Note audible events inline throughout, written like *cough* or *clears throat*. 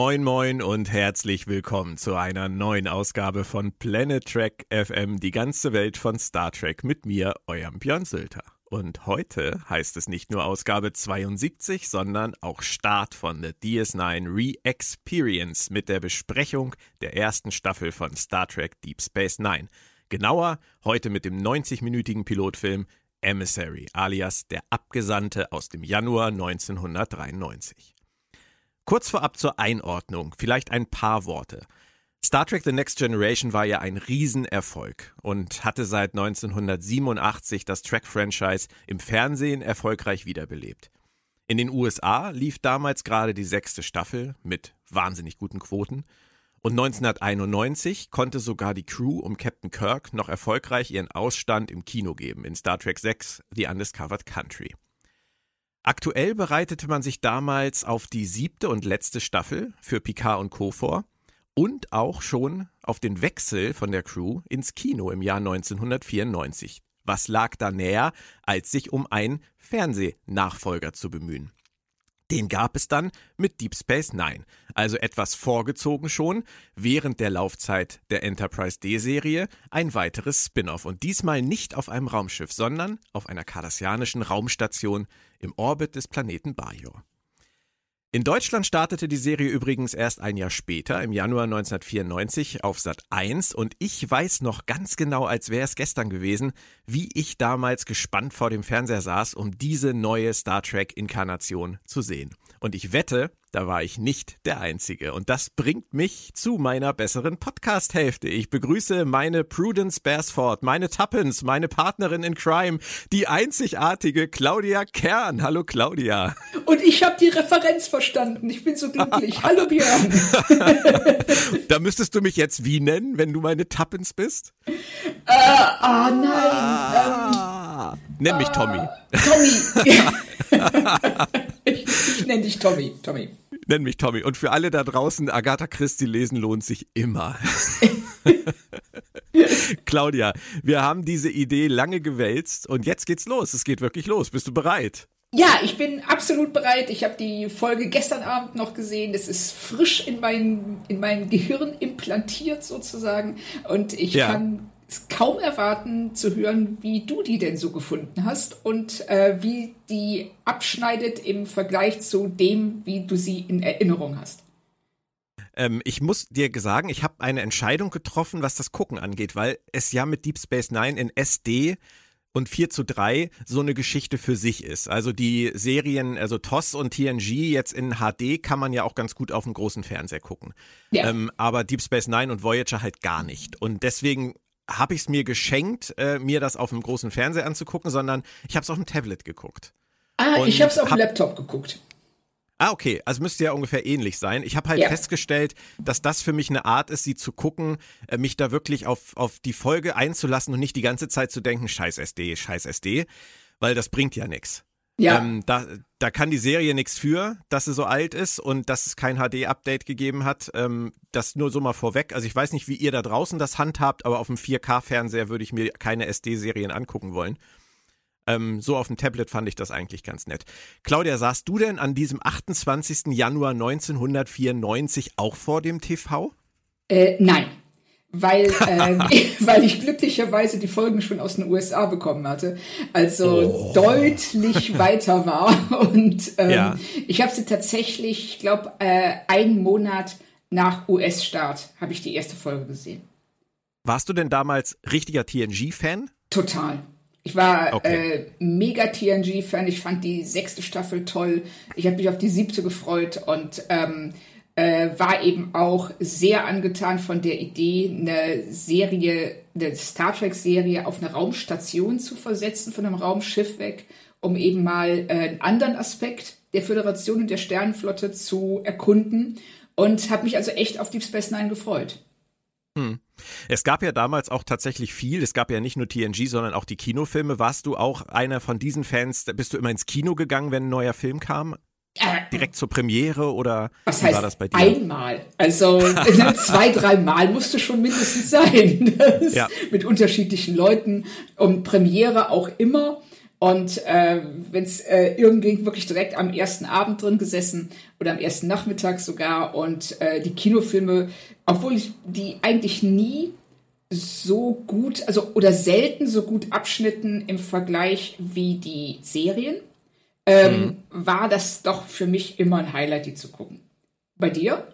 Moin Moin und herzlich willkommen zu einer neuen Ausgabe von Planet Trek FM, die ganze Welt von Star Trek mit mir, eurem Björn Sülter. Und heute heißt es nicht nur Ausgabe 72, sondern auch Start von The DS9 Re-Experience mit der Besprechung der ersten Staffel von Star Trek Deep Space Nine. Genauer heute mit dem 90-minütigen Pilotfilm Emissary, alias der Abgesandte aus dem Januar 1993. Kurz vorab zur Einordnung, vielleicht ein paar Worte. Star Trek The Next Generation war ja ein Riesenerfolg und hatte seit 1987 das Trek-Franchise im Fernsehen erfolgreich wiederbelebt. In den USA lief damals gerade die sechste Staffel mit wahnsinnig guten Quoten und 1991 konnte sogar die Crew um Captain Kirk noch erfolgreich ihren Ausstand im Kino geben in Star Trek 6 The Undiscovered Country. Aktuell bereitete man sich damals auf die siebte und letzte Staffel für Picard und Co. vor und auch schon auf den Wechsel von der Crew ins Kino im Jahr 1994. Was lag da näher, als sich um einen Fernsehnachfolger zu bemühen? Den gab es dann mit Deep Space Nine, also etwas vorgezogen schon, während der Laufzeit der Enterprise D-Serie, ein weiteres Spin-off und diesmal nicht auf einem Raumschiff, sondern auf einer kardassianischen Raumstation im Orbit des Planeten Bajor. In Deutschland startete die Serie übrigens erst ein Jahr später, im Januar 1994, auf Sat 1 und ich weiß noch ganz genau, als wäre es gestern gewesen, wie ich damals gespannt vor dem Fernseher saß, um diese neue Star Trek-Inkarnation zu sehen. Und ich wette, da war ich nicht der Einzige. Und das bringt mich zu meiner besseren Podcast-Hälfte. Ich begrüße meine Prudence Beresford, meine Tuppence, meine Partnerin in Crime, die einzigartige Claudia Kern. Hallo Claudia. Und ich habe die Referenz verstanden. Ich bin so glücklich. *laughs* Hallo Björn. da müsstest du mich jetzt wie nennen, wenn du meine Tuppence bist? Äh, oh nein. Ah, ähm, nenn mich Tommy. Tommy. *laughs* *laughs* ich, ich nenne dich Tommy. Tommy. Nenn mich Tommy. Und für alle da draußen, Agatha Christie lesen lohnt sich immer. *laughs* Claudia, wir haben diese Idee lange gewälzt und jetzt geht's los. Es geht wirklich los. Bist du bereit? Ja, ich bin absolut bereit. Ich habe die Folge gestern Abend noch gesehen. Das ist frisch in mein, in mein Gehirn implantiert sozusagen. Und ich ja. kann es kaum erwarten zu hören, wie du die denn so gefunden hast und äh, wie die abschneidet im Vergleich zu dem, wie du sie in Erinnerung hast. Ähm, ich muss dir sagen, ich habe eine Entscheidung getroffen, was das Gucken angeht, weil es ja mit Deep Space Nine in SD und 4 zu 3 so eine Geschichte für sich ist. Also die Serien, also TOS und TNG jetzt in HD kann man ja auch ganz gut auf dem großen Fernseher gucken. Ja. Ähm, aber Deep Space Nine und Voyager halt gar nicht. Und deswegen habe ich es mir geschenkt, äh, mir das auf dem großen Fernseher anzugucken, sondern ich habe es auf dem Tablet geguckt. Ah, und ich habe es auf dem Laptop geguckt. Ah, okay. Also müsste ja ungefähr ähnlich sein. Ich habe halt ja. festgestellt, dass das für mich eine Art ist, sie zu gucken, äh, mich da wirklich auf, auf die Folge einzulassen und nicht die ganze Zeit zu denken, scheiß SD, scheiß SD, weil das bringt ja nichts. Ja. Ähm, da, da kann die Serie nichts für, dass sie so alt ist und dass es kein HD-Update gegeben hat. Ähm, das nur so mal vorweg. Also ich weiß nicht, wie ihr da draußen das handhabt, aber auf dem 4K-Fernseher würde ich mir keine SD-Serien angucken wollen. Ähm, so auf dem Tablet fand ich das eigentlich ganz nett. Claudia, saßt du denn an diesem 28. Januar 1994 auch vor dem TV? Äh, nein weil, *laughs* äh, *laughs* weil ich glücklicherweise die Folgen schon aus den USA bekommen hatte, also oh. deutlich *laughs* weiter war. Und ähm, ja. ich habe sie tatsächlich, ich glaube, äh, einen Monat nach US-Start habe ich die erste Folge gesehen. Warst du denn damals richtiger TNG-Fan? Total. Ich war okay. äh, mega TNG-Fan. Ich fand die sechste Staffel toll. Ich habe mich auf die siebte gefreut und ähm, äh, war eben auch sehr angetan von der Idee, eine Serie eine Star Trek-Serie auf eine Raumstation zu versetzen, von einem Raumschiff weg, um eben mal äh, einen anderen Aspekt der Föderation und der Sternenflotte zu erkunden. Und habe mich also echt auf Deep Space Nine gefreut. Hm. Es gab ja damals auch tatsächlich viel. Es gab ja nicht nur TNG, sondern auch die Kinofilme. Warst du auch einer von diesen Fans? Bist du immer ins Kino gegangen, wenn ein neuer Film kam? Äh, Direkt zur Premiere oder was heißt war das bei dir? Einmal. Also *laughs* zwei, dreimal musste schon mindestens sein. *laughs* ja. Mit unterschiedlichen Leuten und Premiere auch immer. Und äh, wenn es äh, irgendwie wirklich direkt am ersten Abend drin gesessen oder am ersten Nachmittag sogar. Und äh, die Kinofilme, obwohl ich die eigentlich nie so gut, also oder selten so gut abschnitten im Vergleich wie die Serien, ähm, mhm. war das doch für mich immer ein Highlight, die zu gucken. Bei dir?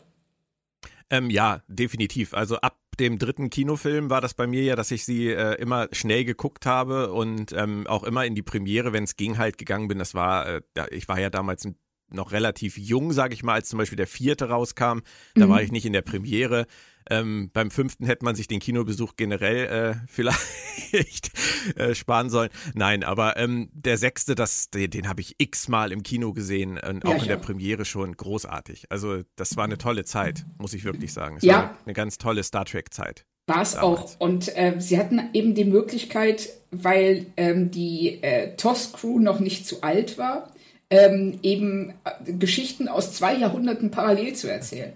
Ähm, ja, definitiv. Also ab dem dritten Kinofilm war das bei mir ja, dass ich sie äh, immer schnell geguckt habe und ähm, auch immer in die Premiere, wenn es ging, halt gegangen bin. Das war, äh, ich war ja damals noch relativ jung, sage ich mal, als zum Beispiel der vierte rauskam. Da mhm. war ich nicht in der Premiere. Ähm, beim fünften hätte man sich den Kinobesuch generell äh, *laughs* vielleicht äh, sparen sollen. Nein, aber ähm, der sechste, das, den, den habe ich x-mal im Kino gesehen und auch ja, in der Premiere schon großartig. Also das war eine tolle Zeit, muss ich wirklich sagen. Es ja. war eine ganz tolle Star Trek-Zeit. War es auch. Und äh, sie hatten eben die Möglichkeit, weil ähm, die äh, TOS-Crew noch nicht zu alt war, ähm, eben äh, Geschichten aus zwei Jahrhunderten parallel zu erzählen.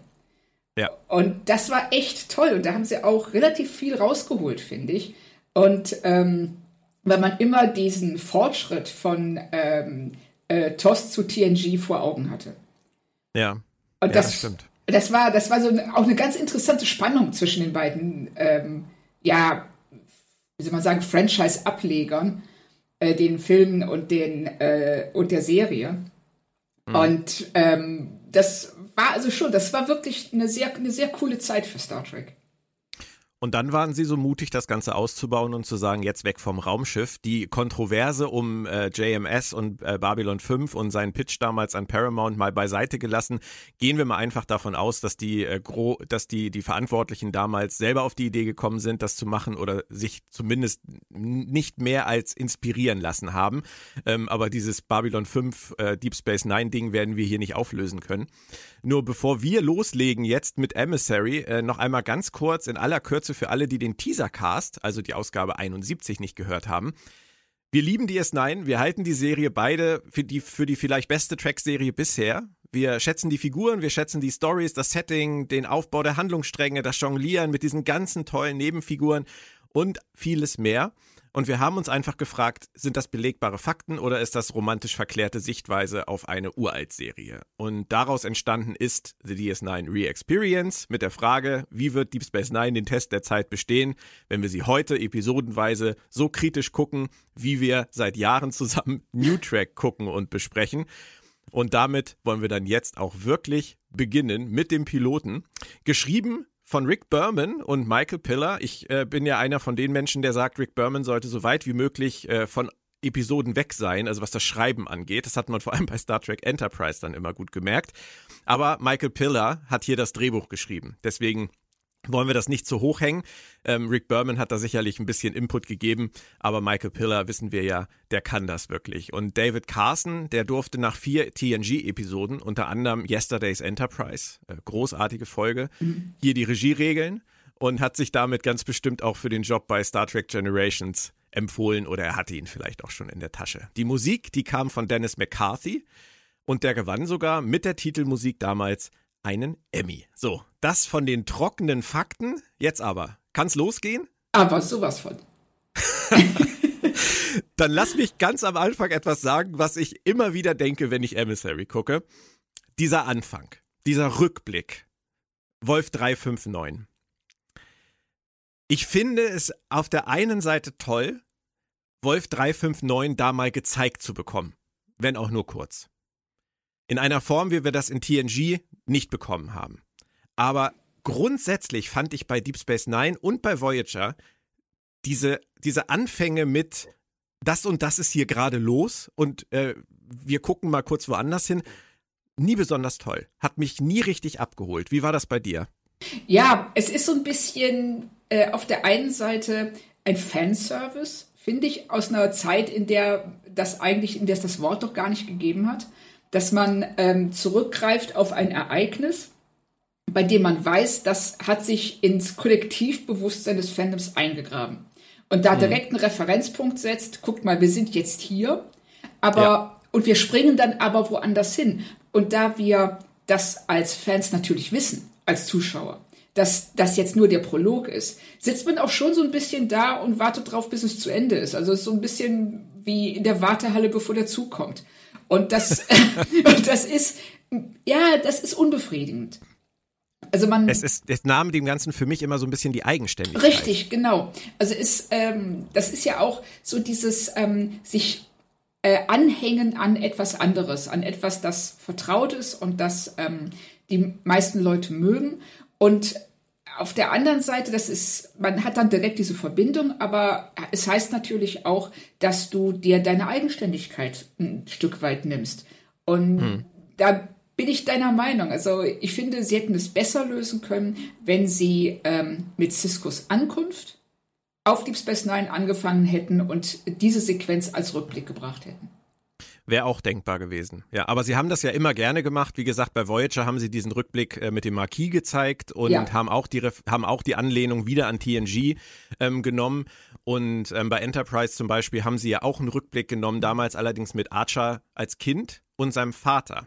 Ja. Und das war echt toll. Und da haben sie auch relativ viel rausgeholt, finde ich. Und ähm, weil man immer diesen Fortschritt von ähm, äh, TOS zu TNG vor Augen hatte. Ja. Und ja, das, stimmt. Das war, das war so eine, auch eine ganz interessante Spannung zwischen den beiden, ähm, ja, wie soll man sagen, Franchise-Ablegern, äh, den Filmen und, den, äh, und der Serie. Mhm. Und ähm, das war also schon, das war wirklich eine sehr, eine sehr coole Zeit für Star Trek. Und dann waren sie so mutig, das Ganze auszubauen und zu sagen, jetzt weg vom Raumschiff. Die Kontroverse um äh, JMS und äh, Babylon 5 und seinen Pitch damals an Paramount mal beiseite gelassen, gehen wir mal einfach davon aus, dass die, äh, gro dass die, die Verantwortlichen damals selber auf die Idee gekommen sind, das zu machen oder sich zumindest nicht mehr als inspirieren lassen haben. Ähm, aber dieses Babylon 5 äh, Deep Space Nine Ding werden wir hier nicht auflösen können. Nur bevor wir loslegen jetzt mit Emissary, äh, noch einmal ganz kurz in aller Kürze für alle, die den Teasercast, also die Ausgabe 71, nicht gehört haben. Wir lieben DS9, wir halten die Serie beide für die, für die vielleicht beste Track-Serie bisher. Wir schätzen die Figuren, wir schätzen die Stories, das Setting, den Aufbau der Handlungsstränge, das Jonglieren mit diesen ganzen tollen Nebenfiguren und vieles mehr. Und wir haben uns einfach gefragt, sind das belegbare Fakten oder ist das romantisch verklärte Sichtweise auf eine Uralt-Serie? Und daraus entstanden ist The DS9 Re-Experience mit der Frage, wie wird Deep Space Nine den Test der Zeit bestehen, wenn wir sie heute episodenweise so kritisch gucken, wie wir seit Jahren zusammen *laughs* New Track gucken und besprechen. Und damit wollen wir dann jetzt auch wirklich beginnen mit dem Piloten. Geschrieben von Rick Berman und Michael Piller. Ich äh, bin ja einer von den Menschen, der sagt, Rick Berman sollte so weit wie möglich äh, von Episoden weg sein, also was das Schreiben angeht. Das hat man vor allem bei Star Trek Enterprise dann immer gut gemerkt. Aber Michael Piller hat hier das Drehbuch geschrieben. Deswegen wollen wir das nicht zu hoch hängen. Ähm, Rick Berman hat da sicherlich ein bisschen Input gegeben, aber Michael Piller, wissen wir ja, der kann das wirklich. Und David Carson, der durfte nach vier TNG-Episoden, unter anderem Yesterday's Enterprise, äh, großartige Folge, mhm. hier die Regie regeln und hat sich damit ganz bestimmt auch für den Job bei Star Trek Generations empfohlen oder er hatte ihn vielleicht auch schon in der Tasche. Die Musik, die kam von Dennis McCarthy und der gewann sogar mit der Titelmusik damals einen Emmy. So, das von den trockenen Fakten. Jetzt aber, kann's losgehen? Aber sowas von. *laughs* Dann lass mich ganz am Anfang etwas sagen, was ich immer wieder denke, wenn ich Emissary gucke. Dieser Anfang, dieser Rückblick. Wolf 359. Ich finde es auf der einen Seite toll, Wolf 359 da mal gezeigt zu bekommen, wenn auch nur kurz. In einer Form, wie wir das in TNG nicht bekommen haben. Aber grundsätzlich fand ich bei Deep Space Nine und bei Voyager diese, diese Anfänge mit das und das ist hier gerade los und äh, wir gucken mal kurz woanders hin, nie besonders toll. Hat mich nie richtig abgeholt. Wie war das bei dir? Ja, es ist so ein bisschen äh, auf der einen Seite ein Fanservice, finde ich, aus einer Zeit, in der das eigentlich, in der es das Wort doch gar nicht gegeben hat, dass man ähm, zurückgreift auf ein Ereignis, bei dem man weiß, das hat sich ins Kollektivbewusstsein des Fandoms eingegraben. Und da mhm. direkt einen Referenzpunkt setzt, guckt mal, wir sind jetzt hier, aber ja. und wir springen dann aber woanders hin. Und da wir das als Fans natürlich wissen, als Zuschauer, dass das jetzt nur der Prolog ist, sitzt man auch schon so ein bisschen da und wartet drauf, bis es zu Ende ist. Also so ein bisschen wie in der Wartehalle, bevor der Zug kommt. Und das, *laughs* das ist, ja, das ist unbefriedigend. Also man. Es ist, es nahm dem Ganzen für mich immer so ein bisschen die Eigenständigkeit. Richtig, genau. Also ist, ähm, das ist ja auch so dieses ähm, sich äh, anhängen an etwas anderes, an etwas, das vertraut ist und das ähm, die meisten Leute mögen. Und auf der anderen Seite, das ist, man hat dann direkt diese Verbindung, aber es heißt natürlich auch, dass du dir deine Eigenständigkeit ein Stück weit nimmst. Und hm. da bin ich deiner Meinung. Also ich finde, sie hätten es besser lösen können, wenn sie ähm, mit Ciscos Ankunft auf Deep Space Nine angefangen hätten und diese Sequenz als Rückblick gebracht hätten. Wäre auch denkbar gewesen. Ja, aber sie haben das ja immer gerne gemacht. Wie gesagt, bei Voyager haben sie diesen Rückblick äh, mit dem Marquis gezeigt und ja. haben, auch die, haben auch die Anlehnung wieder an TNG ähm, genommen. Und ähm, bei Enterprise zum Beispiel haben sie ja auch einen Rückblick genommen, damals allerdings mit Archer als Kind und seinem Vater.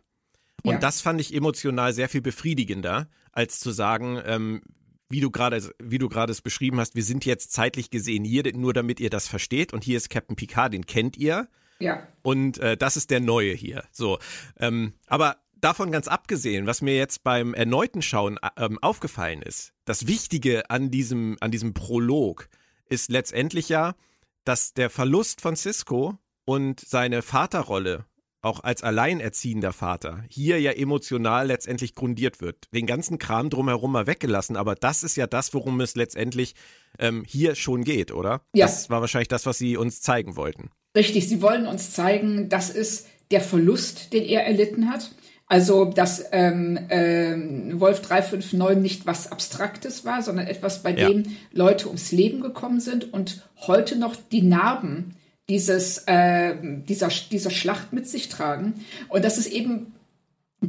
Und ja. das fand ich emotional sehr viel befriedigender, als zu sagen, ähm, wie du gerade, wie du gerade es beschrieben hast, wir sind jetzt zeitlich gesehen hier, nur damit ihr das versteht. Und hier ist Captain Picard, den kennt ihr. Ja. Und äh, das ist der Neue hier. So. Ähm, aber davon ganz abgesehen, was mir jetzt beim erneuten Schauen ähm, aufgefallen ist, das Wichtige an diesem, an diesem Prolog ist letztendlich ja, dass der Verlust von Cisco und seine Vaterrolle auch als alleinerziehender Vater hier ja emotional letztendlich grundiert wird. Den ganzen Kram drumherum mal weggelassen, aber das ist ja das, worum es letztendlich ähm, hier schon geht, oder? Ja. Das war wahrscheinlich das, was Sie uns zeigen wollten. Richtig, sie wollen uns zeigen, das ist der Verlust, den er erlitten hat. Also, dass ähm, ähm, Wolf 359 nicht was Abstraktes war, sondern etwas, bei ja. dem Leute ums Leben gekommen sind und heute noch die Narben dieses, äh, dieser, dieser Schlacht mit sich tragen. Und dass es eben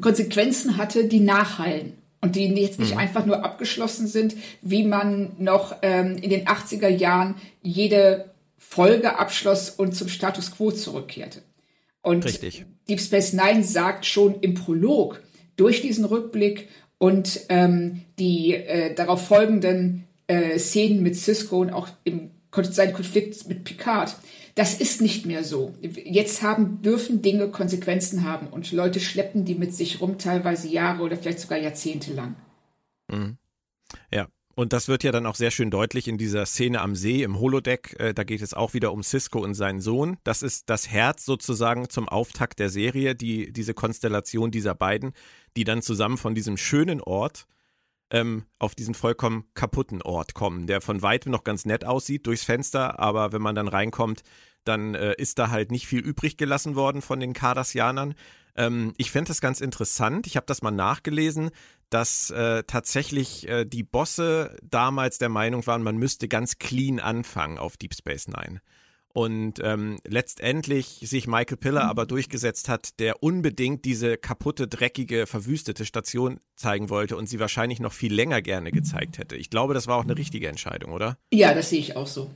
Konsequenzen hatte, die nachheilen und die jetzt nicht mhm. einfach nur abgeschlossen sind, wie man noch ähm, in den 80er Jahren jede Folge abschloss und zum Status quo zurückkehrte. Und Richtig. Deep Space Nine sagt schon im Prolog durch diesen Rückblick und ähm, die äh, darauf folgenden äh, Szenen mit Cisco und auch im sein Konflikt mit Picard, das ist nicht mehr so. Jetzt haben, dürfen Dinge Konsequenzen haben und Leute schleppen die mit sich rum, teilweise Jahre oder vielleicht sogar Jahrzehnte lang. Mhm. Ja, und das wird ja dann auch sehr schön deutlich in dieser Szene am See im Holodeck. Äh, da geht es auch wieder um Cisco und seinen Sohn. Das ist das Herz sozusagen zum Auftakt der Serie, die, diese Konstellation dieser beiden, die dann zusammen von diesem schönen Ort ähm, auf diesen vollkommen kaputten Ort kommen, der von weitem noch ganz nett aussieht durchs Fenster, aber wenn man dann reinkommt, dann äh, ist da halt nicht viel übrig gelassen worden von den Cardassianern. Ähm, ich fände das ganz interessant. Ich habe das mal nachgelesen, dass äh, tatsächlich äh, die Bosse damals der Meinung waren, man müsste ganz clean anfangen auf Deep Space Nine. Und ähm, letztendlich sich Michael Piller aber durchgesetzt hat, der unbedingt diese kaputte, dreckige, verwüstete Station zeigen wollte und sie wahrscheinlich noch viel länger gerne gezeigt hätte. Ich glaube, das war auch eine richtige Entscheidung, oder? Ja, das sehe ich auch so.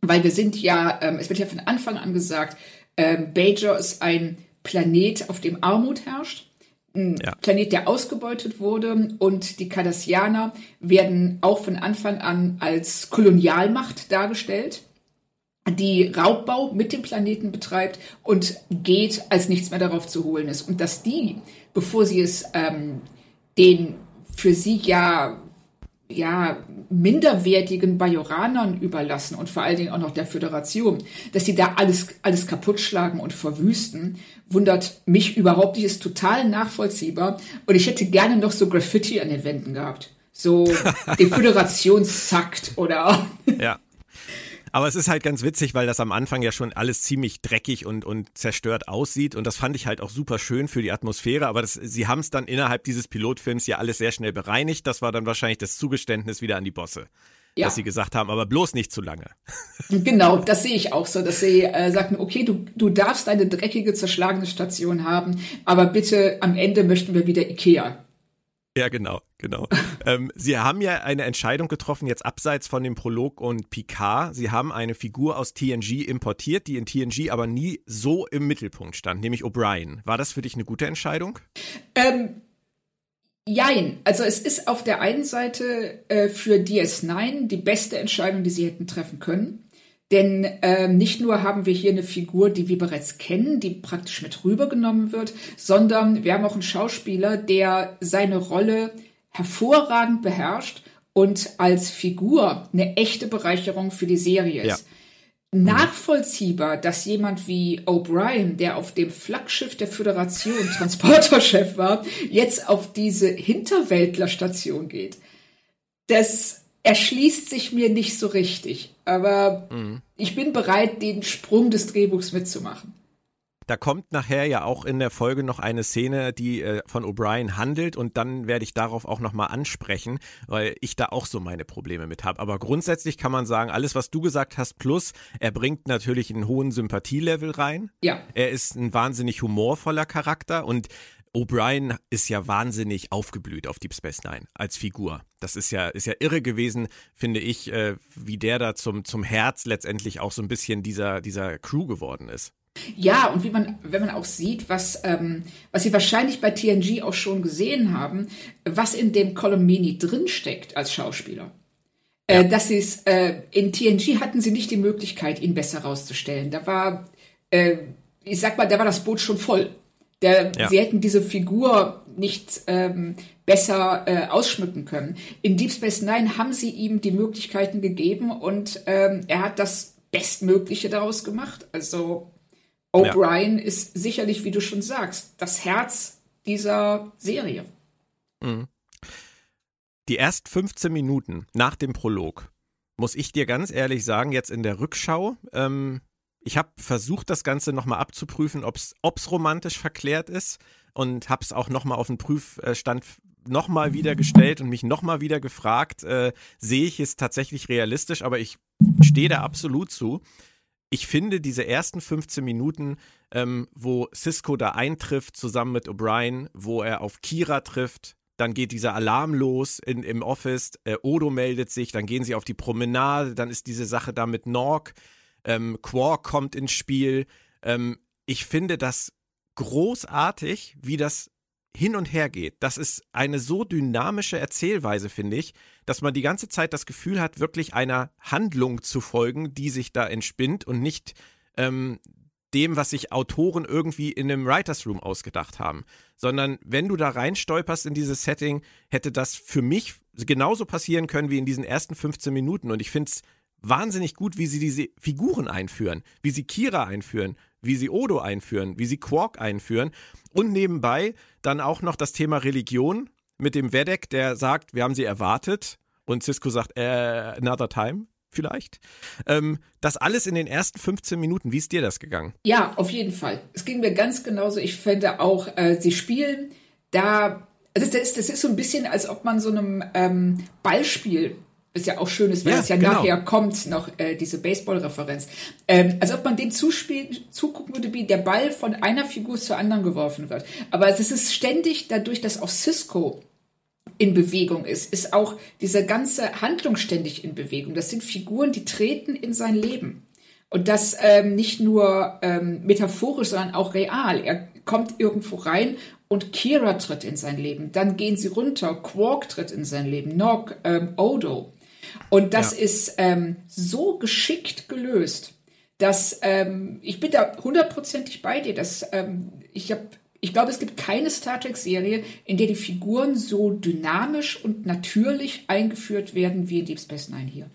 Weil wir sind ja, ähm, es wird ja von Anfang an gesagt, ähm, Bajor ist ein Planet, auf dem Armut herrscht. Ein ja. Planet, der ausgebeutet wurde und die Cardassianer werden auch von Anfang an als Kolonialmacht dargestellt, die Raubbau mit dem Planeten betreibt und geht, als nichts mehr darauf zu holen ist. Und dass die, bevor sie es ähm, den für sie ja ja, minderwertigen Bajoranern überlassen und vor allen Dingen auch noch der Föderation, dass sie da alles, alles kaputt schlagen und verwüsten, wundert mich überhaupt nicht, ist total nachvollziehbar. Und ich hätte gerne noch so Graffiti an den Wänden gehabt. So *laughs* die Föderation zackt oder. Ja. Aber es ist halt ganz witzig, weil das am Anfang ja schon alles ziemlich dreckig und, und zerstört aussieht. Und das fand ich halt auch super schön für die Atmosphäre. Aber das, sie haben es dann innerhalb dieses Pilotfilms ja alles sehr schnell bereinigt. Das war dann wahrscheinlich das Zugeständnis wieder an die Bosse. ja. dass sie gesagt haben, aber bloß nicht zu lange. *laughs* Genau, das sehe ich auch so, dass sie äh, sagten, okay, du, du darfst eine dreckige, zerschlagene Station haben, aber bitte am Ende möchten wir wieder Ikea. Ja, genau, genau. *laughs* ähm, Sie haben ja eine Entscheidung getroffen, jetzt abseits von dem Prolog und Picard. Sie haben eine Figur aus TNG importiert, die in TNG aber nie so im Mittelpunkt stand, nämlich O'Brien. War das für dich eine gute Entscheidung? Ähm, jein. Also es ist auf der einen Seite äh, für DS9 die beste Entscheidung, die sie hätten treffen können. Denn äh, nicht nur haben wir hier eine Figur, die wir bereits kennen, die praktisch mit rübergenommen wird, sondern wir haben auch einen Schauspieler, der seine Rolle hervorragend beherrscht und als Figur eine echte Bereicherung für die Serie ist. Ja. Nachvollziehbar, dass jemand wie O'Brien, der auf dem Flaggschiff der Föderation *laughs* Transporterchef war, jetzt auf diese Hinterwäldlerstation geht. Das erschließt sich mir nicht so richtig. Aber mhm. ich bin bereit, den Sprung des Drehbuchs mitzumachen. Da kommt nachher ja auch in der Folge noch eine Szene, die äh, von O'Brien handelt und dann werde ich darauf auch nochmal ansprechen, weil ich da auch so meine Probleme mit habe. Aber grundsätzlich kann man sagen, alles, was du gesagt hast, plus er bringt natürlich einen hohen Sympathielevel rein. Ja. Er ist ein wahnsinnig humorvoller Charakter und O'Brien ist ja wahnsinnig aufgeblüht auf Deep Space Nine als Figur. Das ist ja, ist ja irre gewesen, finde ich, äh, wie der da zum, zum Herz letztendlich auch so ein bisschen dieser, dieser Crew geworden ist. Ja, und wie man, wenn man auch sieht, was, ähm, was Sie wahrscheinlich bei TNG auch schon gesehen haben, was in dem Colomini drinsteckt als Schauspieler. Äh, dass sie es, äh, in TNG hatten sie nicht die Möglichkeit, ihn besser rauszustellen. Da war, äh, ich sag mal, da war das Boot schon voll. Der, ja. Sie hätten diese Figur nicht ähm, besser äh, ausschmücken können. In Deep Space Nine haben sie ihm die Möglichkeiten gegeben und ähm, er hat das Bestmögliche daraus gemacht. Also O'Brien ja. ist sicherlich, wie du schon sagst, das Herz dieser Serie. Mhm. Die ersten 15 Minuten nach dem Prolog, muss ich dir ganz ehrlich sagen, jetzt in der Rückschau, ähm, ich habe versucht, das Ganze nochmal abzuprüfen, ob es romantisch verklärt ist und habe es auch nochmal auf den Prüfstand nochmal wieder gestellt und mich nochmal wieder gefragt, äh, sehe ich es tatsächlich realistisch, aber ich stehe da absolut zu. Ich finde diese ersten 15 Minuten, ähm, wo Cisco da eintrifft, zusammen mit O'Brien, wo er auf Kira trifft, dann geht dieser Alarm los in, im Office, äh, Odo meldet sich, dann gehen sie auf die Promenade, dann ist diese Sache da mit Nork, ähm, Quark kommt ins Spiel. Ähm, ich finde das großartig, wie das hin und her geht. Das ist eine so dynamische Erzählweise, finde ich, dass man die ganze Zeit das Gefühl hat, wirklich einer Handlung zu folgen, die sich da entspinnt und nicht ähm, dem, was sich Autoren irgendwie in einem Writers Room ausgedacht haben. Sondern wenn du da reinstolperst in dieses Setting, hätte das für mich genauso passieren können wie in diesen ersten 15 Minuten. Und ich finde es wahnsinnig gut, wie sie diese Figuren einführen, wie sie Kira einführen, wie sie Odo einführen, wie sie Quark einführen und nebenbei dann auch noch das Thema Religion mit dem Vedek, der sagt, wir haben sie erwartet und Cisco sagt, äh, another time vielleicht. Ähm, das alles in den ersten 15 Minuten. Wie ist dir das gegangen? Ja, auf jeden Fall. Es ging mir ganz genauso. Ich fände auch, äh, sie spielen da, also das, das, ist so ein bisschen, als ob man so einem ähm, Ballspiel was ja auch schön ist, weil ja, es ja genau. nachher kommt, noch äh, diese Baseball-Referenz. Ähm, als ob man dem zugucken würde, wie der Ball von einer Figur zur anderen geworfen wird. Aber es ist ständig, dadurch, dass auch Cisco in Bewegung ist, ist auch diese ganze Handlung ständig in Bewegung. Das sind Figuren, die treten in sein Leben. Und das ähm, nicht nur ähm, metaphorisch, sondern auch real. Er kommt irgendwo rein und Kira tritt in sein Leben. Dann gehen sie runter. Quark tritt in sein Leben. Nog, ähm, Odo. Und das ja. ist ähm, so geschickt gelöst, dass ähm, ich bin da hundertprozentig bei dir. Dass, ähm, ich habe ich glaube, es gibt keine Star Trek-Serie, in der die Figuren so dynamisch und natürlich eingeführt werden wie in Deep Space Nine hier.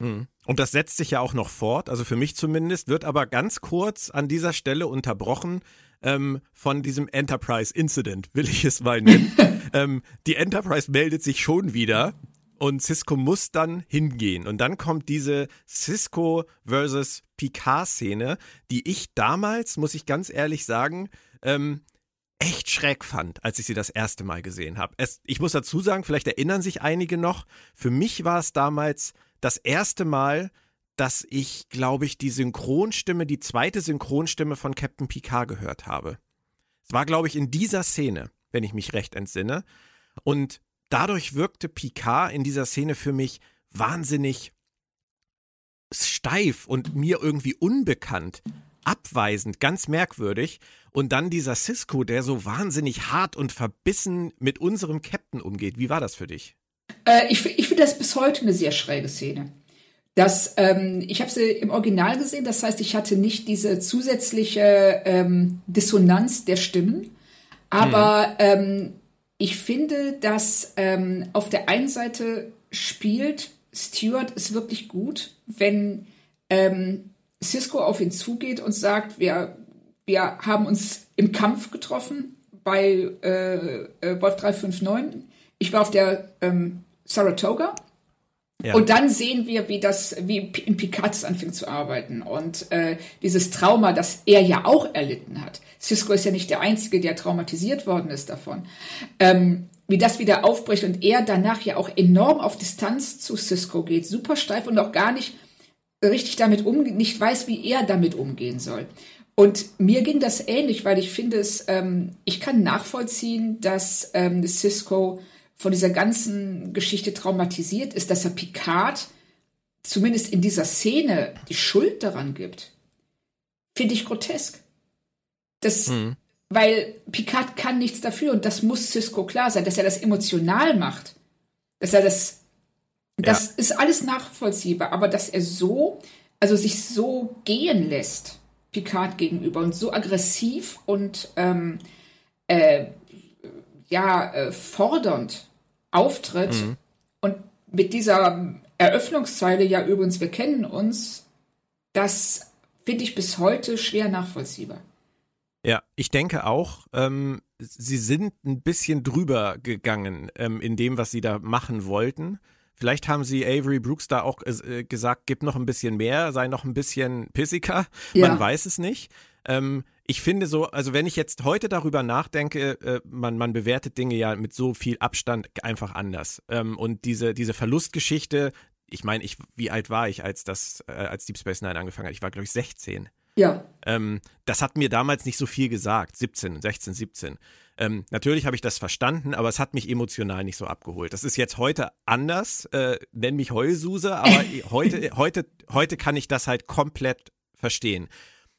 Hm. Und das setzt sich ja auch noch fort, also für mich zumindest, wird aber ganz kurz an dieser Stelle unterbrochen ähm, von diesem Enterprise-Incident, will ich es mal nennen. *laughs* ähm, die Enterprise meldet sich schon wieder und Cisco muss dann hingehen. Und dann kommt diese Cisco versus Picard-Szene, die ich damals, muss ich ganz ehrlich sagen, ähm, echt schräg fand, als ich sie das erste Mal gesehen habe. Ich muss dazu sagen, vielleicht erinnern sich einige noch, für mich war es damals das erste Mal, dass ich, glaube ich, die Synchronstimme, die zweite Synchronstimme von Captain Picard gehört habe. Es war, glaube ich, in dieser Szene, wenn ich mich recht entsinne. Und dadurch wirkte Picard in dieser Szene für mich wahnsinnig steif und mir irgendwie unbekannt, abweisend, ganz merkwürdig. Und dann dieser Cisco, der so wahnsinnig hart und verbissen mit unserem Captain umgeht. Wie war das für dich? Äh, ich ich finde das bis heute eine sehr schräge Szene. Das, ähm, ich habe sie im Original gesehen, das heißt, ich hatte nicht diese zusätzliche ähm, Dissonanz der Stimmen. Aber hm. ähm, ich finde, dass ähm, auf der einen Seite spielt Stewart es wirklich gut, wenn ähm, Cisco auf ihn zugeht und sagt, wir, wir haben uns im Kampf getroffen bei äh, äh, Wolf 359. Ich war auf der ähm, Saratoga. Ja. Und dann sehen wir, wie das, wie in Picard anfängt zu arbeiten und äh, dieses Trauma, das er ja auch erlitten hat. Cisco ist ja nicht der Einzige, der traumatisiert worden ist davon. Ähm, wie das wieder aufbricht und er danach ja auch enorm auf Distanz zu Cisco geht, super steif und auch gar nicht richtig damit umgeht, nicht weiß, wie er damit umgehen soll. Und mir ging das ähnlich, weil ich finde es, ähm, ich kann nachvollziehen, dass ähm, Cisco von dieser ganzen Geschichte traumatisiert ist, dass er Picard zumindest in dieser Szene die Schuld daran gibt. Finde ich grotesk. Das, mhm. weil Picard kann nichts dafür und das muss Cisco klar sein, dass er das emotional macht. Dass er das das ja. ist alles nachvollziehbar, aber dass er so, also sich so gehen lässt, Picard gegenüber und so aggressiv und ähm, äh, ja, äh, fordernd auftritt mhm. und mit dieser Eröffnungszeile, ja übrigens, wir kennen uns, das finde ich bis heute schwer nachvollziehbar. Ja, ich denke auch, ähm, sie sind ein bisschen drüber gegangen ähm, in dem, was sie da machen wollten. Vielleicht haben sie Avery Brooks da auch äh, gesagt, gib noch ein bisschen mehr, sei noch ein bisschen pissiger. Ja. Man weiß es nicht. Ähm, ich finde so, also wenn ich jetzt heute darüber nachdenke, äh, man, man bewertet Dinge ja mit so viel Abstand einfach anders. Ähm, und diese, diese Verlustgeschichte, ich meine, ich, wie alt war ich, als das, äh, als Deep Space Nine angefangen hat? Ich war, glaube ich, 16. Ja. Ähm, das hat mir damals nicht so viel gesagt. 17, 16, 17. Ähm, natürlich habe ich das verstanden, aber es hat mich emotional nicht so abgeholt. Das ist jetzt heute anders, äh, nenn mich Heulsuse, aber *laughs* heute, heute, heute kann ich das halt komplett verstehen.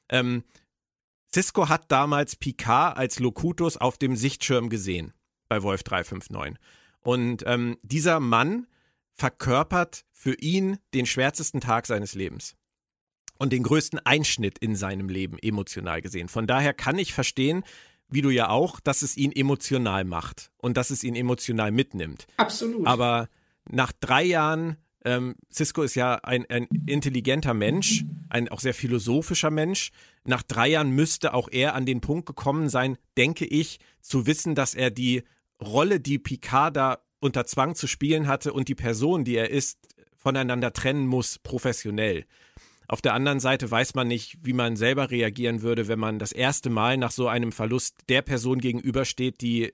Ähm, Cisco hat damals Picard als Locutus auf dem Sichtschirm gesehen bei Wolf 359. Und ähm, dieser Mann verkörpert für ihn den schwärzesten Tag seines Lebens und den größten Einschnitt in seinem Leben emotional gesehen. Von daher kann ich verstehen, wie du ja auch, dass es ihn emotional macht und dass es ihn emotional mitnimmt. Absolut. Aber nach drei Jahren, ähm, Cisco ist ja ein, ein intelligenter Mensch, ein auch sehr philosophischer Mensch. Nach drei Jahren müsste auch er an den Punkt gekommen sein, denke ich, zu wissen, dass er die Rolle, die Picard da unter Zwang zu spielen hatte und die Person, die er ist, voneinander trennen muss, professionell. Auf der anderen Seite weiß man nicht, wie man selber reagieren würde, wenn man das erste Mal nach so einem Verlust der Person gegenübersteht, die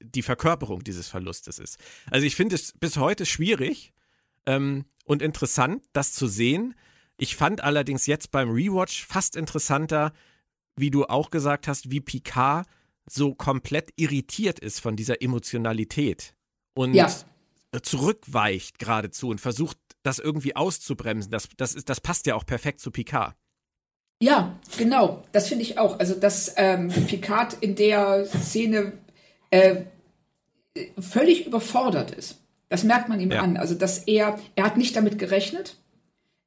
die Verkörperung dieses Verlustes ist. Also ich finde es bis heute schwierig ähm, und interessant, das zu sehen. Ich fand allerdings jetzt beim Rewatch fast interessanter, wie du auch gesagt hast, wie Picard so komplett irritiert ist von dieser Emotionalität und ja. zurückweicht geradezu und versucht das irgendwie auszubremsen. Das, das, ist, das passt ja auch perfekt zu Picard. Ja, genau. Das finde ich auch. Also, dass ähm, Picard in der Szene äh, völlig überfordert ist. Das merkt man ihm ja. an. Also, dass er, er hat nicht damit gerechnet.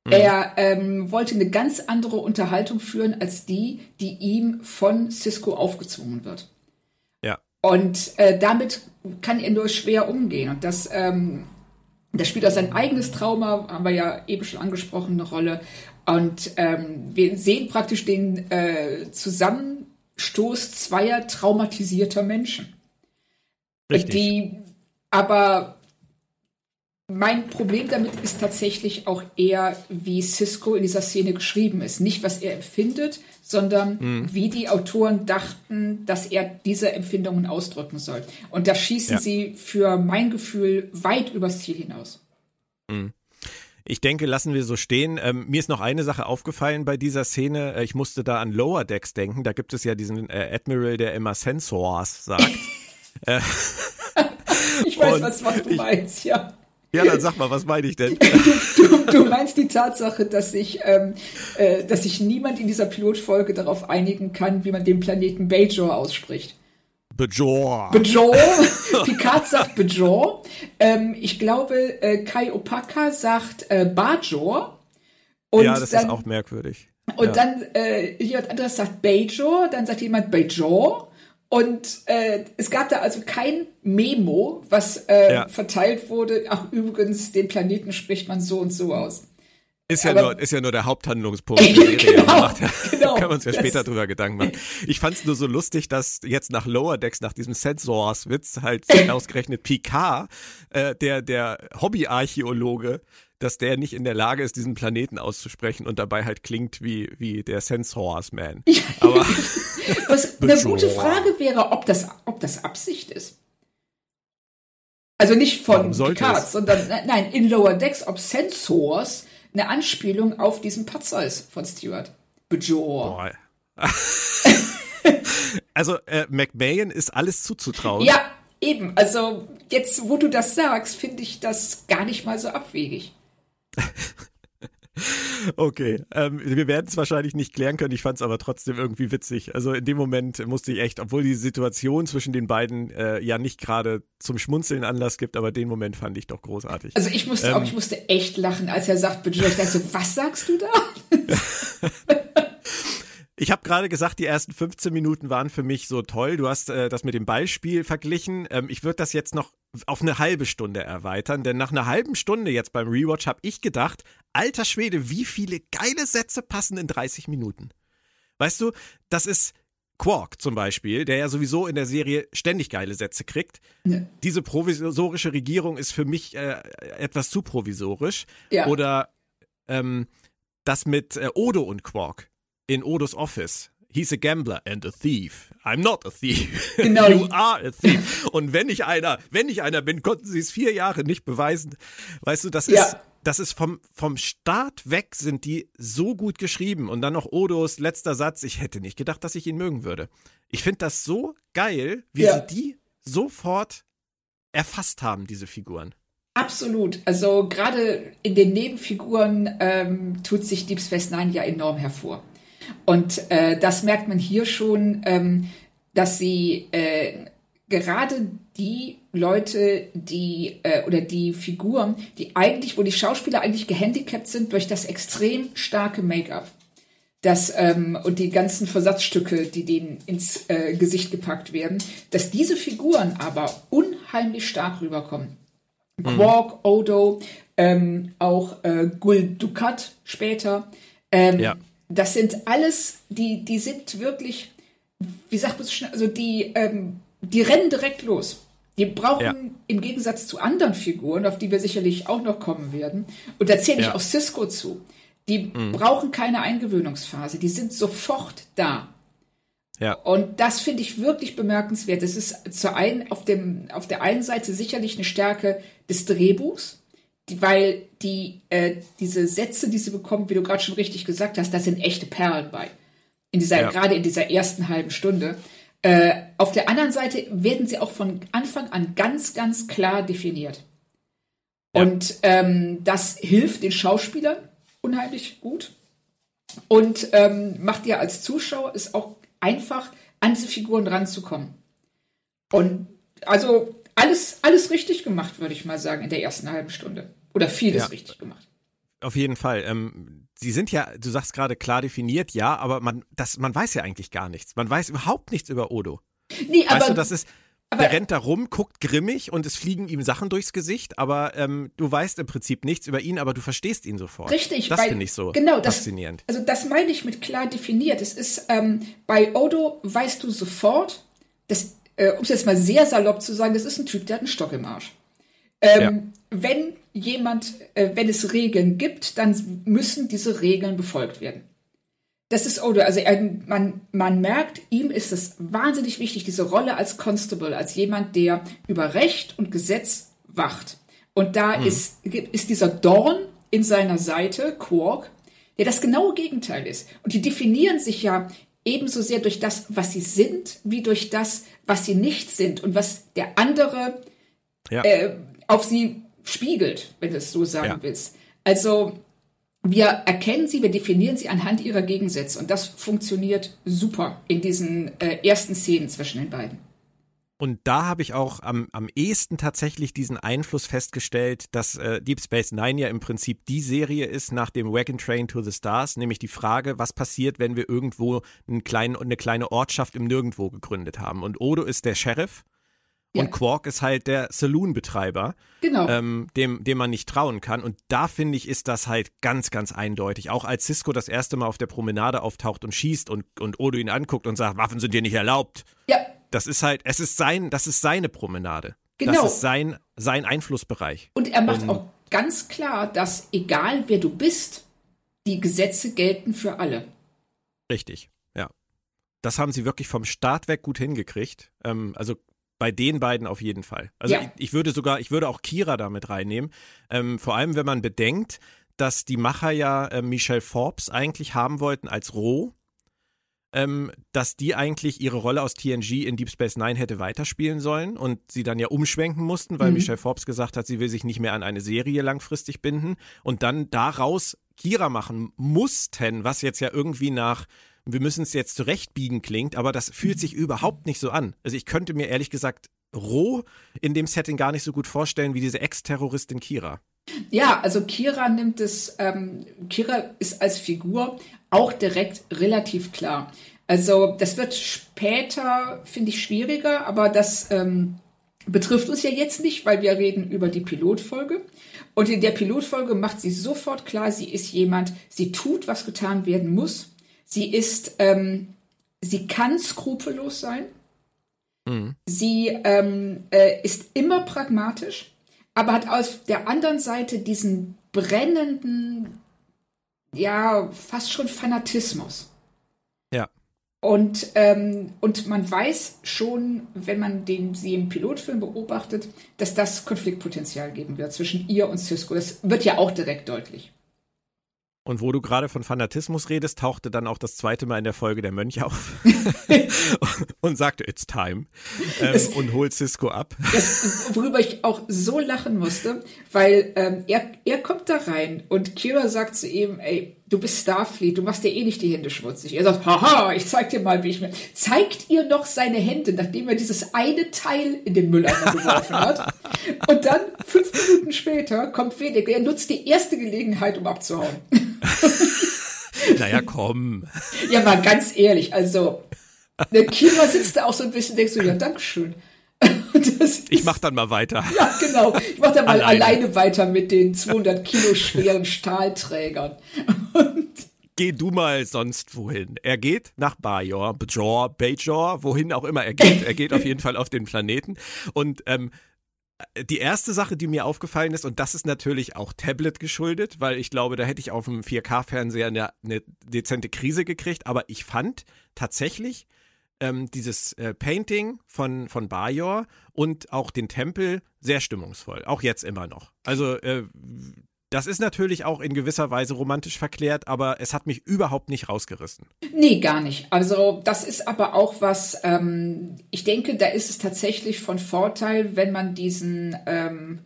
Mhm. Er ähm, wollte eine ganz andere Unterhaltung führen als die, die ihm von Cisco aufgezwungen wird. Ja. Und äh, damit kann er nur schwer umgehen. Und das ähm, das spielt auch sein eigenes Trauma, haben wir ja eben schon angesprochen, eine Rolle. Und ähm, wir sehen praktisch den äh, Zusammenstoß zweier traumatisierter Menschen. Richtig. Die aber mein Problem damit ist tatsächlich auch eher, wie Cisco in dieser Szene geschrieben ist. Nicht, was er empfindet, sondern mhm. wie die Autoren dachten, dass er diese Empfindungen ausdrücken soll. Und da schießen ja. sie für mein Gefühl weit übers Ziel hinaus. Mhm. Ich denke, lassen wir so stehen. Ähm, mir ist noch eine Sache aufgefallen bei dieser Szene. Äh, ich musste da an Lower Decks denken. Da gibt es ja diesen äh, Admiral, der immer Sensors sagt. *laughs* äh, ich weiß, *laughs* was, was du meinst, ja. Ja, dann sag mal, was meine ich denn? *laughs* Du, du, meinst die Tatsache, dass sich, ähm, äh, dass sich niemand in dieser Pilotfolge darauf einigen kann, wie man den Planeten Bajor ausspricht. Bajor. Bajor. *laughs* Picard sagt Bajor. Ähm, ich glaube, äh, Kai Opaka sagt äh, Bajor. Und ja, das dann, ist auch merkwürdig. Und ja. dann äh, jemand anderes sagt Bajor, dann sagt jemand Bajor. Und äh, es gab da also kein Memo, was äh, ja. verteilt wurde. Ach, übrigens, den Planeten spricht man so und so aus. Ist ja, nur, ist ja nur der Haupthandlungspunkt. *laughs* genau, macht, ja, *laughs* genau, *laughs* können wir uns ja später drüber Gedanken machen. Ich fand es nur so lustig, dass jetzt nach Lower Decks, nach diesem Sensors-Witz, halt ausgerechnet Picard, äh, der, der Hobbyarchäologe, dass der nicht in der Lage ist, diesen Planeten auszusprechen und dabei halt klingt wie, wie der Sensors Man. Aber *laughs* Was *laughs* eine gute Frage wäre, ob das, ob das Absicht ist. Also nicht von Picard, sondern nein, in Lower Decks, ob Sensors eine Anspielung auf diesen Patzer ist von Stewart. Bejor. *laughs* also äh, McMahon ist alles zuzutrauen. Ja, eben. Also jetzt, wo du das sagst, finde ich das gar nicht mal so abwegig. *laughs* Okay, ähm, wir werden es wahrscheinlich nicht klären können. Ich fand es aber trotzdem irgendwie witzig. Also in dem Moment musste ich echt, obwohl die Situation zwischen den beiden äh, ja nicht gerade zum Schmunzeln Anlass gibt, aber den Moment fand ich doch großartig. Also ich musste, ähm, auch, ich musste echt lachen, als er sagt, bitte, ich dachte so, was sagst du da? *laughs* Ich habe gerade gesagt, die ersten 15 Minuten waren für mich so toll. Du hast äh, das mit dem Beispiel verglichen. Ähm, ich würde das jetzt noch auf eine halbe Stunde erweitern, denn nach einer halben Stunde jetzt beim Rewatch habe ich gedacht, alter Schwede, wie viele geile Sätze passen in 30 Minuten. Weißt du, das ist Quark zum Beispiel, der ja sowieso in der Serie ständig geile Sätze kriegt. Ja. Diese provisorische Regierung ist für mich äh, etwas zu provisorisch. Ja. Oder ähm, das mit äh, Odo und Quark in Odos Office. He's a gambler and a thief. I'm not a thief. *laughs* Genau. you are a thief. Und wenn ich einer, wenn ich einer bin, konnten sie es vier Jahre nicht beweisen. Weißt du, das ja. ist, das ist vom, vom Start weg sind die so gut geschrieben. Und dann noch Odos letzter Satz. Ich hätte nicht gedacht, dass ich ihn mögen würde. Ich finde das so geil, wie ja. sie die sofort erfasst haben, diese Figuren. Absolut. Also gerade in den Nebenfiguren ähm, tut sich Deep Space Nine ja enorm hervor. Und äh, das merkt man hier schon, ähm, dass sie äh, gerade die Leute, die äh, oder die Figuren, die eigentlich, wo die Schauspieler eigentlich gehandicapt sind durch das extrem starke Make-up. Das, ähm, und die ganzen Versatzstücke, die denen ins äh, Gesicht gepackt werden, dass diese Figuren aber unheimlich stark rüberkommen. Mhm. Quark, Odo, ähm, auch äh, Gul Dukat später. Ähm, ja das sind alles, die, die sind wirklich, wie sagt man so schnell, also die, ähm, die rennen direkt los. Die brauchen ja. im Gegensatz zu anderen Figuren, auf die wir sicherlich auch noch kommen werden, und da zähle ich ja. auch Cisco zu, die mhm. brauchen keine Eingewöhnungsphase, die sind sofort da. Ja. Und das finde ich wirklich bemerkenswert. Es ist zur einen auf, dem, auf der einen Seite sicherlich eine Stärke des Drehbuchs, die, weil die, äh, diese Sätze, die sie bekommt, wie du gerade schon richtig gesagt hast, da sind echte Perlen bei. In dieser, ja. gerade in dieser ersten halben Stunde. Äh, auf der anderen Seite werden sie auch von Anfang an ganz, ganz klar definiert. Ja. Und ähm, das hilft den Schauspielern unheimlich gut und ähm, macht dir als Zuschauer es auch einfach, an diese Figuren ranzukommen. Und also alles, alles richtig gemacht, würde ich mal sagen, in der ersten halben Stunde. Oder vieles ja, richtig gemacht. Auf jeden Fall. Ähm, sie sind ja, du sagst gerade klar definiert, ja, aber man, das, man weiß ja eigentlich gar nichts. Man weiß überhaupt nichts über Odo. Nee, aber, weißt du, das ist, aber, der rennt da rum, guckt grimmig und es fliegen ihm Sachen durchs Gesicht, aber ähm, du weißt im Prinzip nichts über ihn, aber du verstehst ihn sofort. Richtig. Das finde ich so genau, faszinierend. Das, also das meine ich mit klar definiert. Es ist, ähm, bei Odo weißt du sofort, dass, äh, um es jetzt mal sehr salopp zu sagen, das ist ein Typ, der hat einen Stock im Arsch. Ähm, ja. Wenn jemand, äh, wenn es Regeln gibt, dann müssen diese Regeln befolgt werden. Das ist Odo. Also er, man, man merkt, ihm ist es wahnsinnig wichtig, diese Rolle als Constable, als jemand, der über Recht und Gesetz wacht. Und da hm. ist, ist dieser Dorn in seiner Seite, Quark, der das genaue Gegenteil ist. Und die definieren sich ja ebenso sehr durch das, was sie sind, wie durch das, was sie nicht sind und was der andere ja. äh, auf sie spiegelt, wenn du es so sagen ja. willst. Also wir erkennen sie, wir definieren sie anhand ihrer Gegensätze und das funktioniert super in diesen äh, ersten Szenen zwischen den beiden. Und da habe ich auch am, am ehesten tatsächlich diesen Einfluss festgestellt, dass äh, Deep Space Nine ja im Prinzip die Serie ist nach dem Wagon Train to the Stars, nämlich die Frage, was passiert, wenn wir irgendwo einen kleinen, eine kleine Ortschaft im Nirgendwo gegründet haben. Und Odo ist der Sheriff und ja. Quark ist halt der Saloon-Betreiber, genau. ähm, dem, dem man nicht trauen kann. Und da finde ich, ist das halt ganz, ganz eindeutig. Auch als Cisco das erste Mal auf der Promenade auftaucht und schießt und, und Odo ihn anguckt und sagt, Waffen sind dir nicht erlaubt. Ja, das ist halt, es ist sein, das ist seine Promenade. Genau. Das ist sein, sein Einflussbereich. Und er macht Und, auch ganz klar, dass egal wer du bist, die Gesetze gelten für alle. Richtig, ja. Das haben sie wirklich vom Start weg gut hingekriegt. Ähm, also bei den beiden auf jeden Fall. Also ja. ich, ich, würde sogar, ich würde auch Kira damit reinnehmen. Ähm, vor allem, wenn man bedenkt, dass die Macher ja äh, Michelle Forbes eigentlich haben wollten als Roh ähm, dass die eigentlich ihre Rolle aus TNG in Deep Space Nine hätte weiterspielen sollen und sie dann ja umschwenken mussten, weil mhm. Michelle Forbes gesagt hat, sie will sich nicht mehr an eine Serie langfristig binden und dann daraus Kira machen mussten, was jetzt ja irgendwie nach wir müssen es jetzt zurechtbiegen klingt, aber das fühlt sich überhaupt nicht so an. Also ich könnte mir ehrlich gesagt roh in dem Setting gar nicht so gut vorstellen wie diese Ex-Terroristin Kira. Ja, also Kira nimmt es, ähm, Kira ist als Figur auch direkt relativ klar. Also das wird später, finde ich, schwieriger, aber das ähm, betrifft uns ja jetzt nicht, weil wir reden über die Pilotfolge. Und in der Pilotfolge macht sie sofort klar, sie ist jemand, sie tut, was getan werden muss. Sie ist, ähm, sie kann skrupellos sein. Mhm. Sie ähm, äh, ist immer pragmatisch aber hat auf der anderen Seite diesen brennenden, ja, fast schon Fanatismus. Ja. Und, ähm, und man weiß schon, wenn man den, sie im Pilotfilm beobachtet, dass das Konfliktpotenzial geben wird zwischen ihr und Cisco. Das wird ja auch direkt deutlich. Und wo du gerade von Fanatismus redest, tauchte dann auch das zweite Mal in der Folge der Mönch auf *laughs* und sagte, it's time ähm, das, und holt Cisco ab. Das, worüber ich auch so lachen musste, weil ähm, er, er kommt da rein und Kira sagt zu ihm, ey, du bist Starfleet, du machst dir eh nicht die Hände schmutzig. Er sagt, haha, ich zeig dir mal, wie ich mir. Zeigt ihr noch seine Hände, nachdem er dieses eine Teil in den Mülleimer *laughs* geworfen hat. Und dann, fünf Minuten später, kommt Wedek. Er nutzt die erste Gelegenheit, um abzuhauen. *laughs* naja, komm. Ja, mal ganz ehrlich, also, der Kira sitzt da auch so ein bisschen, denkst du, ja, Dankeschön. *laughs* ich mach dann mal weiter. *laughs* Ja, genau. Ich mach dann mal alleine, alleine weiter mit den 200 Kilo schweren Stahlträgern. *laughs* Und Geh du mal sonst wohin. Er geht nach Bajor, Bajor, Bajor, wohin auch immer er geht. Er geht auf jeden Fall auf den Planeten. Und ähm, die erste Sache, die mir aufgefallen ist, und das ist natürlich auch Tablet geschuldet, weil ich glaube, da hätte ich auf dem 4K-Fernseher eine, eine dezente Krise gekriegt, aber ich fand tatsächlich, ähm, dieses äh, Painting von, von Bajor und auch den Tempel sehr stimmungsvoll. Auch jetzt immer noch. Also, äh, das ist natürlich auch in gewisser Weise romantisch verklärt, aber es hat mich überhaupt nicht rausgerissen. Nee, gar nicht. Also das ist aber auch was, ähm, ich denke, da ist es tatsächlich von Vorteil, wenn man diesen ähm,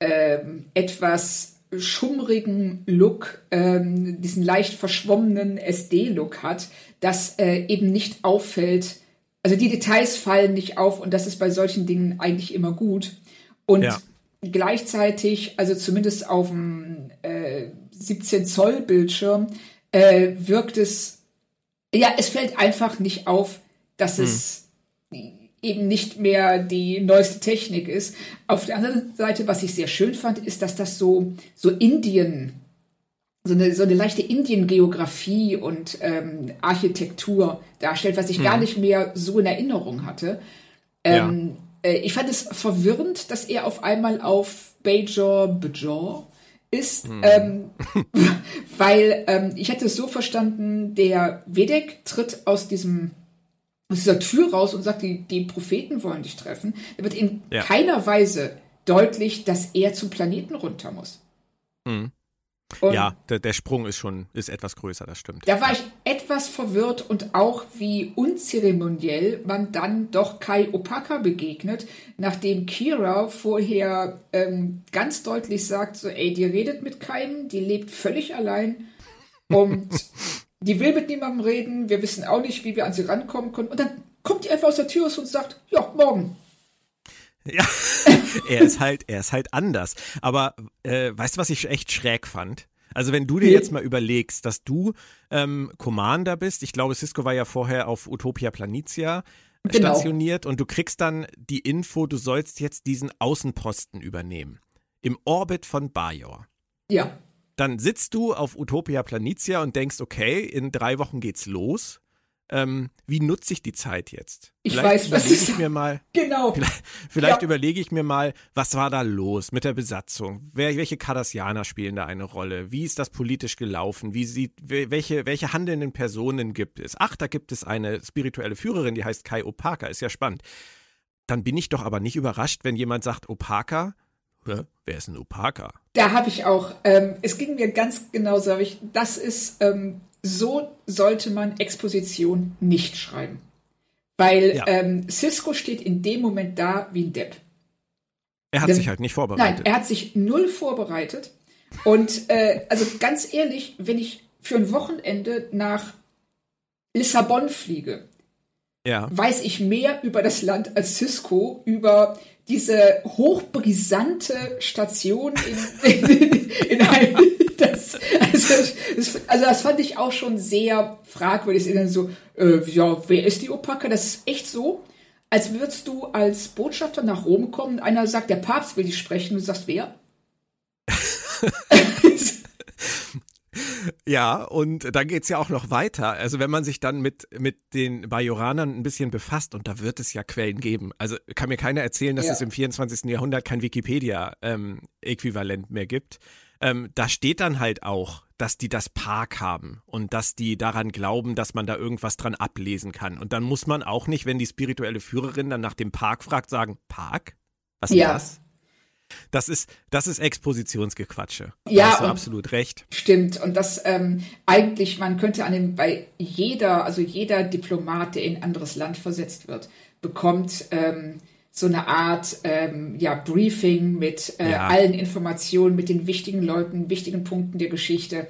ähm, etwas schummrigen Look, ähm, diesen leicht verschwommenen SD-Look hat, das äh, eben nicht auffällt. Also die Details fallen nicht auf und das ist bei solchen Dingen eigentlich immer gut. Und ja. gleichzeitig, also zumindest auf dem äh, 17 Zoll Bildschirm, äh, wirkt es, ja, es fällt einfach nicht auf, dass hm. es eben nicht mehr die neueste Technik ist. Auf der anderen Seite, was ich sehr schön fand, ist, dass das so, so Indien, so eine, so eine leichte Indien-Geografie und ähm, Architektur darstellt, was ich hm. gar nicht mehr so in Erinnerung hatte. Ähm, ja. äh, ich fand es verwirrend, dass er auf einmal auf Bajor, Bajor ist, hm. ähm, *laughs* weil ähm, ich hätte es so verstanden, der Vedek tritt aus diesem aus dieser Tür raus und sagt, die, die Propheten wollen dich treffen. Da wird in ja. keiner Weise deutlich, dass er zum Planeten runter muss. Hm. Und ja, der, der, Sprung ist schon ist etwas größer, das stimmt. Da war ich etwas verwirrt und auch wie unzeremoniell man dann doch Kai Opaka begegnet, nachdem Kira vorher ähm, ganz deutlich sagt, so, ey, die redet mit keinem, die lebt völlig allein und *laughs* die will mit niemandem reden, wir wissen auch nicht, wie wir an sie rankommen können. Und dann kommt die einfach aus der Tür und sagt, ja, morgen. Ja, *laughs* er ist halt, er ist halt anders. Aber äh, weißt du, was ich echt schräg fand? Also wenn du dir jetzt mal überlegst, dass du ähm, Commander bist, ich glaube, Cisco war ja vorher auf Utopia Planitia genau. stationiert und du kriegst dann die Info, du sollst jetzt diesen Außenposten übernehmen. Im Orbit von Bajor. Ja. Dann sitzt du auf Utopia Planitia und denkst, okay, in drei Wochen geht's los ähm, wie nutze ich die Zeit jetzt? Ich vielleicht weiß, was ich mir mal. *laughs* Genau. Vielleicht, vielleicht ja. überlege ich mir mal, was war da los mit der Besatzung? Wer, welche Kardassianer spielen da eine Rolle? Wie ist das politisch gelaufen? Wie sieht, welche, welche handelnden Personen gibt es? Ach, da gibt es eine spirituelle Führerin, die heißt Kai Opaka, ist ja spannend. Dann bin ich doch aber nicht überrascht, wenn jemand sagt, Opaka, Wer ist ein Opaka? Da habe ich auch, ähm, es ging mir ganz genau so, ich, das ist ähm, so sollte man Exposition nicht schreiben. Weil ja. ähm, Cisco steht in dem Moment da wie ein Depp. Er hat Denn, sich halt nicht vorbereitet. Nein, er hat sich null vorbereitet. Und äh, also ganz ehrlich, wenn ich für ein Wochenende nach Lissabon fliege, ja. weiß ich mehr über das Land als Cisco, über diese hochbrisante Station in, in, in einem, das, also, das, also das fand ich auch schon sehr fragwürdig. So, äh, ja, wer ist die Opaka? Das ist echt so, als würdest du als Botschafter nach Rom kommen und einer sagt, der Papst will dich sprechen und du sagst, wer? *laughs* Ja, und dann geht es ja auch noch weiter. Also wenn man sich dann mit, mit den Bajoranern ein bisschen befasst, und da wird es ja Quellen geben. Also kann mir keiner erzählen, dass ja. es im 24. Jahrhundert kein Wikipedia-Äquivalent ähm, mehr gibt. Ähm, da steht dann halt auch, dass die das Park haben und dass die daran glauben, dass man da irgendwas dran ablesen kann. Und dann muss man auch nicht, wenn die spirituelle Führerin dann nach dem Park fragt, sagen, Park? Was ist ja. das? Das ist, das ist Expositionsgequatsche. Ja, da hast du absolut recht. Stimmt. Und das ähm, eigentlich, man könnte an dem, bei jeder, also jeder Diplomat, der in ein anderes Land versetzt wird, bekommt ähm, so eine Art ähm, ja, Briefing mit äh, ja. allen Informationen, mit den wichtigen Leuten, wichtigen Punkten der Geschichte.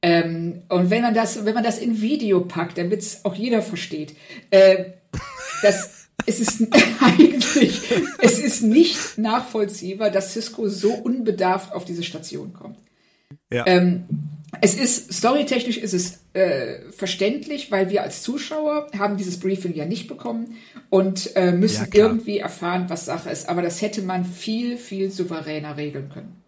Ähm, und wenn man das, wenn man das in Video packt, damit es auch jeder versteht, äh, das es ist *laughs* eigentlich, es ist nicht nachvollziehbar, dass Cisco so unbedarft auf diese Station kommt. Ja. Ähm, es ist, storytechnisch ist es äh, verständlich, weil wir als Zuschauer haben dieses Briefing ja nicht bekommen und äh, müssen ja, irgendwie erfahren, was Sache ist. Aber das hätte man viel, viel souveräner regeln können.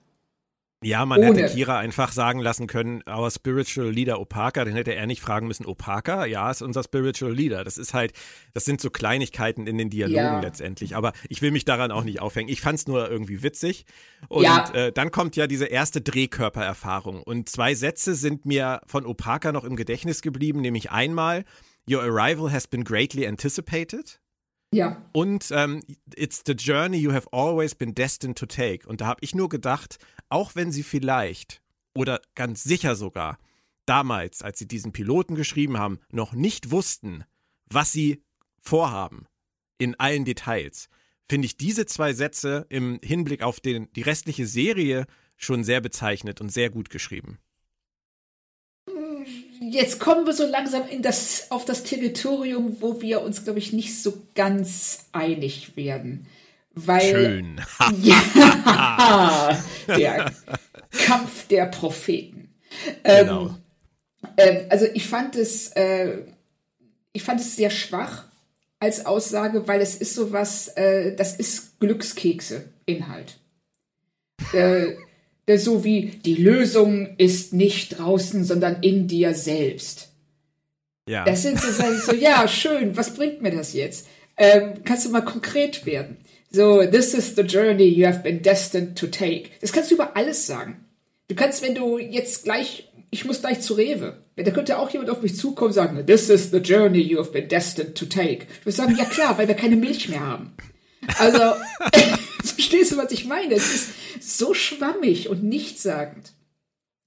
Ja, man Ohne. hätte Kira einfach sagen lassen können, our spiritual leader Opaka, dann hätte er nicht fragen müssen, Opaka, ja, ist unser spiritual leader. Das ist halt, das sind so Kleinigkeiten in den Dialogen ja. letztendlich. Aber ich will mich daran auch nicht aufhängen. Ich fand es nur irgendwie witzig. Und ja. äh, dann kommt ja diese erste Drehkörpererfahrung. Und zwei Sätze sind mir von Opaka noch im Gedächtnis geblieben, nämlich einmal, Your arrival has been greatly anticipated. Ja. Und ähm, It's the journey you have always been destined to take. Und da habe ich nur gedacht, auch wenn sie vielleicht oder ganz sicher sogar damals, als sie diesen Piloten geschrieben haben, noch nicht wussten, was sie vorhaben in allen Details, finde ich diese zwei Sätze im Hinblick auf den, die restliche Serie schon sehr bezeichnet und sehr gut geschrieben jetzt kommen wir so langsam in das, auf das Territorium, wo wir uns, glaube ich, nicht so ganz einig werden. Weil, Schön. *laughs* *laughs* ja, der Kampf der Propheten. Ähm, genau. Ähm, also ich fand es, äh, ich fand es sehr schwach als Aussage, weil es ist sowas, äh, das ist Glückskekse-Inhalt. Äh, so wie die Lösung ist nicht draußen, sondern in dir selbst. Ja. Das sind so, so ja, schön, was bringt mir das jetzt? Ähm, kannst du mal konkret werden? So, this is the journey you have been destined to take. Das kannst du über alles sagen. Du kannst, wenn du jetzt gleich, ich muss gleich zu Rewe, da könnte auch jemand auf mich zukommen und sagen, this is the journey you have been destined to take. Ich würde sagen, ja klar, weil wir keine Milch mehr haben. Also, *laughs* verstehst du, was ich meine? Es ist so schwammig und nichtssagend.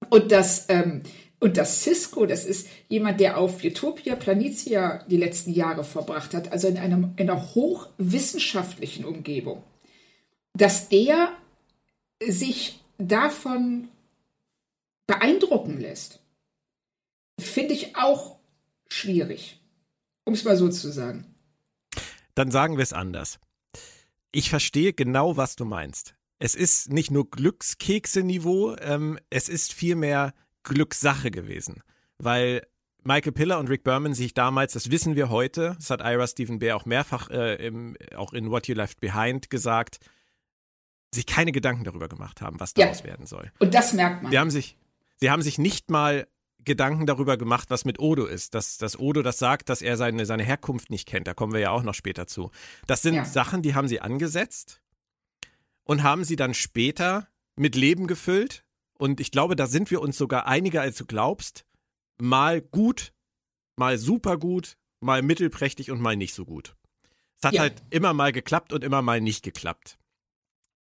Und das, ähm, und das Cisco, das ist jemand, der auf Utopia Planitia die letzten Jahre verbracht hat, also in, einem, in einer hochwissenschaftlichen Umgebung, dass der sich davon beeindrucken lässt, finde ich auch schwierig, um es mal so zu sagen. Dann sagen wir es anders. Ich verstehe genau, was du meinst. Es ist nicht nur Glückskekse-Niveau, ähm, es ist vielmehr Glückssache gewesen. Weil Michael Piller und Rick Berman sich damals, das wissen wir heute, das hat Ira Stephen Bear auch mehrfach äh, im, auch in What You Left Behind gesagt, sich keine Gedanken darüber gemacht haben, was daraus ja. werden soll. Und das merkt man. Sie haben sich, sie haben sich nicht mal Gedanken darüber gemacht, was mit Odo ist. Dass, dass Odo das sagt, dass er seine, seine Herkunft nicht kennt. Da kommen wir ja auch noch später zu. Das sind ja. Sachen, die haben sie angesetzt und haben sie dann später mit Leben gefüllt und ich glaube, da sind wir uns sogar einiger, als du glaubst. Mal gut, mal super gut, mal mittelprächtig und mal nicht so gut. Es hat ja. halt immer mal geklappt und immer mal nicht geklappt.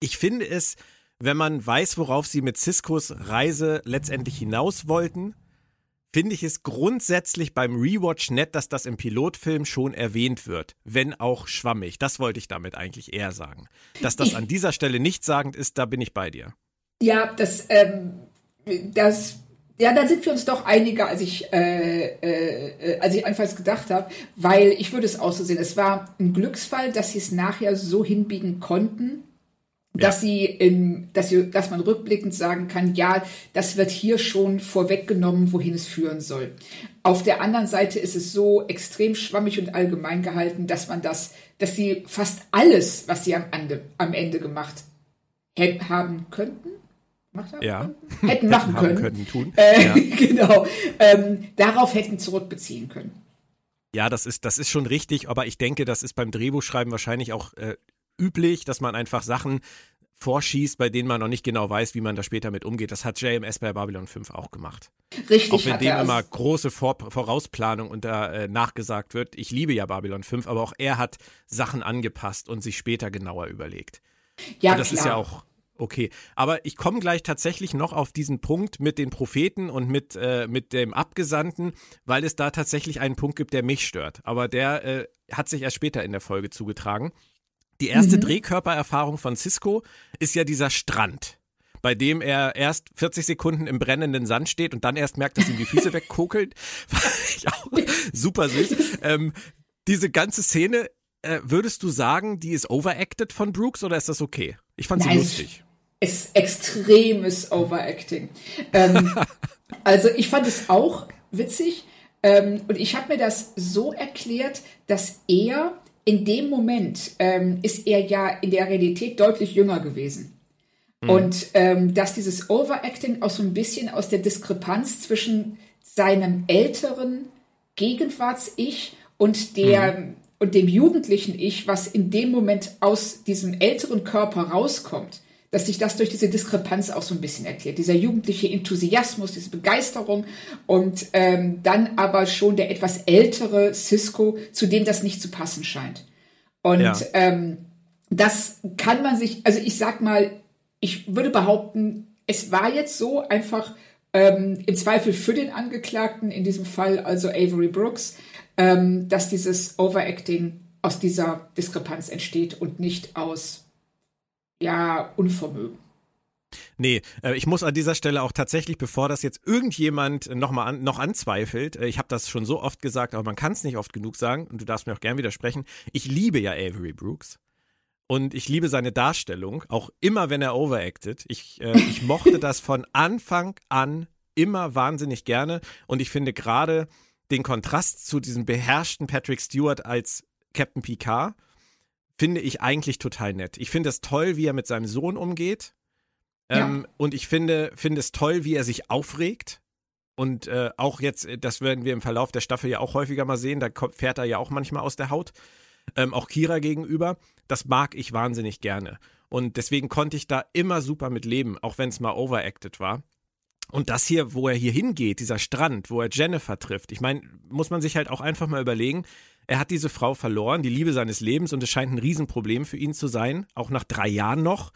Ich finde es, wenn man weiß, worauf sie mit Ciscos Reise letztendlich hinaus wollten, finde ich es grundsätzlich beim Rewatch nett, dass das im Pilotfilm schon erwähnt wird, wenn auch schwammig. Das wollte ich damit eigentlich eher sagen. Dass das an dieser Stelle nichtssagend ist, da bin ich bei dir. Ja, das, ähm, das, ja, da sind wir uns doch einiger, als ich, äh, äh, als ich anfangs gedacht habe, weil ich würde es auch so sehen. Es war ein Glücksfall, dass sie es nachher so hinbiegen konnten, dass sie im, dass sie, dass man rückblickend sagen kann, ja, das wird hier schon vorweggenommen, wohin es führen soll. Auf der anderen Seite ist es so extrem schwammig und allgemein gehalten, dass man das, dass sie fast alles, was sie am Ende, am Ende gemacht haben könnten, haben ja. *laughs* können? Hätten machen können. können tun. Äh, ja. *laughs* genau. Ähm, darauf hätten zurückbeziehen können. Ja, das ist, das ist schon richtig, aber ich denke, das ist beim Drehbuchschreiben wahrscheinlich auch äh, üblich, dass man einfach Sachen vorschießt, bei denen man noch nicht genau weiß, wie man da später mit umgeht. Das hat JMS bei Babylon 5 auch gemacht. Richtig. Auch wenn dem immer große Vor Vorausplanung und da äh, nachgesagt wird. Ich liebe ja Babylon 5, aber auch er hat Sachen angepasst und sich später genauer überlegt. Ja, und das klar. ist ja auch Okay, aber ich komme gleich tatsächlich noch auf diesen Punkt mit den Propheten und mit, äh, mit dem Abgesandten, weil es da tatsächlich einen Punkt gibt, der mich stört. Aber der äh, hat sich erst später in der Folge zugetragen. Die erste mhm. Drehkörpererfahrung von Cisco ist ja dieser Strand, bei dem er erst 40 Sekunden im brennenden Sand steht und dann erst merkt, dass ihm die Füße *laughs* wegkokelt. *laughs* Fand ich auch *laughs* super süß. Ähm, diese ganze Szene, äh, würdest du sagen, die ist overacted von Brooks oder ist das okay? Ich fand sie Nein, lustig ist extremes Overacting. Ähm, also ich fand es auch witzig ähm, und ich habe mir das so erklärt, dass er in dem Moment ähm, ist er ja in der Realität deutlich jünger gewesen. Mhm. Und ähm, dass dieses Overacting auch so ein bisschen aus der Diskrepanz zwischen seinem älteren Gegenwarts-Ich und der mhm. und dem jugendlichen Ich, was in dem Moment aus diesem älteren Körper rauskommt, dass sich das durch diese Diskrepanz auch so ein bisschen erklärt. Dieser jugendliche Enthusiasmus, diese Begeisterung und ähm, dann aber schon der etwas ältere Cisco, zu dem das nicht zu passen scheint. Und ja. ähm, das kann man sich, also ich sag mal, ich würde behaupten, es war jetzt so einfach ähm, im Zweifel für den Angeklagten, in diesem Fall also Avery Brooks, ähm, dass dieses Overacting aus dieser Diskrepanz entsteht und nicht aus ja, Unvermögen. Nee, äh, ich muss an dieser Stelle auch tatsächlich, bevor das jetzt irgendjemand noch mal an, noch anzweifelt, äh, ich habe das schon so oft gesagt, aber man kann es nicht oft genug sagen und du darfst mir auch gern widersprechen. Ich liebe ja Avery Brooks und ich liebe seine Darstellung, auch immer wenn er overacted. Ich, äh, ich mochte *laughs* das von Anfang an immer wahnsinnig gerne und ich finde gerade den Kontrast zu diesem beherrschten Patrick Stewart als Captain Picard finde ich eigentlich total nett. Ich finde es toll, wie er mit seinem Sohn umgeht. Ähm, ja. Und ich finde, finde es toll, wie er sich aufregt. Und äh, auch jetzt, das werden wir im Verlauf der Staffel ja auch häufiger mal sehen, da kommt, fährt er ja auch manchmal aus der Haut. Ähm, auch Kira gegenüber. Das mag ich wahnsinnig gerne. Und deswegen konnte ich da immer super mit leben, auch wenn es mal overacted war. Und das hier, wo er hier hingeht, dieser Strand, wo er Jennifer trifft, ich meine, muss man sich halt auch einfach mal überlegen, er hat diese Frau verloren, die Liebe seines Lebens, und es scheint ein Riesenproblem für ihn zu sein, auch nach drei Jahren noch.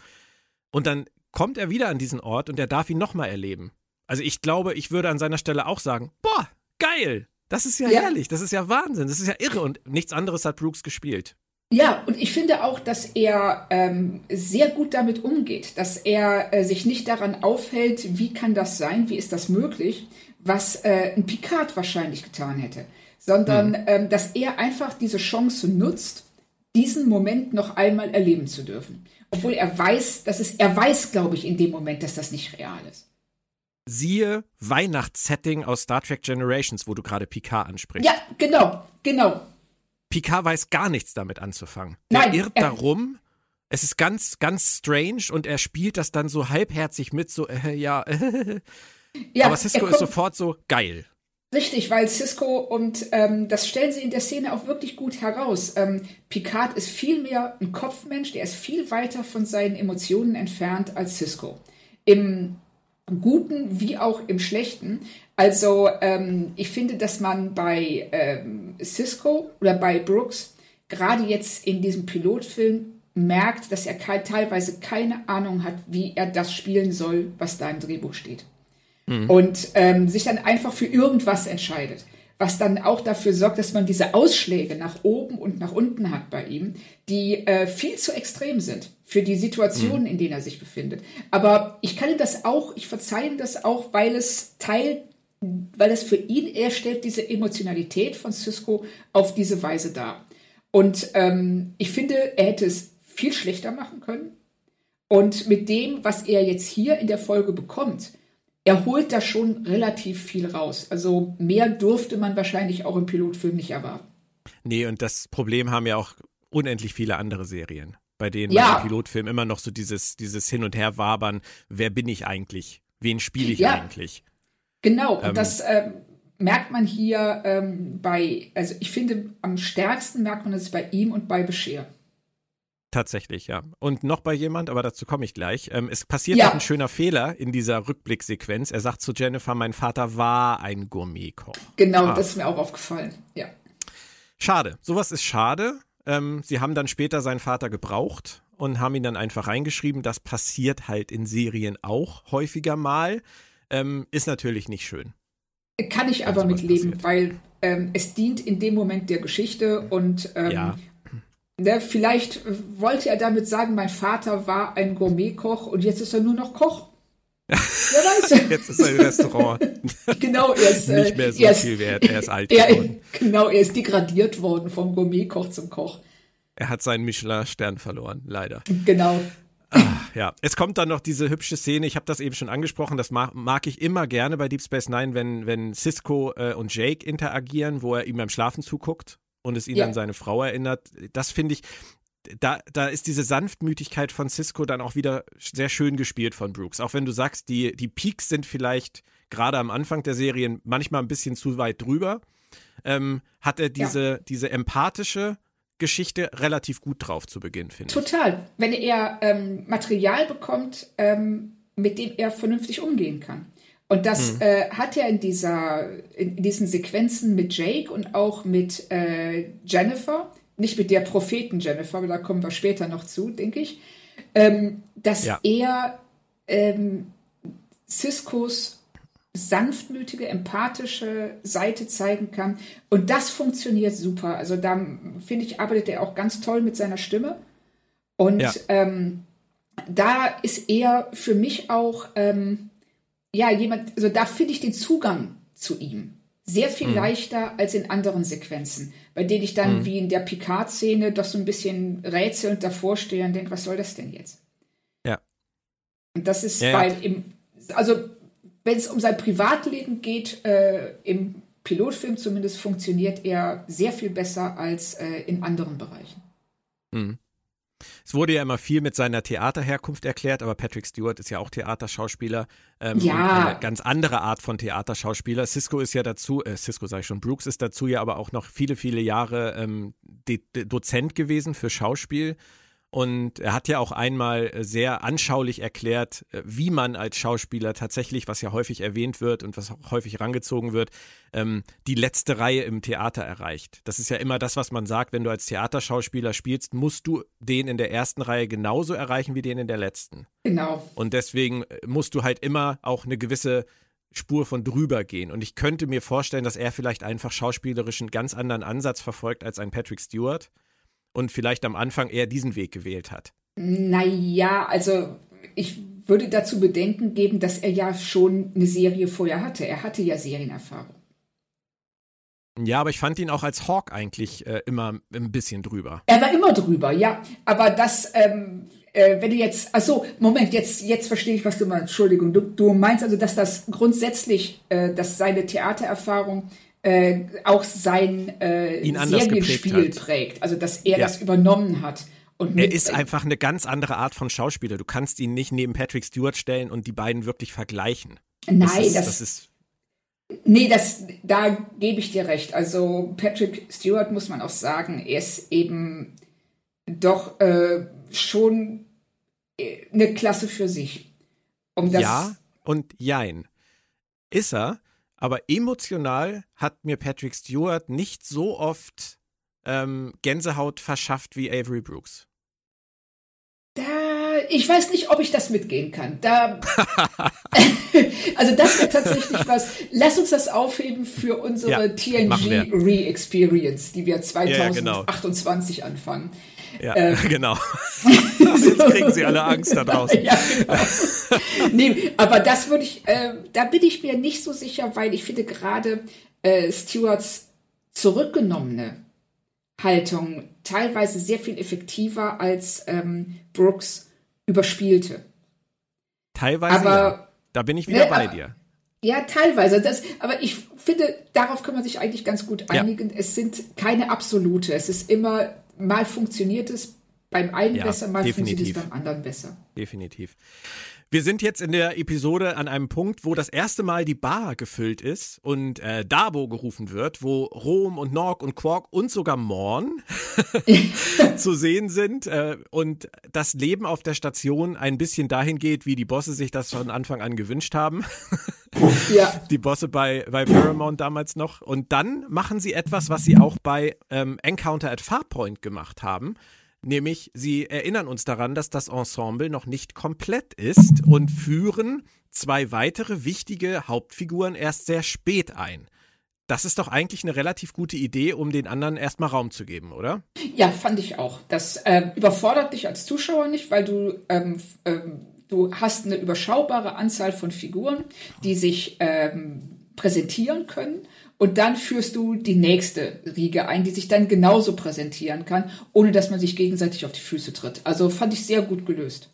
Und dann kommt er wieder an diesen Ort und er darf ihn nochmal erleben. Also ich glaube, ich würde an seiner Stelle auch sagen, boah, geil, das ist ja, ja, herrlich, das ist ja Wahnsinn, das ist ja irre und nichts anderes hat Brooks gespielt. Ja, und ich finde auch, dass er ähm, sehr gut damit umgeht, dass er äh, sich nicht daran aufhält, wie kann das sein, wie ist das möglich, was äh, ein Picard wahrscheinlich getan hätte, sondern mhm. ähm, dass er einfach diese Chance nutzt, diesen Moment noch einmal erleben zu dürfen. Obwohl er weiß, dass es, er weiß, glaube ich, in dem Moment, dass das nicht real ist. Siehe Weihnachtssetting aus Star Trek Generations, wo du gerade Picard ansprichst. Ja, genau, genau. Picard weiß gar nichts damit anzufangen. Der Nein, irrt er, darum. Es ist ganz, ganz strange und er spielt das dann so halbherzig mit, so, äh, ja, äh. *laughs* ja. Aber Cisco ist sofort so geil. Richtig, weil Cisco und ähm, das stellen sie in der Szene auch wirklich gut heraus. Ähm, Picard ist viel mehr ein Kopfmensch, der ist viel weiter von seinen Emotionen entfernt als Cisco. Im Guten wie auch im Schlechten. Also ähm, ich finde, dass man bei ähm, Cisco oder bei Brooks gerade jetzt in diesem Pilotfilm merkt, dass er teilweise keine Ahnung hat, wie er das spielen soll, was da im Drehbuch steht. Mhm. Und ähm, sich dann einfach für irgendwas entscheidet was dann auch dafür sorgt, dass man diese Ausschläge nach oben und nach unten hat bei ihm, die äh, viel zu extrem sind für die Situationen, mhm. in denen er sich befindet. Aber ich kann ihm das auch, ich verzeihe ihm das auch, weil es Teil, weil es für ihn, er stellt diese Emotionalität von Cisco auf diese Weise dar. Und ähm, ich finde, er hätte es viel schlechter machen können. Und mit dem, was er jetzt hier in der Folge bekommt, er holt da schon relativ viel raus. Also mehr durfte man wahrscheinlich auch im Pilotfilm nicht erwarten. Nee, und das Problem haben ja auch unendlich viele andere Serien, bei denen ja. man im Pilotfilm immer noch so dieses, dieses Hin- und Her-Wabern, wer bin ich eigentlich? Wen spiele ich ja. eigentlich? Genau, ähm, und das ähm, merkt man hier ähm, bei, also ich finde, am stärksten merkt man es bei ihm und bei Bescheer. Tatsächlich, ja. Und noch bei jemand, aber dazu komme ich gleich. Ähm, es passiert ja. ein schöner Fehler in dieser Rückblicksequenz. Er sagt zu Jennifer, mein Vater war ein Gourmetkoch. Genau, ah. das ist mir auch aufgefallen, ja. Schade, sowas ist schade. Ähm, sie haben dann später seinen Vater gebraucht und haben ihn dann einfach reingeschrieben. Das passiert halt in Serien auch häufiger mal. Ähm, ist natürlich nicht schön. Kann ich aber mitleben, weil ähm, es dient in dem Moment der Geschichte und ähm, ja. Ne, vielleicht wollte er damit sagen, mein Vater war ein Gourmetkoch und jetzt ist er nur noch Koch. *laughs* Wer weiß. jetzt ist er ein Restaurant. *laughs* genau, er ist nicht mehr so ist, viel wert. Er ist alt er, geworden. *laughs* Genau, er ist degradiert worden vom Gourmetkoch zum Koch. Er hat seinen Michelin-Stern verloren, leider. Genau. Ach, ja, es kommt dann noch diese hübsche Szene, ich habe das eben schon angesprochen, das mag, mag, ich immer gerne bei Deep Space Nine, wenn, wenn Cisco äh, und Jake interagieren, wo er ihm beim Schlafen zuguckt und es ihn ja. an seine Frau erinnert. Das finde ich, da, da ist diese Sanftmütigkeit von Cisco dann auch wieder sehr schön gespielt von Brooks. Auch wenn du sagst, die, die Peaks sind vielleicht gerade am Anfang der Serien manchmal ein bisschen zu weit drüber, ähm, hat er diese, ja. diese empathische Geschichte relativ gut drauf zu Beginn, finde ich. Total. Wenn er ähm, Material bekommt, ähm, mit dem er vernünftig umgehen kann. Und das mhm. äh, hat er in, dieser, in diesen Sequenzen mit Jake und auch mit äh, Jennifer, nicht mit der Propheten Jennifer, aber da kommen wir später noch zu, denke ich, ähm, dass ja. er ähm, Ciscos sanftmütige, empathische Seite zeigen kann. Und das funktioniert super. Also da finde ich, arbeitet er auch ganz toll mit seiner Stimme. Und ja. ähm, da ist er für mich auch ähm, ja, jemand, also da finde ich den Zugang zu ihm sehr viel mhm. leichter als in anderen Sequenzen, bei denen ich dann mhm. wie in der Picard-Szene doch so ein bisschen rätselnd davor stehe und denke, was soll das denn jetzt? Ja. Und das ist ja, bei ja. im, also wenn es um sein Privatleben geht, äh, im Pilotfilm zumindest funktioniert er sehr viel besser als äh, in anderen Bereichen. Mhm. Es wurde ja immer viel mit seiner Theaterherkunft erklärt, aber Patrick Stewart ist ja auch Theaterschauspieler. Ähm, ja. Eine ganz andere Art von Theaterschauspieler. Cisco ist ja dazu, äh, Cisco sage ich schon, Brooks ist dazu ja aber auch noch viele, viele Jahre ähm, Dozent gewesen für Schauspiel Und er hat ja auch einmal äh, sehr anschaulich erklärt, äh, wie man als Schauspieler tatsächlich, was ja häufig erwähnt wird und was auch häufig rangezogen wird, ähm, die letzte Reihe im Theater erreicht. Das ist ja immer das, was man sagt, wenn du als Theaterschauspieler spielst, musst du den in der ersten Reihe genauso erreichen wie den in der letzten. Genau. Und deswegen äh, musst du halt immer auch eine gewisse Spur von drüber gehen. Und ich könnte mir vorstellen, dass er vielleicht einfach schauspielerisch einen ganz anderen Ansatz verfolgt als ein Patrick Stewart und vielleicht am Anfang eher diesen Weg gewählt hat? Naja, also ich würde dazu Bedenken geben, dass er ja schon eine Serie vorher hatte. Er hatte ja Serienerfahrung. Ja, aber ich fand ihn auch als Hawk eigentlich äh, immer ein bisschen drüber. Er war immer drüber, ja. Aber das, ähm, äh, wenn du jetzt, achso, Moment, jetzt, jetzt verstehe ich, was du meinst. Entschuldigung, du, du meinst also, dass das grundsätzlich, äh, dass seine Theatererfahrung äh, auch sein äh, Serienspiel prägt. Also dass er ja. das übernommen hat. Und er ist einfach eine ganz andere Art von Schauspieler. Du kannst ihn nicht neben Patrick Stewart stellen und die beiden wirklich vergleichen. Nein, das ist, das, das ist Nee, das, da gebe ich dir recht. Also Patrick Stewart muss man auch sagen, er ist eben doch äh, schon äh, eine Klasse für sich. Um ja und jein. Ist er, aber emotional hat mir Patrick Stewart nicht so oft ähm, Gänsehaut verschafft wie Avery Brooks. Da, ich weiß nicht, ob ich das mitgehen kann. Da, *laughs* also das wäre tatsächlich was. Lass uns das aufheben für unsere ja, TNG Re-Experience, die wir 2028 ja, genau. anfangen. Ja, äh, *laughs* genau. *laughs* Jetzt kriegen sie alle Angst da draußen. Ja, genau. nee, aber das würde ich, äh, da bin ich mir nicht so sicher, weil ich finde gerade äh, Stewarts zurückgenommene Haltung teilweise sehr viel effektiver als ähm, Brooks überspielte. Teilweise. Aber ja. da bin ich wieder ne, bei aber, dir. Ja, teilweise. Das, aber ich finde, darauf kann man sich eigentlich ganz gut einigen. Ja. Es sind keine absolute. Es ist immer mal funktioniert es beim einen ja, besser, mal definitiv. funktioniert es beim anderen besser. Definitiv. Wir sind jetzt in der Episode an einem Punkt, wo das erste Mal die Bar gefüllt ist und äh, Dabo gerufen wird, wo Rom und Nork und Quark und sogar Morn *laughs* zu sehen sind äh, und das Leben auf der Station ein bisschen dahin geht, wie die Bosse sich das von Anfang an gewünscht haben. *laughs* ja. Die Bosse bei, bei Paramount damals noch. Und dann machen sie etwas, was sie auch bei ähm, Encounter at Farpoint gemacht haben Nämlich, sie erinnern uns daran, dass das Ensemble noch nicht komplett ist und führen zwei weitere wichtige Hauptfiguren erst sehr spät ein. Das ist doch eigentlich eine relativ gute Idee, um den anderen erstmal Raum zu geben, oder? Ja, fand ich auch. Das äh, überfordert dich als Zuschauer nicht, weil du, ähm, ähm, du hast eine überschaubare Anzahl von Figuren, die sich ähm, präsentieren können und dann führst du die nächste Riege ein, die sich dann genauso präsentieren kann, ohne dass man sich gegenseitig auf die Füße tritt. Also fand ich sehr gut gelöst.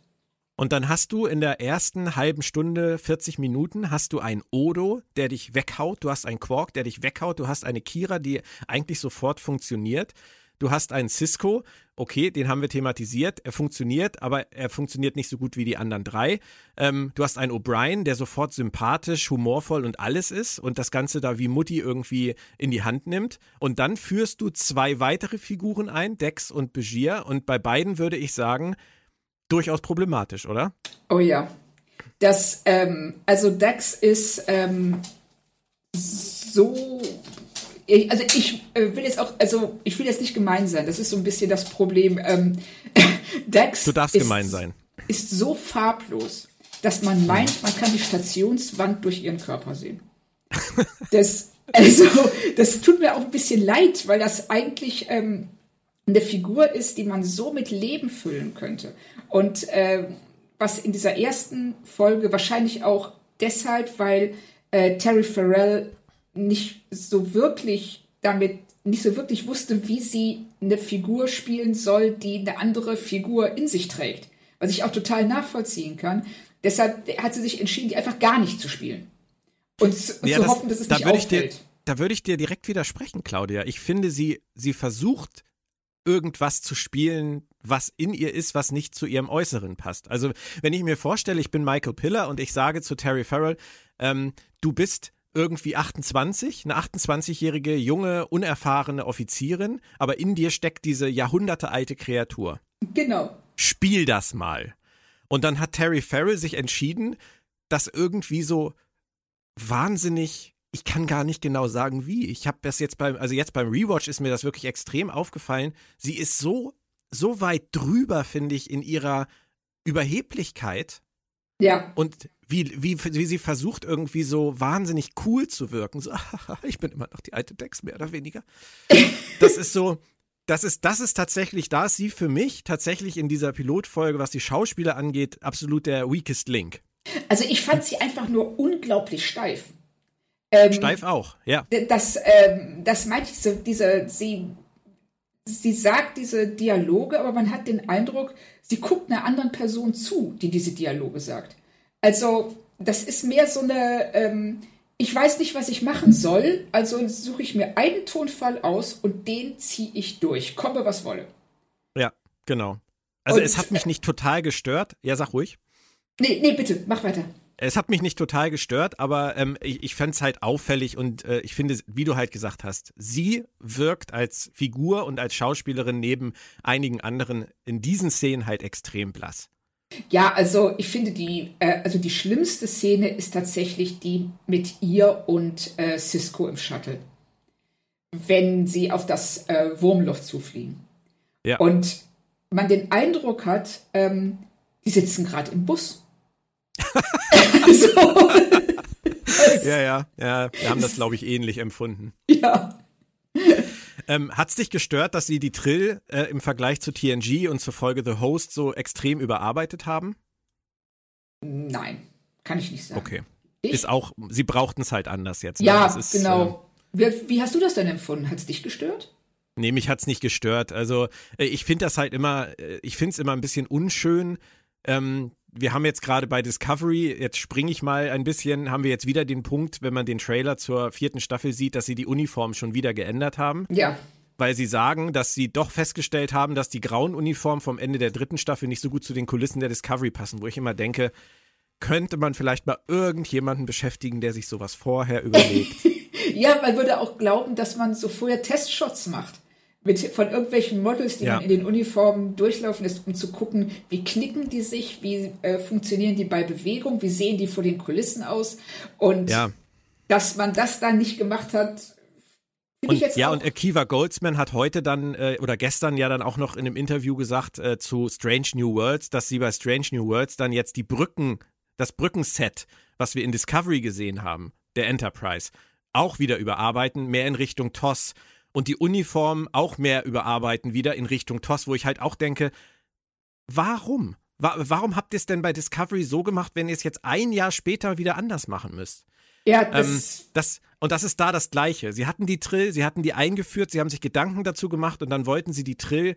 Und dann hast du in der ersten halben Stunde, 40 Minuten, hast du einen Odo, der dich weghaut, du hast einen Quark, der dich weghaut, du hast eine Kira, die eigentlich sofort funktioniert. Du hast einen Cisco, okay, den haben wir thematisiert, er funktioniert, aber er funktioniert nicht so gut wie die anderen drei. Ähm, du hast einen O'Brien, der sofort sympathisch, humorvoll und alles ist und das Ganze da wie Mutti irgendwie in die Hand nimmt. Und dann führst du zwei weitere Figuren ein, Dex und Begier, und bei beiden würde ich sagen, durchaus problematisch, oder? Oh ja. Das, ähm, also Dex ist ähm, so also ich äh, will jetzt auch, also ich will jetzt nicht gemein sein, das ist so ein bisschen das Problem. Ähm, *laughs* Dex du darfst ist, gemein sein. ist so farblos, dass man meint, man kann die Stationswand durch ihren Körper sehen. *laughs* Das, also, das tut mir auch ein bisschen leid, weil das eigentlich ähm, eine Figur ist, die man so mit Leben füllen könnte. Und äh, was in dieser ersten Folge wahrscheinlich auch deshalb, weil äh, Terry Farrell nicht so wirklich damit, nicht so wirklich wusste, wie sie eine Figur spielen soll, die eine andere Figur in sich trägt. Was ich auch total nachvollziehen kann. Deshalb hat sie sich entschieden, die einfach gar nicht zu spielen. Und, und ja, zu das, hoffen, dass es da nicht auffällt. Da würde ich dir direkt widersprechen, Claudia. Ich finde, sie, sie versucht, irgendwas zu spielen, was in ihr ist, was nicht zu ihrem Äußeren passt. Also, wenn ich mir vorstelle, ich bin Michael Piller und ich sage zu Terry Farrell, ähm, du bist irgendwie 28, eine 28-jährige, junge, unerfahrene Offizierin, aber in dir steckt diese jahrhundertealte Kreatur. Genau. spiel das mal. Und dann hat Terry Farrell sich entschieden, das irgendwie so wahnsinnig, ich kann gar nicht genau sagen wie. Ich habe das jetzt beim, also jetzt beim Rewatch ist mir das wirklich extrem aufgefallen. Sie ist so, so weit drüber, finde ich, in ihrer Überheblichkeit. Ja. Und wie, wie, wie sie versucht, irgendwie so wahnsinnig cool zu wirken. So, *laughs* ich bin immer noch die alte Dex, mehr oder weniger. Das ist so, das ist, das ist tatsächlich, da ist sie für mich tatsächlich in dieser Pilotfolge, was die Schauspieler angeht, absolut der weakest link. Also ich fand sie einfach nur unglaublich steif. Ähm, steif auch, ja. Das, ähm, das meinte ich so, diese, sie, sie sagt diese Dialoge, aber man hat den Eindruck, sie guckt einer anderen Person zu, die diese Dialoge sagt. Also, das ist mehr so eine, ähm, ich weiß nicht, was ich machen soll, also suche ich mir einen Tonfall aus und den ziehe ich durch, komme was wolle. Ja, genau. Also und, es hat mich nicht total gestört. Ja, sag ruhig. Nee, nee, bitte, mach weiter. Es hat mich nicht total gestört, aber ähm, ich, ich fände es halt auffällig und äh, ich finde, wie du halt gesagt hast, sie wirkt als Figur und als Schauspielerin neben einigen anderen in diesen Szenen halt extrem blass. Ja, also ich finde die, äh, also die schlimmste Szene ist tatsächlich die mit ihr und äh, Cisco im Shuttle. Wenn sie auf das äh, Wurmloch zufliegen. Ja. Und man den Eindruck hat, ähm, die sitzen gerade im Bus. *laughs* *laughs* so. ja, ja, ja. Wir haben das, glaube ich, ähnlich empfunden. Ja. Ähm, Hat es dich gestört, dass sie die Trill äh, im Vergleich zu TNG und zur Folge The Host so extrem überarbeitet haben? Nein, kann ich nicht sagen. Okay. Ich? Ist auch, sie brauchten es halt anders jetzt. Ne? Ja, ist, genau. Äh, wie, wie, hast du das denn empfunden? Hat es dich gestört? Nee, mich hat es nicht gestört. Also, äh, ich finde das halt immer, äh, ich finde es immer ein bisschen unschön. Ähm, wir haben jetzt gerade bei Discovery, jetzt springe ich mal ein bisschen, haben wir jetzt wieder den Punkt, wenn man den Trailer zur vierten Staffel sieht, dass sie die Uniform schon wieder geändert haben. Ja. Weil sie sagen, dass sie doch festgestellt haben, dass die grauen Uniformen vom Ende der dritten Staffel nicht so gut zu den Kulissen der Discovery passen, wo ich immer denke, könnte man vielleicht mal irgendjemanden beschäftigen, der sich sowas vorher überlegt. *laughs* ja, man würde auch glauben, dass man so vorher Testshots macht mit, von irgendwelchen Models, die ja. man in den Uniformen durchlaufen lässt, um zu gucken, wie knicken die sich, wie äh, funktionieren die bei Bewegung, wie sehen die vor den Kulissen aus. Und ja. dass man das dann nicht gemacht hat, und, ja, und Akiva Goldsman hat heute dann äh, oder gestern ja dann auch noch in einem Interview gesagt äh, zu Strange New Worlds, dass sie bei Strange New Worlds dann jetzt die Brücken, das Brückenset, was wir in Discovery gesehen haben, der Enterprise, auch wieder überarbeiten, mehr in Richtung TOS und die Uniform auch mehr überarbeiten, wieder in Richtung TOS, wo ich halt auch denke, warum? Warum habt ihr es denn bei Discovery so gemacht, wenn ihr es jetzt ein Jahr später wieder anders machen müsst? Ja, das, ähm, das und das ist da das Gleiche. Sie hatten die Trill, sie hatten die eingeführt, sie haben sich Gedanken dazu gemacht und dann wollten sie die Trill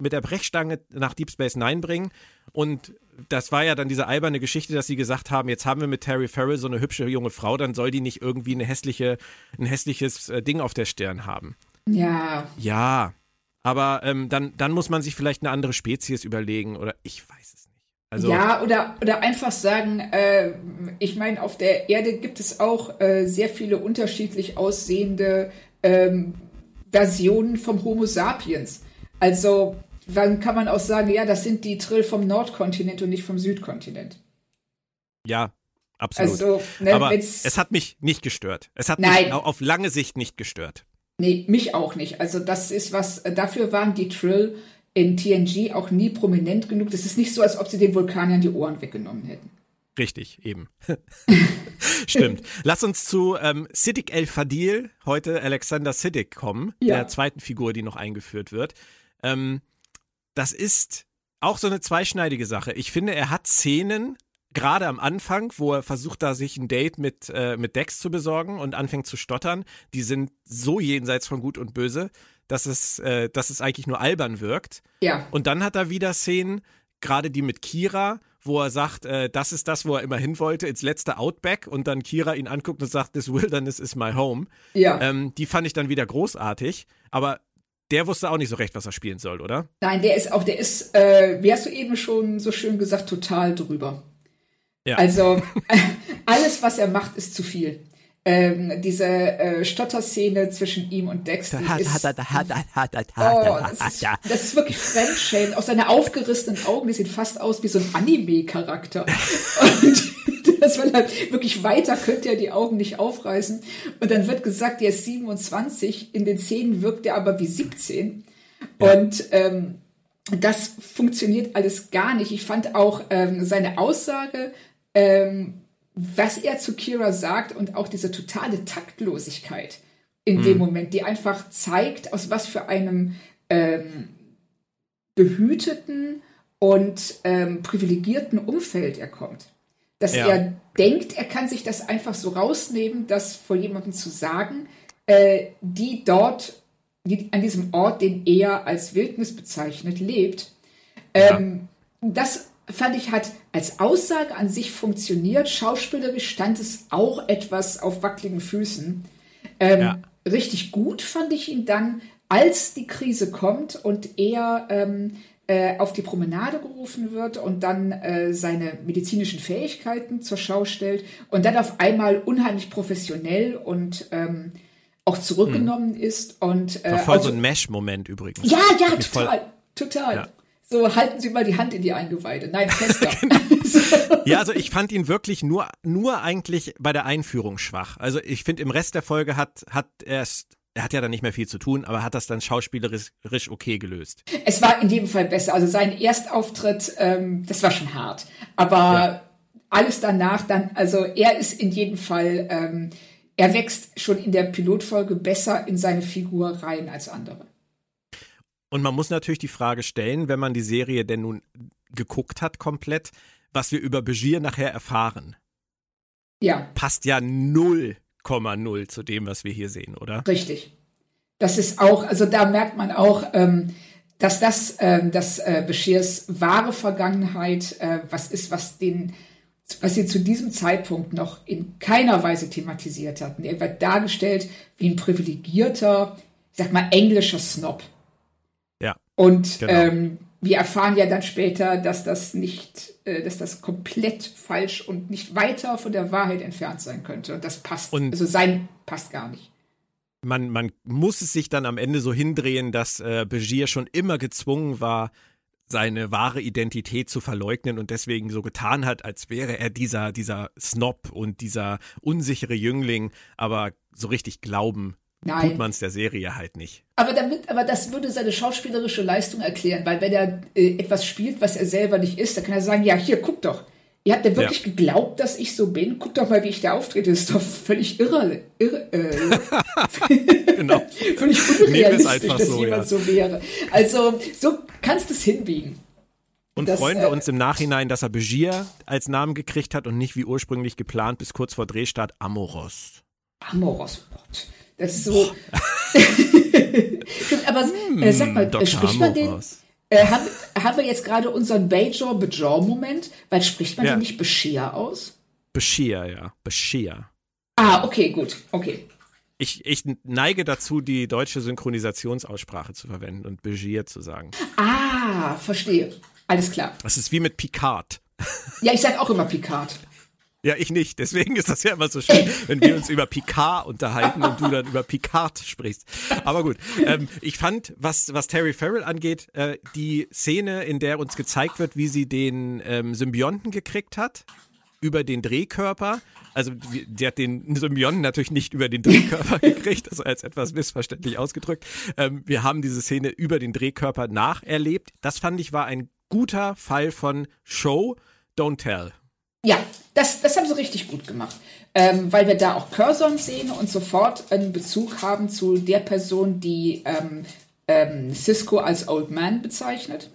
mit der Brechstange nach Deep Space Nine bringen. Und das war ja dann diese alberne Geschichte, dass sie gesagt haben, jetzt haben wir mit Terry Farrell so eine hübsche junge Frau, dann soll die nicht irgendwie eine hässliche, ein hässliches äh, Ding auf der Stirn haben. Ja. Ja. Aber ähm, dann, dann muss man sich vielleicht eine andere Spezies überlegen oder ich weiß es nicht. Also, ja, oder, oder einfach sagen, äh, ich meine, auf der Erde gibt es auch äh, sehr viele unterschiedlich aussehende ähm, Versionen vom Homo sapiens. Also dann kann man auch sagen, ja, das sind die Trill vom Nordkontinent und nicht vom Südkontinent. Ja, absolut. Also, ne, Aber es hat mich nicht gestört. Es hat Nein. mich auf lange Sicht nicht gestört. Nee, mich auch nicht. Also das ist was, dafür waren die Trill in TNG auch nie prominent genug. Das ist nicht so, als ob sie den Vulkaniern die Ohren weggenommen hätten. Richtig, eben. *laughs* Stimmt. Lass uns zu ähm, Siddiq El Fadil, heute Alexander Siddiq, kommen, ja. der zweiten Figur, die noch eingeführt wird. Ähm, das ist auch so eine zweischneidige Sache. Ich finde, er hat Szenen, gerade am Anfang, wo er versucht, da sich ein Date mit, äh, mit Dex zu besorgen und anfängt zu stottern, die sind so jenseits von Gut und Böse, dass es, äh, dass es eigentlich nur albern wirkt. Ja. Und dann hat er wieder Szenen, gerade die mit Kira, wo er sagt, äh, das ist das, wo er immer hin wollte, ins letzte Outback und dann Kira ihn anguckt und sagt, this wilderness is my home. Ja. Ähm, die fand ich dann wieder großartig, aber der wusste auch nicht so recht, was er spielen soll, oder? Nein, der ist auch, der ist, äh, wie hast du eben schon so schön gesagt, total drüber. Ja. Also *laughs* alles, was er macht, ist zu viel. ähm, diese äh, Stotterszene zwischen ihm und Dex. Die ist, oh, das, ist, das ist wirklich Fremdschämen. Auch seine aufgerissenen Augen, die sehen fast aus wie so ein Anime-Charakter. *laughs* Und das will halt wirklich weiter könnte er die Augen nicht aufreißen. Und dann wird gesagt, er ist 27, in den Szenen wirkt er aber wie 17. Ja. Und ähm, das funktioniert alles gar nicht. Ich fand auch ähm, seine Aussage, ähm, was er zu Kira sagt und auch diese totale Taktlosigkeit in hm. dem Moment, die einfach zeigt, aus was für einem ähm, behüteten und ähm, privilegierten Umfeld er kommt. Dass ja. er denkt, er kann sich das einfach so rausnehmen, das vor jemandem zu sagen, äh, die dort die an diesem Ort, den er als Wildnis bezeichnet, lebt. Ähm, ja. Das fand ich hat als Aussage an sich funktioniert. Schauspielerisch stand es auch etwas auf wackeligen Füßen. Ähm, ja. Richtig gut fand ich ihn dann, als die Krise kommt und er ähm, äh, auf die Promenade gerufen wird und dann äh, seine medizinischen Fähigkeiten zur Schau stellt und dann auf einmal unheimlich professionell und ähm, auch zurückgenommen hm. ist. Und, äh, War voll also, so ein Mesh-Moment übrigens. Ja, ja, total. Voll, total. Ja. So, halten Sie mal die Hand in die Eingeweide. Nein, fester. *laughs* genau. Ja, also ich fand ihn wirklich nur, nur eigentlich bei der Einführung schwach. Also ich finde, im Rest der Folge hat, hat er es er hat ja dann nicht mehr viel zu tun, aber hat das dann schauspielerisch okay gelöst. Es war in jedem Fall besser. Also sein Erstauftritt, ähm, das war schon hart. Aber ja. alles danach dann, also er ist in jedem Fall ähm, er wächst schon in der Pilotfolge besser in seine Figur rein als andere. Und man muss natürlich die Frage stellen, wenn man die Serie denn nun geguckt hat komplett, was wir über Begier nachher erfahren. Ja. Passt ja 0,0 zu dem, was wir hier sehen, oder? Richtig. Das ist auch, also da merkt man auch, ähm, dass das, ähm, dass äh, Beschirs wahre Vergangenheit äh, was ist, was den was sie zu diesem Zeitpunkt noch in keiner Weise thematisiert hatten. Er wird dargestellt wie ein privilegierter, ich sag mal, englischer Snob. Und genau. ähm, wir erfahren ja dann später, dass das nicht, äh, dass das komplett falsch und nicht weiter von der Wahrheit entfernt sein könnte. Und das passt. Und also sein passt gar nicht. Man, man muss es sich dann am Ende so hindrehen, dass äh, Begier schon immer gezwungen war, seine wahre Identität zu verleugnen und deswegen so getan hat, als wäre er dieser, dieser Snob und dieser unsichere Jüngling, aber so richtig glauben Nein. tut man es der Serie halt nicht. Aber damit, aber das würde seine schauspielerische Leistung erklären, weil wenn er äh, etwas spielt, was er selber nicht ist, dann kann er sagen, ja, hier, guck doch, Ihr habt ja wirklich ja. geglaubt, dass ich so bin? Guck doch mal, wie ich da auftrete. Das ist doch völlig irre. irre äh, *laughs* genau. völlig unrealistisch, dass so, jemand ja. so wäre. Also, so kannst du es hinbiegen. Und das, freuen wir äh, uns im Nachhinein, dass er Begier als Namen gekriegt hat und nicht wie ursprünglich geplant bis kurz vor Drehstart Amoros. Amoros, Gott. Das ist so. *laughs* Aber hm, äh, sag mal, Dr. spricht man den, äh, haben, haben wir jetzt gerade unseren Bajor Bajor Moment? Weil spricht man ja. den nicht Bashir aus? Bashir, ja. Bashir. Ah, okay, gut. Okay. Ich, ich neige dazu, die deutsche Synchronisationsaussprache zu verwenden und Bashir zu sagen. Ah, verstehe. Alles klar. Das ist wie mit Picard. Ja, ich sag auch immer Picard. Ja, ich nicht. Deswegen ist das ja immer so schön, wenn wir uns über Picard unterhalten und du dann über Picard sprichst. Aber gut, ähm, ich fand, was, was Terry Farrell angeht, äh, die Szene, in der uns gezeigt wird, wie sie den ähm, Symbionten gekriegt hat, über den Drehkörper. Also, die hat den Symbionten natürlich nicht über den Drehkörper *laughs* gekriegt, also als etwas missverständlich ausgedrückt. Ähm, wir haben diese Szene über den Drehkörper nacherlebt. Das fand ich war ein guter Fall von Show, Don't Tell. Ja, das, das haben sie richtig gut gemacht, ähm, weil wir da auch Curzon sehen und sofort einen Bezug haben zu der Person, die ähm, ähm, Cisco als Old Man bezeichnet.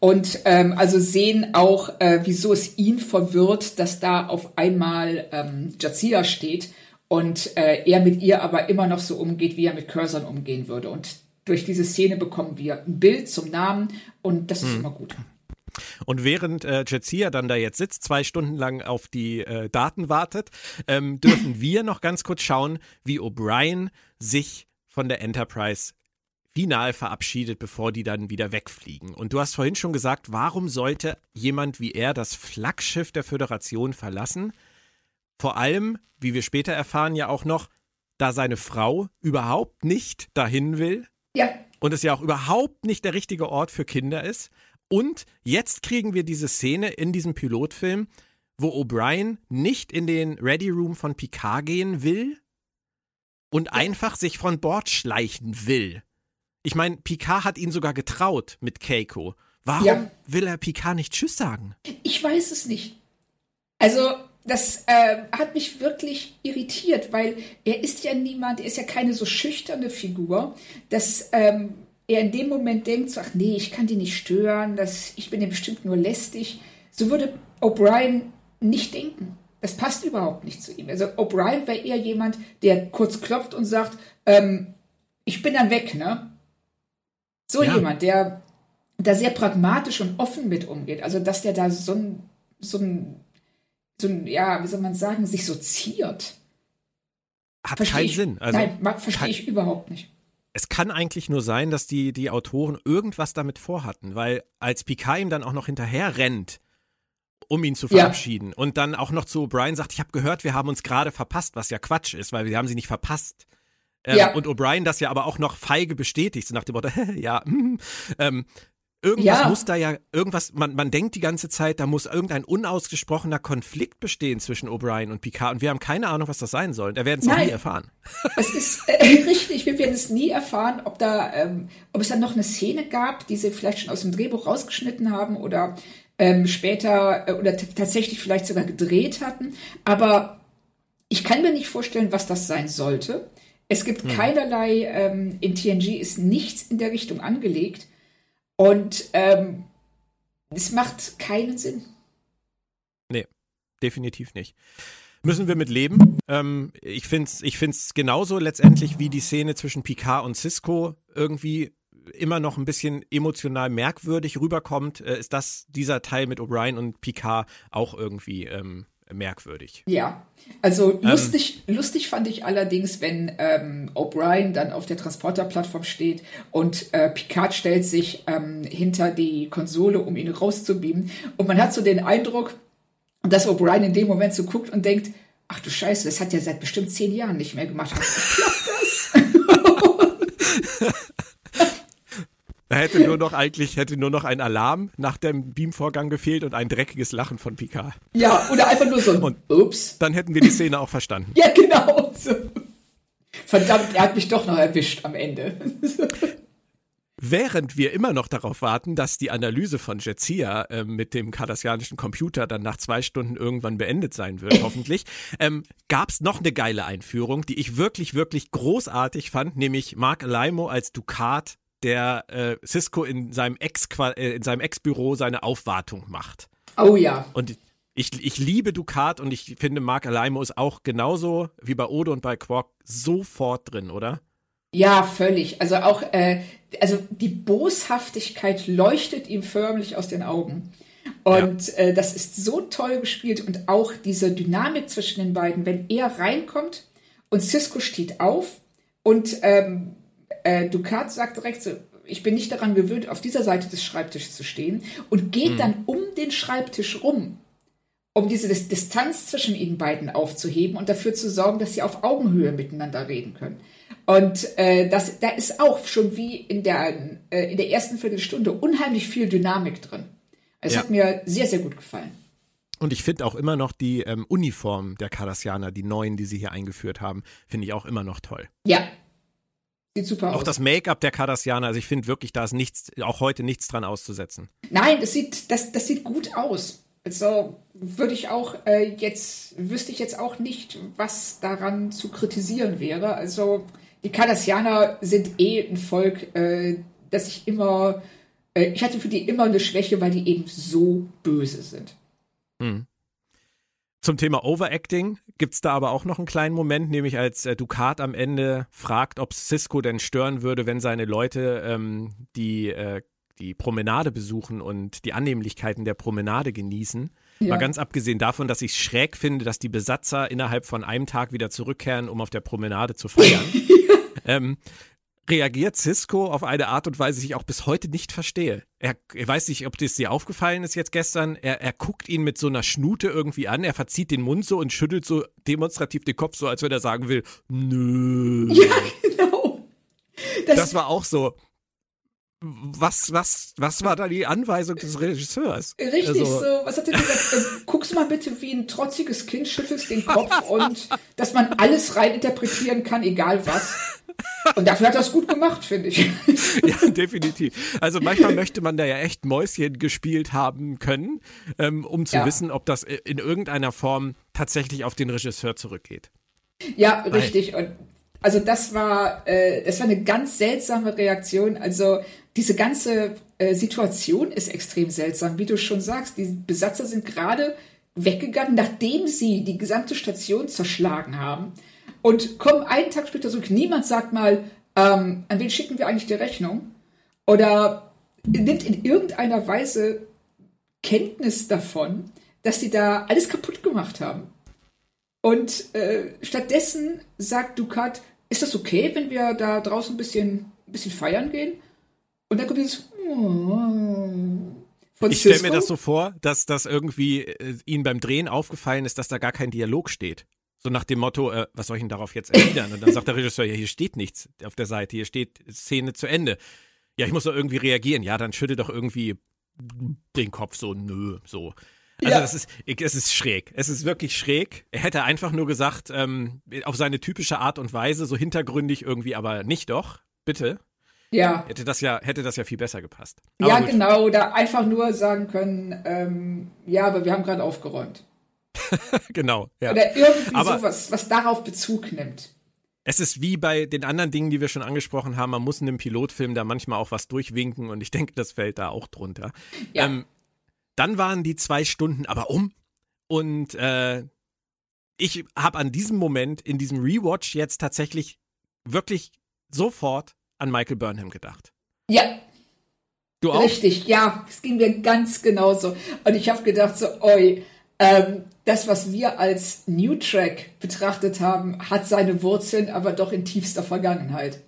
Und ähm, also sehen auch, äh, wieso es ihn verwirrt, dass da auf einmal ähm, Jazia steht und äh, er mit ihr aber immer noch so umgeht, wie er mit Curzon umgehen würde. Und durch diese Szene bekommen wir ein Bild zum Namen und das ist hm. immer gut. Und während äh, Jetsia dann da jetzt sitzt, zwei Stunden lang auf die äh, Daten wartet, ähm, *clears throat* dürfen wir noch ganz kurz schauen, wie O'Brien sich von der Enterprise final verabschiedet, bevor die dann wieder wegfliegen. Und du hast vorhin schon gesagt, warum sollte jemand wie er das Flaggschiff der Föderation verlassen? Vor allem, wie wir später erfahren, ja auch noch, da seine Frau überhaupt nicht dahin will. Ja. Und es ja auch überhaupt nicht der richtige Ort für Kinder ist. Und jetzt kriegen wir diese Szene in diesem Pilotfilm, wo O'Brien nicht in den Ready Room von Picard gehen will und einfach sich von Bord schleichen will. Ich meine, Picard hat ihn sogar getraut mit Keiko. Warum ja. will er Picard nicht Tschüss sagen? Ich weiß es nicht. Also, das äh, hat mich wirklich irritiert, weil er ist ja niemand, er ist ja keine so schüchterne Figur, dass ähm, er in dem Moment denkt, so, ach nee, ich kann die nicht stören, das, ich bin ja bestimmt nur lästig. So würde O'Brien nicht denken. Das passt überhaupt nicht zu ihm. Also O'Brien wäre eher jemand, der kurz klopft und sagt, ähm, ich bin dann weg, ne? So ja. jemand, der da sehr pragmatisch und offen mit umgeht. Also dass der da so ein, so ein, so ein ja, wie soll man sagen, sich so ziert. Hat versteh keinen ich, Sinn. Also, nein, verstehe ich überhaupt nicht. Es kann eigentlich nur sein, dass die, die Autoren irgendwas damit vorhatten, weil als Picard ihm dann auch noch hinterher rennt, um ihn zu verabschieden. Ja. Und dann auch noch zu O'Brien sagt, ich habe gehört, wir haben uns gerade verpasst, was ja Quatsch ist, weil wir haben sie nicht verpasst. Ähm, ja. Und O'Brien das ja aber auch noch feige bestätigt, so nach dem Motto, *laughs* ja, mm, *laughs* ähm, irgendwas ja. muss da ja, irgendwas, man, man denkt die ganze Zeit, da muss irgendein unausgesprochener Konflikt bestehen zwischen O'Brien und Picard und wir haben keine Ahnung, was das sein soll. Da werden es nie erfahren. *laughs* Es ist äh, *laughs* richtig, wir werden es nie erfahren, ob da, ähm, ob es dann noch eine Szene gab, die sie vielleicht schon aus dem Drehbuch rausgeschnitten haben oder ähm, später äh, oder tatsächlich vielleicht sogar gedreht hatten. Aber ich kann mir nicht vorstellen, was das sein sollte. Es gibt hm. keinerlei, ähm, in TNG ist nichts in der Richtung angelegt. Und ähm, es macht keinen Sinn. Nee, definitiv nicht. Müssen wir mit leben. Ähm, ich finde es ich find's genauso letztendlich wie die Szene zwischen Picard und Cisco irgendwie immer noch ein bisschen emotional merkwürdig rüberkommt, äh, ist das dieser Teil mit O'Brien und Picard auch irgendwie ähm, merkwürdig. Ja, also ähm, lustig, ähm, lustig fand ich allerdings, wenn ähm, O'Brien dann auf der Transporterplattform steht und äh, Picard stellt sich ähm, hinter die Konsole, um ihn rauszubeamen. Und man hat so den Eindruck, dass O'Brien in dem Moment so guckt und denkt, ach du Scheiße, das hat er seit bestimmt zehn Jahren nicht mehr gemacht. Was *laughs* klappt das? *laughs* Da hätte nur noch eigentlich, hätte nur noch ein Alarm nach dem Beamvorgang gefehlt und ein dreckiges Lachen von Picard. Ja, oder einfach nur so ein und Ups. Dann hätten wir die Szene auch verstanden. ja, genau. So. Verdammt, er hat mich doch noch erwischt am Ende. Während wir immer noch darauf warten, dass die Analyse von Jetsia äh, mit dem kardassianischen Computer dann nach zwei Stunden irgendwann beendet sein wird, hoffentlich, *laughs* ähm, gab es noch eine geile Einführung, die ich wirklich, wirklich großartig fand, nämlich Mark Alaimo als Ducat der äh, Cisco in seinem Ex äh, in seinem Ex-Büro seine Aufwartung macht. Oh ja. Und ich, ich liebe Ducat und ich finde, Mark Alaimo ist auch genauso wie bei Odo und bei Quark sofort drin, oder? Ja, völlig. Also auch, äh, also die Boshaftigkeit leuchtet ihm förmlich aus den Augen. Und ja. äh, das ist so toll gespielt und auch diese Dynamik zwischen den beiden, wenn er reinkommt und Cisco steht auf und ähm, äh, Ducat sagt direkt so, ich bin nicht daran gewöhnt, auf dieser Seite des Schreibtisches zu stehen und geht mhm. dann um den Schreibtisch rum, um diese Distanz zwischen ihnen beiden aufzuheben und dafür zu sorgen, dass sie auf Augenhöhe miteinander reden können. Und äh, das, da ist auch schon wie in der, äh, in der ersten Viertelstunde unheimlich viel Dynamik drin. Es ja. hat mir sehr, sehr gut gefallen. Und ich finde auch immer noch die ähm, Uniform der Cardassianer, die neuen, die sie hier eingeführt haben, finde ich auch immer noch toll. Ja, Sieht super auch aus. Das Make-up der Cardassianer, also ich finde wirklich, da ist nichts, auch heute nichts dran auszusetzen. Nein, das sieht, das, das sieht gut aus. Also würde ich auch äh, jetzt, wüsste ich jetzt auch nicht, was daran zu kritisieren wäre. Also die Cardassianer sind eh ein Volk, äh, das ich immer, äh, ich hatte für die immer eine Schwäche, weil die eben so böse sind. Hm. Zum Thema Overacting gibt es da aber auch noch einen kleinen Moment, nämlich als äh, Ducat am Ende fragt, ob Cisco denn stören würde, wenn seine Leute ähm, die, äh, die Promenade besuchen und die Annehmlichkeiten der Promenade genießen. Ja. Mal ganz abgesehen davon, dass ich es schräg finde, dass die Besatzer innerhalb von einem Tag wieder zurückkehren, um auf der Promenade zu feiern. *laughs* ähm, reagiert Cisco auf eine Art und Weise, die ich auch bis heute nicht verstehe. Er, er weiß nicht, ob das dir aufgefallen ist jetzt gestern. Er, er guckt ihn mit so einer Schnute irgendwie an, er verzieht den Mund so und schüttelt so demonstrativ den Kopf, so als wenn er sagen will, nö. Ja, *laughs* genau. Das, das war auch so was, was, was war da die Anweisung des Regisseurs? Richtig, also, so, was hat er gesagt? Äh, guckst mal bitte wie ein trotziges Kind, schüttelst den Kopf *laughs* und dass man alles rein interpretieren kann, egal was. Und dafür hat er es gut gemacht, finde ich. *laughs* ja, definitiv. Also manchmal möchte man da ja echt Mäuschen gespielt haben können, ähm, um zu ja. wissen, ob das in irgendeiner Form tatsächlich auf den Regisseur zurückgeht. Ja, richtig. Und also das war, äh, das war eine ganz seltsame Reaktion. Also diese ganze äh, Situation ist extrem seltsam, wie du schon sagst. Die Besatzer sind gerade weggegangen, nachdem sie die gesamte Station zerschlagen haben und kommen einen Tag später zurück. Niemand sagt mal, ähm, an wen schicken wir eigentlich die Rechnung? Oder nimmt in irgendeiner Weise Kenntnis davon, dass sie da alles kaputt gemacht haben. Und äh, stattdessen sagt Ducat, ist das okay, wenn wir da draußen ein bisschen, ein bisschen feiern gehen? Und dann kommt dieses von Ich stelle mir das so vor, dass das irgendwie äh, ihnen beim Drehen aufgefallen ist, dass da gar kein Dialog steht. So nach dem Motto, äh, was soll ich denn darauf jetzt erwidern? Und dann sagt der Regisseur, ja, hier steht nichts auf der Seite, hier steht Szene zu Ende. Ja, ich muss doch irgendwie reagieren. Ja, dann schüttel doch irgendwie den Kopf so, nö, so. Also ja. das ist, es ist schräg. Es ist wirklich schräg. Er hätte einfach nur gesagt, ähm, auf seine typische Art und Weise, so hintergründig irgendwie, aber nicht doch. Bitte. Ja. Hätte das ja, hätte das ja viel besser gepasst. Aber ja, gut. genau. Oder einfach nur sagen können, ähm, ja, aber wir haben gerade aufgeräumt. *laughs* genau, ja. Oder irgendwie aber sowas, was darauf Bezug nimmt. Es ist wie bei den anderen Dingen, die wir schon angesprochen haben. Man muss in einem Pilotfilm da manchmal auch was durchwinken und ich *laughs* denke, das fällt da auch drunter. Ja. Ähm, dann waren die zwei Stunden aber um und äh, ich habe an diesem Moment, in diesem Rewatch jetzt tatsächlich wirklich sofort an Michael Burnham gedacht. Ja. Du auch? Richtig, ja. Es ging mir ganz genauso. Und ich habe gedacht so, oi, ähm, das, was wir als New Track betrachtet haben, hat seine Wurzeln aber doch in tiefster Vergangenheit.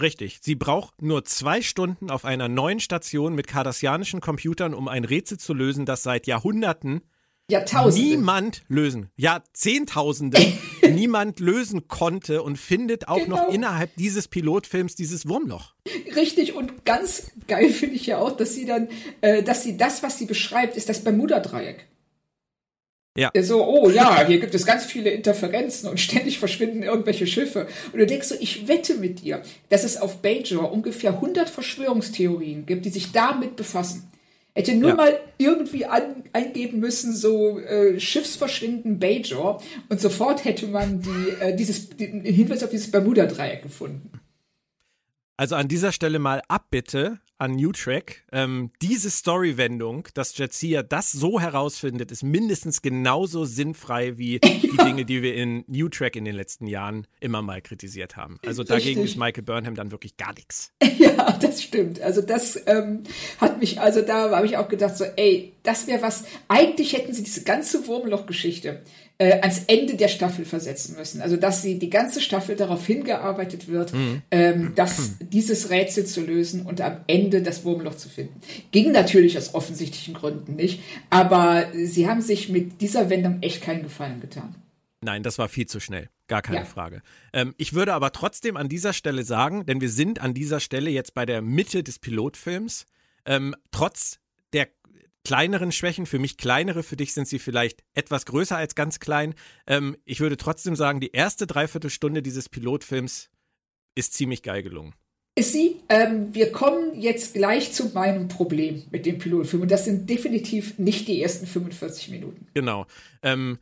Richtig. Sie braucht nur zwei Stunden auf einer neuen Station mit kardassianischen Computern, um ein Rätsel zu lösen, das seit Jahrhunderten Jahrtausende. niemand lösen, ja Zehntausende *laughs* niemand lösen konnte und findet auch genau. noch innerhalb dieses Pilotfilms dieses Wurmloch. Richtig und ganz geil finde ich ja auch, dass sie dann, äh, dass sie das, was sie beschreibt, ist das Bermuda-Dreieck. Ja. So, oh ja, *laughs* hier gibt es ganz viele Interferenzen und ständig verschwinden irgendwelche Schiffe. Und du denkst so, ich wette mit dir, dass es auf Bajor ungefähr 100 Verschwörungstheorien gibt, die sich damit befassen. Hätte nur ja. mal irgendwie an, eingeben müssen, so äh, Schiffsverschwinden Bajor und sofort hätte man die, äh, dieses, den Hinweis auf dieses Bermuda-Dreieck gefunden. Also an dieser Stelle mal Abbitte an New Track. Ähm, diese Story-Wendung, dass Jetsia das so herausfindet, ist mindestens genauso sinnfrei wie *laughs* die Dinge, die wir in New Track in den letzten Jahren immer mal kritisiert haben. Also dagegen Richtig. ist Michael Burnham dann wirklich gar nichts. *laughs* Ja, das stimmt. Also das ähm, hat mich, also da habe ich auch gedacht, so, ey, das wäre was, eigentlich hätten sie diese ganze Wurmloch-Geschichte äh, ans Ende der Staffel versetzen müssen. Also dass sie die ganze Staffel darauf hingearbeitet wird, mhm. ähm, dass dieses Rätsel zu lösen und am Ende das Wurmloch zu finden. Ging natürlich aus offensichtlichen Gründen nicht, aber sie haben sich mit dieser Wendung echt keinen Gefallen getan. Nein, das war viel zu schnell. Gar keine ja. Frage. Ähm, ich würde aber trotzdem an dieser Stelle sagen, denn wir sind an dieser Stelle jetzt bei der Mitte des Pilotfilms, ähm, trotz der kleineren Schwächen, für mich kleinere, für dich sind sie vielleicht etwas größer als ganz klein. Ähm, ich würde trotzdem sagen, die erste Dreiviertelstunde dieses Pilotfilms ist ziemlich geil gelungen. Ist sie? Ähm, wir kommen jetzt gleich zu meinem Problem mit dem Pilotfilm und das sind definitiv nicht die ersten 45 Minuten. Genau. Ähm,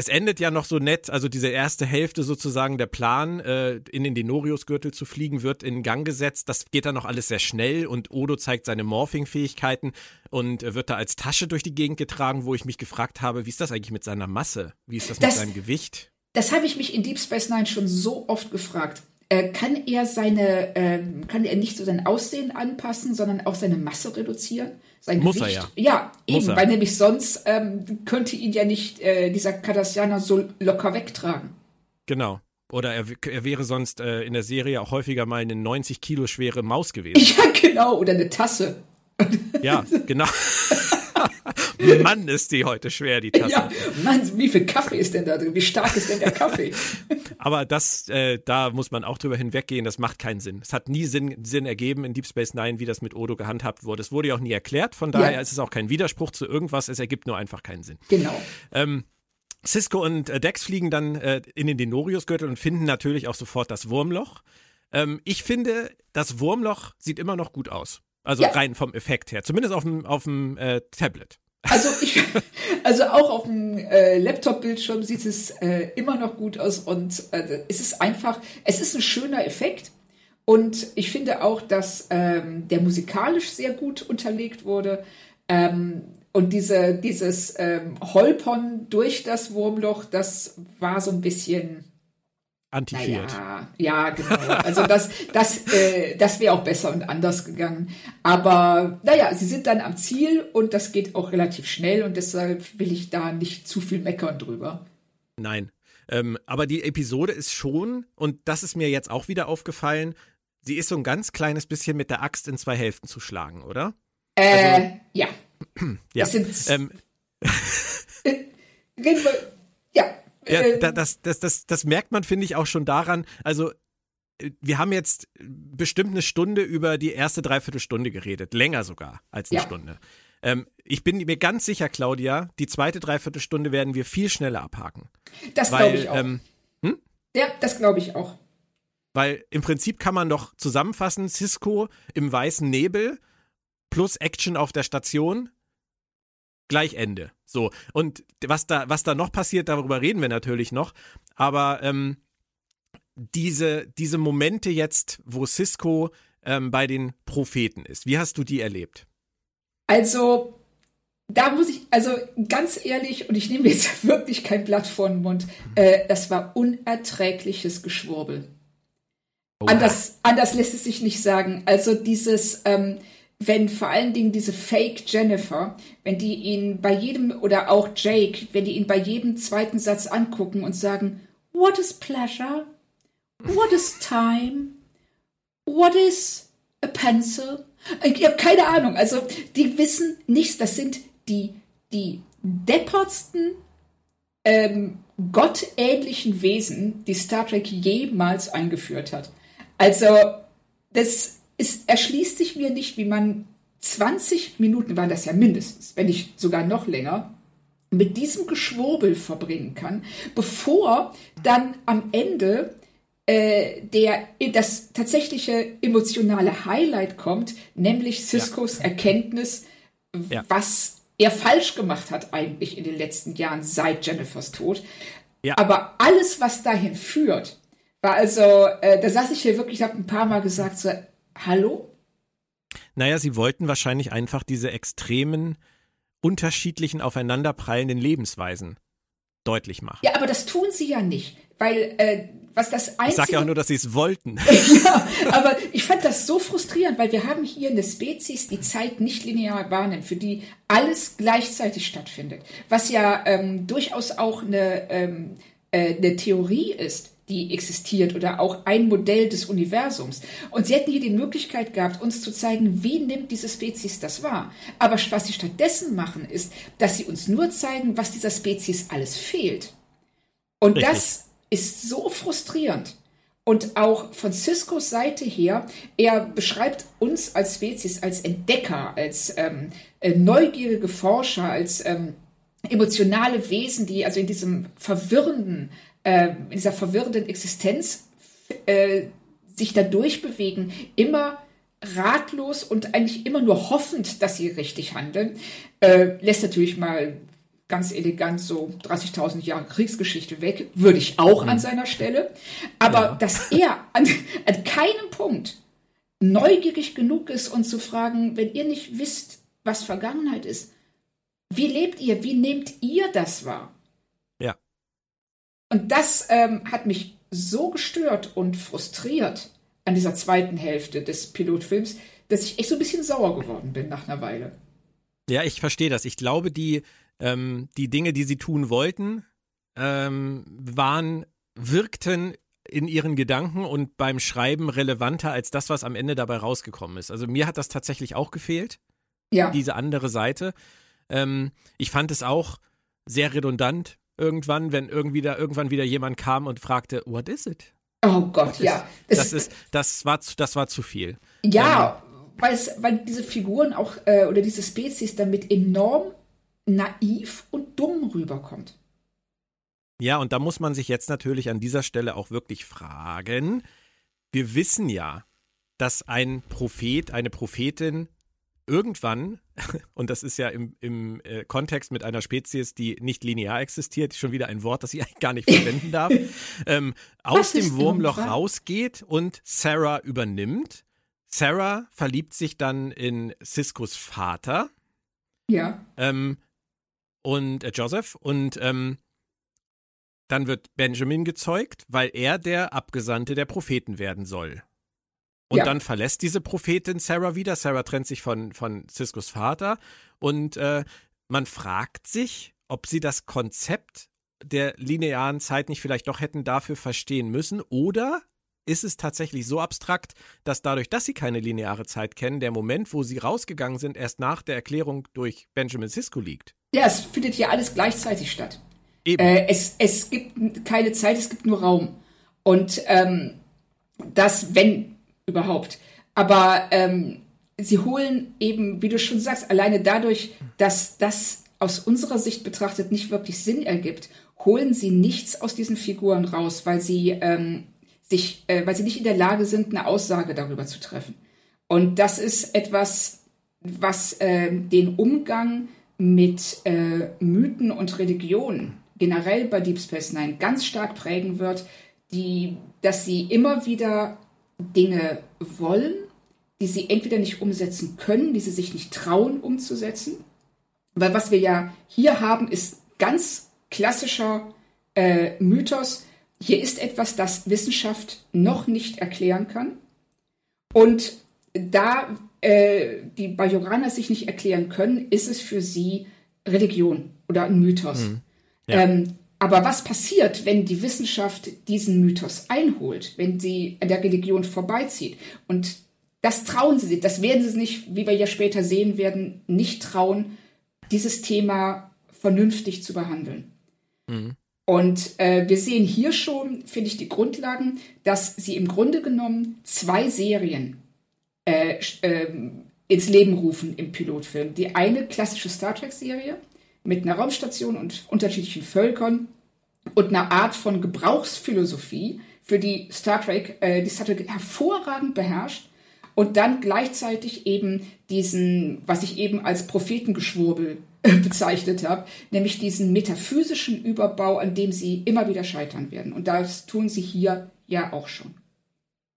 es endet ja noch so nett, also diese erste Hälfte sozusagen, der Plan, äh, in den Denorius-Gürtel zu fliegen, wird in Gang gesetzt. Das geht dann noch alles sehr schnell und Odo zeigt seine Morphing-Fähigkeiten und äh, wird da als Tasche durch die Gegend getragen, wo ich mich gefragt habe, wie ist das eigentlich mit seiner Masse? Wie ist das, das mit seinem Gewicht? Das habe ich mich in Deep Space Nine schon so oft gefragt. Äh, kann er seine, äh, kann er nicht so sein Aussehen anpassen, sondern auch seine Masse reduzieren? Sein Muss Gewicht? er ja. Ja, eben, weil nämlich sonst ähm, könnte ihn ja nicht äh, dieser Cardassianer so locker wegtragen. Genau. Oder er, er wäre sonst äh, in der Serie auch häufiger mal eine 90 Kilo schwere Maus gewesen. *laughs* Ja, genau. Oder eine Tasse. Ja, *laughs* genau. *laughs* Mann, ist die heute schwer, die Tasse. Ja, Mann, wie viel Kaffee ist denn da drin? Wie stark ist denn der Kaffee? *laughs* Aber das, äh, da muss man auch drüber hinweggehen, das macht keinen Sinn. Es hat nie Sinn, Sinn ergeben in Deep Space Nine, wie das mit Odo gehandhabt wurde. Es wurde ja auch nie erklärt, von daher ja. ist es auch kein Widerspruch zu irgendwas, es ergibt nur einfach keinen Sinn. Genau. Ähm, Cisco und äh, Dex fliegen dann äh, in den Denorius-Gürtel und finden natürlich auch sofort das Wurmloch. Ähm, ich finde, das Wurmloch sieht immer noch gut aus. Also ja. rein vom Effekt her. Zumindest auf dem, auf dem äh, Tablet. Also *laughs* ich, also auch auf dem äh, Laptop-Bildschirm sieht es äh, immer noch gut aus und äh, es ist einfach, es ist ein schöner Effekt und ich finde auch, dass ähm, der musikalisch sehr gut unterlegt wurde ähm, und diese, dieses ähm, Holpern durch das Wurmloch, das war so ein bisschen Antiquiert. Naja, ja, genau. Also das, das, äh, das wäre auch besser und anders gegangen. Aber naja, sie sind dann am Ziel und das geht auch relativ schnell und deshalb will ich da nicht zu viel meckern drüber. Nein. Ähm, aber die Episode ist schon, und das ist mir jetzt auch wieder aufgefallen, sie ist so ein ganz kleines bisschen mit der Axt in zwei Hälften zu schlagen, oder? Äh, also, ja. *clears throat* ja. Das sind, ähm, *laughs* reden wir, ja, ja, ähm. das, das, das, das merkt man, finde ich, auch schon daran. Also, äh, wir haben jetzt bestimmt eine Stunde über die erste Dreiviertelstunde geredet. Länger sogar als eine ja. Stunde. Ähm, ich bin mir ganz sicher, Claudia, die zweite Dreiviertelstunde werden wir viel schneller abhaken. Das glaube ich auch. Ähm, hm? Ja, das glaube ich auch. Weil im Prinzip kann man doch zusammenfassen, Cisco im weißen Nebel plus Action auf der Station gleich Ende. So. Und was da, was da noch passiert, darüber reden wir natürlich noch. Aber ähm, diese, diese Momente jetzt, wo Cisco ähm, bei den Propheten ist, wie hast du die erlebt? Also, da muss ich, also ganz ehrlich, und ich nehme jetzt *laughs* wirklich kein Blatt vor den Mund, äh, das war unerträgliches Geschwurbel. Oh. Anders, anders lässt es sich nicht sagen. Also dieses, ähm, wenn vor allen Dingen diese Fake Jennifer, wenn die ihn bei jedem oder auch Jake, wenn die ihn bei jedem zweiten Satz angucken und sagen, What is pleasure? What is time? What is a pencil? Ich habe keine Ahnung. Also die wissen nichts. Das sind die die deppertsten ähm, gottähnlichen Wesen, die Star Trek jemals eingeführt hat. Also das es erschließt sich mir nicht, wie man 20 Minuten, waren das ja mindestens, wenn nicht sogar noch länger, mit diesem Geschwurbel verbringen kann, bevor dann am Ende äh, der, das tatsächliche emotionale Highlight kommt, nämlich Ciscos ja. Erkenntnis, ja. was er falsch gemacht hat eigentlich in den letzten Jahren seit Jennifers Tod. Ja. Aber alles, was dahin führt, war also, äh, da saß ich hier wirklich, habe ein paar Mal gesagt, so, Hallo? Naja, sie wollten wahrscheinlich einfach diese extremen, unterschiedlichen, aufeinanderprallenden Lebensweisen deutlich machen. Ja, aber das tun sie ja nicht, weil äh, was das einzige... Ich sage ja auch nur, dass sie es wollten. *laughs* ja, aber ich fand das so frustrierend, weil wir haben hier eine Spezies, die Zeit nicht linear wahrnimmt, für die alles gleichzeitig stattfindet. Was ja ähm, durchaus auch eine, ähm, äh, eine Theorie ist, die existiert oder auch ein Modell des Universums. Und sie hätten hier die Möglichkeit gehabt, uns zu zeigen, wie nimmt diese Spezies das wahr. Aber was sie stattdessen machen, ist, dass sie uns nur zeigen, was dieser Spezies alles fehlt. Und Richtig. das ist so frustrierend. Und auch von Ciscos Seite her, er beschreibt uns als Spezies, als Entdecker, als ähm, äh, neugierige Forscher, als ähm, emotionale Wesen, die also in diesem verwirrenden äh, in dieser verwirrenden Existenz äh, sich da durchbewegen, immer ratlos und eigentlich immer nur hoffend, dass sie richtig handeln, äh, lässt natürlich mal ganz elegant so 30.000 Jahre Kriegsgeschichte weg, würde ich auch mhm. an seiner Stelle. Aber ja. dass er an, an keinem Punkt neugierig genug ist, uns zu fragen, wenn ihr nicht wisst, was Vergangenheit ist, wie lebt ihr, wie nehmt ihr das wahr? Und das ähm, hat mich so gestört und frustriert an dieser zweiten Hälfte des Pilotfilms, dass ich echt so ein bisschen sauer geworden bin nach einer Weile. Ja, ich verstehe das. Ich glaube, die, ähm, die Dinge, die sie tun wollten, ähm, waren, wirkten in ihren Gedanken und beim Schreiben relevanter als das, was am Ende dabei rausgekommen ist. Also mir hat das tatsächlich auch gefehlt. Ja. Diese andere Seite. Ähm, ich fand es auch sehr redundant irgendwann, wenn irgendwie da irgendwann wieder jemand kam und fragte, what is it? Oh Gott, das ja. Ist, das, ist, das, war, zu, das war zu viel. Ja, ähm, weil, es, weil diese Figuren auch äh, oder diese Spezies damit enorm naiv und dumm rüberkommt. Ja, und da muss man sich jetzt natürlich an dieser Stelle auch wirklich fragen. Wir wissen ja, dass ein Prophet, eine Prophetin irgendwann, *laughs* und das ist ja im, im äh, Kontext mit einer Spezies, die nicht linear existiert, schon wieder ein Wort, das ich *laughs* eigentlich gar nicht verwenden darf, *laughs* ähm, aus dem Wurmloch rausgeht und Sarah übernimmt. Sarah verliebt sich dann in Ciscos Vater. Ja. Ähm, und äh, Joseph und ähm, dann wird Benjamin gezeugt, weil er der Abgesandte der Propheten werden soll. Und ja. dann verlässt diese Prophetin Sarah wieder. Sarah trennt sich von, von Ciscos Vater. Und äh, man fragt sich, ob sie das Konzept der linearen Zeit nicht vielleicht doch hätten dafür verstehen müssen. Oder ist es tatsächlich so abstrakt, dass dadurch, dass sie keine lineare Zeit kennen, der Moment, wo sie rausgegangen sind, erst nach der Erklärung durch Benjamin Sisko liegt? Ja, es findet hier alles gleichzeitig statt. Äh, es, es gibt keine Zeit, es gibt nur Raum. Und ähm, das, wenn überhaupt. Aber ähm, sie holen eben, wie du schon sagst, alleine dadurch, dass das aus unserer Sicht betrachtet nicht wirklich Sinn ergibt, holen sie nichts aus diesen Figuren raus, weil sie ähm, sich, äh, weil sie nicht in der Lage sind, eine Aussage darüber zu treffen. Und das ist etwas, was äh, den Umgang mit äh, Mythen und Religionen generell bei Deep Space Nine ganz stark prägen wird, die, dass sie immer wieder Dinge wollen, die sie entweder nicht umsetzen können, die sie sich nicht trauen umzusetzen. Weil was wir ja hier haben, ist ganz klassischer äh, Mythos. Hier ist etwas, das Wissenschaft noch nicht erklären kann. Und da äh, die Bajoraner sich nicht erklären können, ist es für sie Religion oder ein Mythos. Mhm. Ja. Ähm, aber was passiert, wenn die Wissenschaft diesen Mythos einholt, wenn sie an der Religion vorbeizieht? Und das trauen sie sich, das werden sie nicht, wie wir ja später sehen werden, nicht trauen, dieses Thema vernünftig zu behandeln. Mhm. Und äh, wir sehen hier schon, finde ich, die Grundlagen, dass sie im Grunde genommen zwei Serien äh, äh, ins Leben rufen im Pilotfilm. Die eine klassische Star Trek-Serie, mit einer Raumstation und unterschiedlichen Völkern und einer Art von Gebrauchsphilosophie, für die Star Trek, äh, die Star Trek hervorragend beherrscht und dann gleichzeitig eben diesen, was ich eben als Prophetengeschwurbel äh, bezeichnet habe, nämlich diesen metaphysischen Überbau, an dem sie immer wieder scheitern werden. Und das tun sie hier ja auch schon.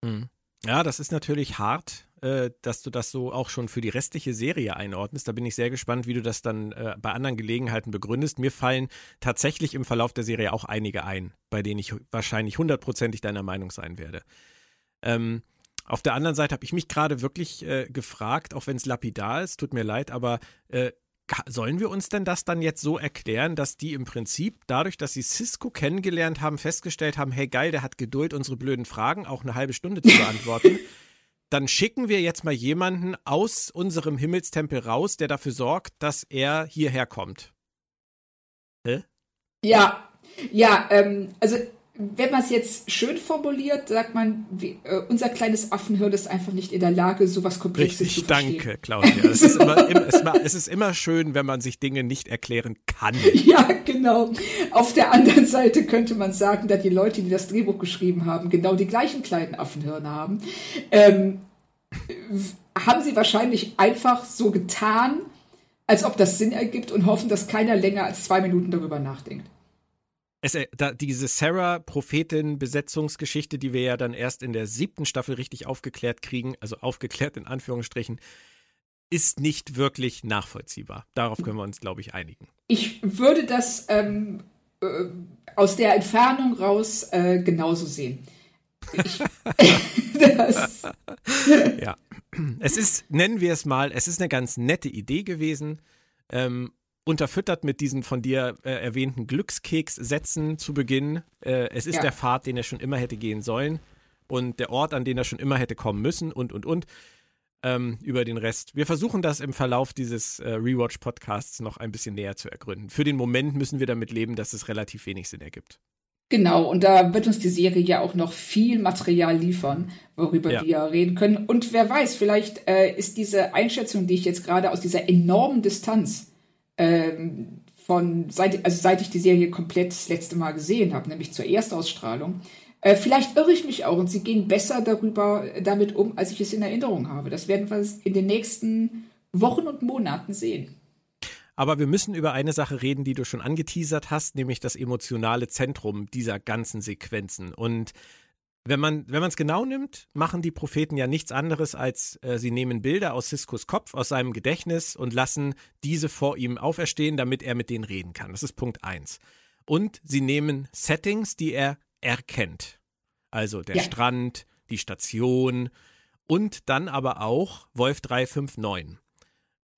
Hm. Ja, das ist natürlich hart, äh, dass du das so auch schon für die restliche Serie einordnest. Da bin ich sehr gespannt, wie du das dann äh, bei anderen Gelegenheiten begründest. Mir fallen tatsächlich im Verlauf der Serie auch einige ein, bei denen ich wahrscheinlich hundertprozentig deiner Meinung sein werde. Ähm, auf der anderen Seite habe ich mich gerade wirklich äh, gefragt, auch wenn es lapidar ist, tut mir leid, aber äh, sollen wir uns denn das dann jetzt so erklären, dass die im Prinzip dadurch, dass sie Cisco kennengelernt haben, festgestellt haben, hey geil, der hat Geduld, unsere blöden Fragen auch eine halbe Stunde zu beantworten *laughs* dann schicken wir jetzt mal jemanden aus unserem Himmelstempel raus, der dafür sorgt, dass er hierher kommt. Hä? Ja, ja, ähm, also wenn man es jetzt schön formuliert, sagt man, wie, äh, unser kleines Affenhirn ist einfach nicht in der Lage, sowas Komplexes Richtig, zu verstehen. Danke, Claudia. Es ist, immer, immer, es ist immer schön, wenn man sich Dinge nicht erklären kann. *laughs* Ja, genau. Auf der anderen Seite könnte man sagen, dass die Leute, die das Drehbuch geschrieben haben, genau die gleichen kleinen Affenhirne haben. Ähm, haben sie wahrscheinlich einfach so getan, als ob das Sinn ergibt und hoffen, dass keiner länger als zwei Minuten darüber nachdenkt es, äh, da, diese Sarah-Prophetin-Besetzungsgeschichte, die wir ja dann erst in der siebten Staffel richtig aufgeklärt kriegen, also aufgeklärt in Anführungsstrichen, ist nicht wirklich nachvollziehbar. Darauf können wir uns, glaube ich, einigen. Ich würde das ähm, äh, aus der Entfernung raus äh, genauso sehen. Ich, *laughs* ja. Es ist, nennen wir es mal, es ist eine ganz nette Idee gewesen. Ähm, unterfüttert mit diesen von dir äh, erwähnten Glückskeks-Sätzen zu Beginn. Äh, es ist ja. der Pfad, den er schon immer hätte gehen sollen und der Ort, an den er schon immer hätte kommen müssen und, und, und. Ähm, über den Rest. Wir versuchen das im Verlauf dieses äh, Rewatch-Podcasts noch ein bisschen näher zu ergründen. Für den Moment müssen wir damit leben, dass es relativ wenig Sinn ergibt. Genau, und da wird uns die Serie ja auch noch viel Material liefern, worüber ja. wir reden können. Und wer weiß, vielleicht äh, ist diese Einschätzung, die ich jetzt gerade aus dieser enormen Distanz ähm, von seit, also seit ich die Serie komplett das letzte Mal gesehen habe, nämlich zur Erstausstrahlung, äh, vielleicht irre ich mich auch und sie gehen besser darüber damit um, als ich es in Erinnerung habe. Das werden wir in den nächsten Wochen und Monaten sehen. Aber wir müssen über eine Sache reden, die du schon angeteasert hast, nämlich das emotionale Zentrum dieser ganzen Sequenzen. Und wenn man wenn es genau nimmt, machen die Propheten ja nichts anderes als äh, sie nehmen Bilder aus Siskos Kopf, aus seinem Gedächtnis und lassen diese vor ihm auferstehen, damit er mit denen reden kann. Das ist Punkt eins. Und sie nehmen Settings, die er erkennt. Also der ja. Strand, die Station und dann aber auch Wolf 359.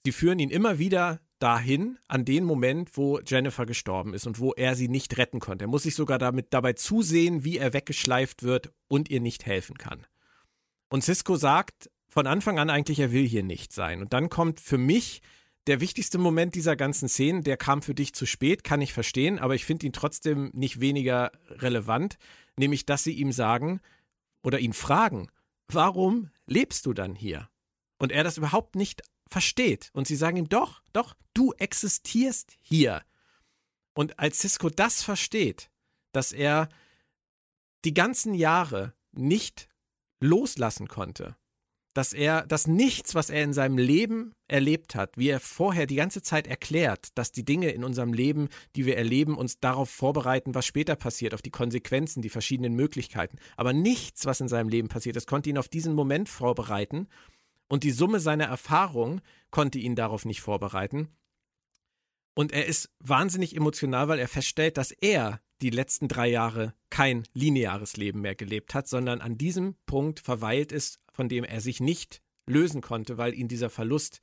Sie führen ihn immer wieder dahin, an den Moment, wo Jennifer gestorben ist und wo er sie nicht retten konnte. Er muss sich sogar damit dabei zusehen, wie er weggeschleift wird und ihr nicht helfen kann. Und Cisco sagt von Anfang an eigentlich, er will hier nicht sein. Und dann kommt für mich der wichtigste Moment dieser ganzen Szene, der kam für dich zu spät, kann ich verstehen, aber ich finde ihn trotzdem nicht weniger relevant, nämlich dass sie ihm sagen oder ihn fragen, warum lebst du dann hier? Und er das überhaupt nicht versteht. Und sie sagen ihm, doch, doch, du existierst hier. Und als Cisco das versteht, dass er die ganzen Jahre nicht loslassen konnte, dass er, dass nichts, was er in seinem Leben erlebt hat, wie er vorher die ganze Zeit erklärt, dass die Dinge in unserem Leben, die wir erleben, uns darauf vorbereiten, was später passiert, auf die Konsequenzen, die verschiedenen Möglichkeiten. Aber nichts, was in seinem Leben passiert ist, konnte ihn auf diesen Moment vorbereiten und die Summe seiner Erfahrung konnte ihn darauf nicht vorbereiten. Und er ist wahnsinnig emotional, weil er feststellt, dass er die letzten drei Jahre kein lineares Leben mehr gelebt hat, sondern an diesem Punkt verweilt ist, von dem er sich nicht lösen konnte, weil ihn dieser Verlust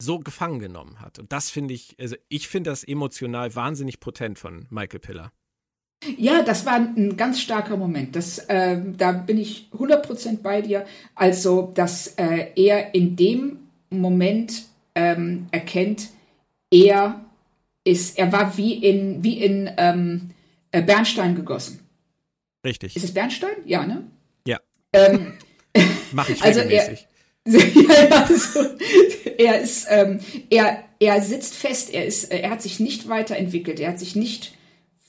so gefangen genommen hat. Und das finde ich, also ich finde das emotional wahnsinnig potent von Michael Piller. Ja, das war ein ganz starker Moment. Das, äh, da bin ich 100% bei dir. Also, dass äh, er in dem Moment ähm, erkennt, er ist, er war wie in, wie in ähm, äh, Bernstein gegossen. Richtig. Ist es Bernstein? Ja, ne? Ja. Ähm, *laughs* Mach ich also regelmäßig. *laughs* Er, also, er ist, ähm, er, er sitzt fest, er ist, er hat sich nicht weiterentwickelt, er hat sich nicht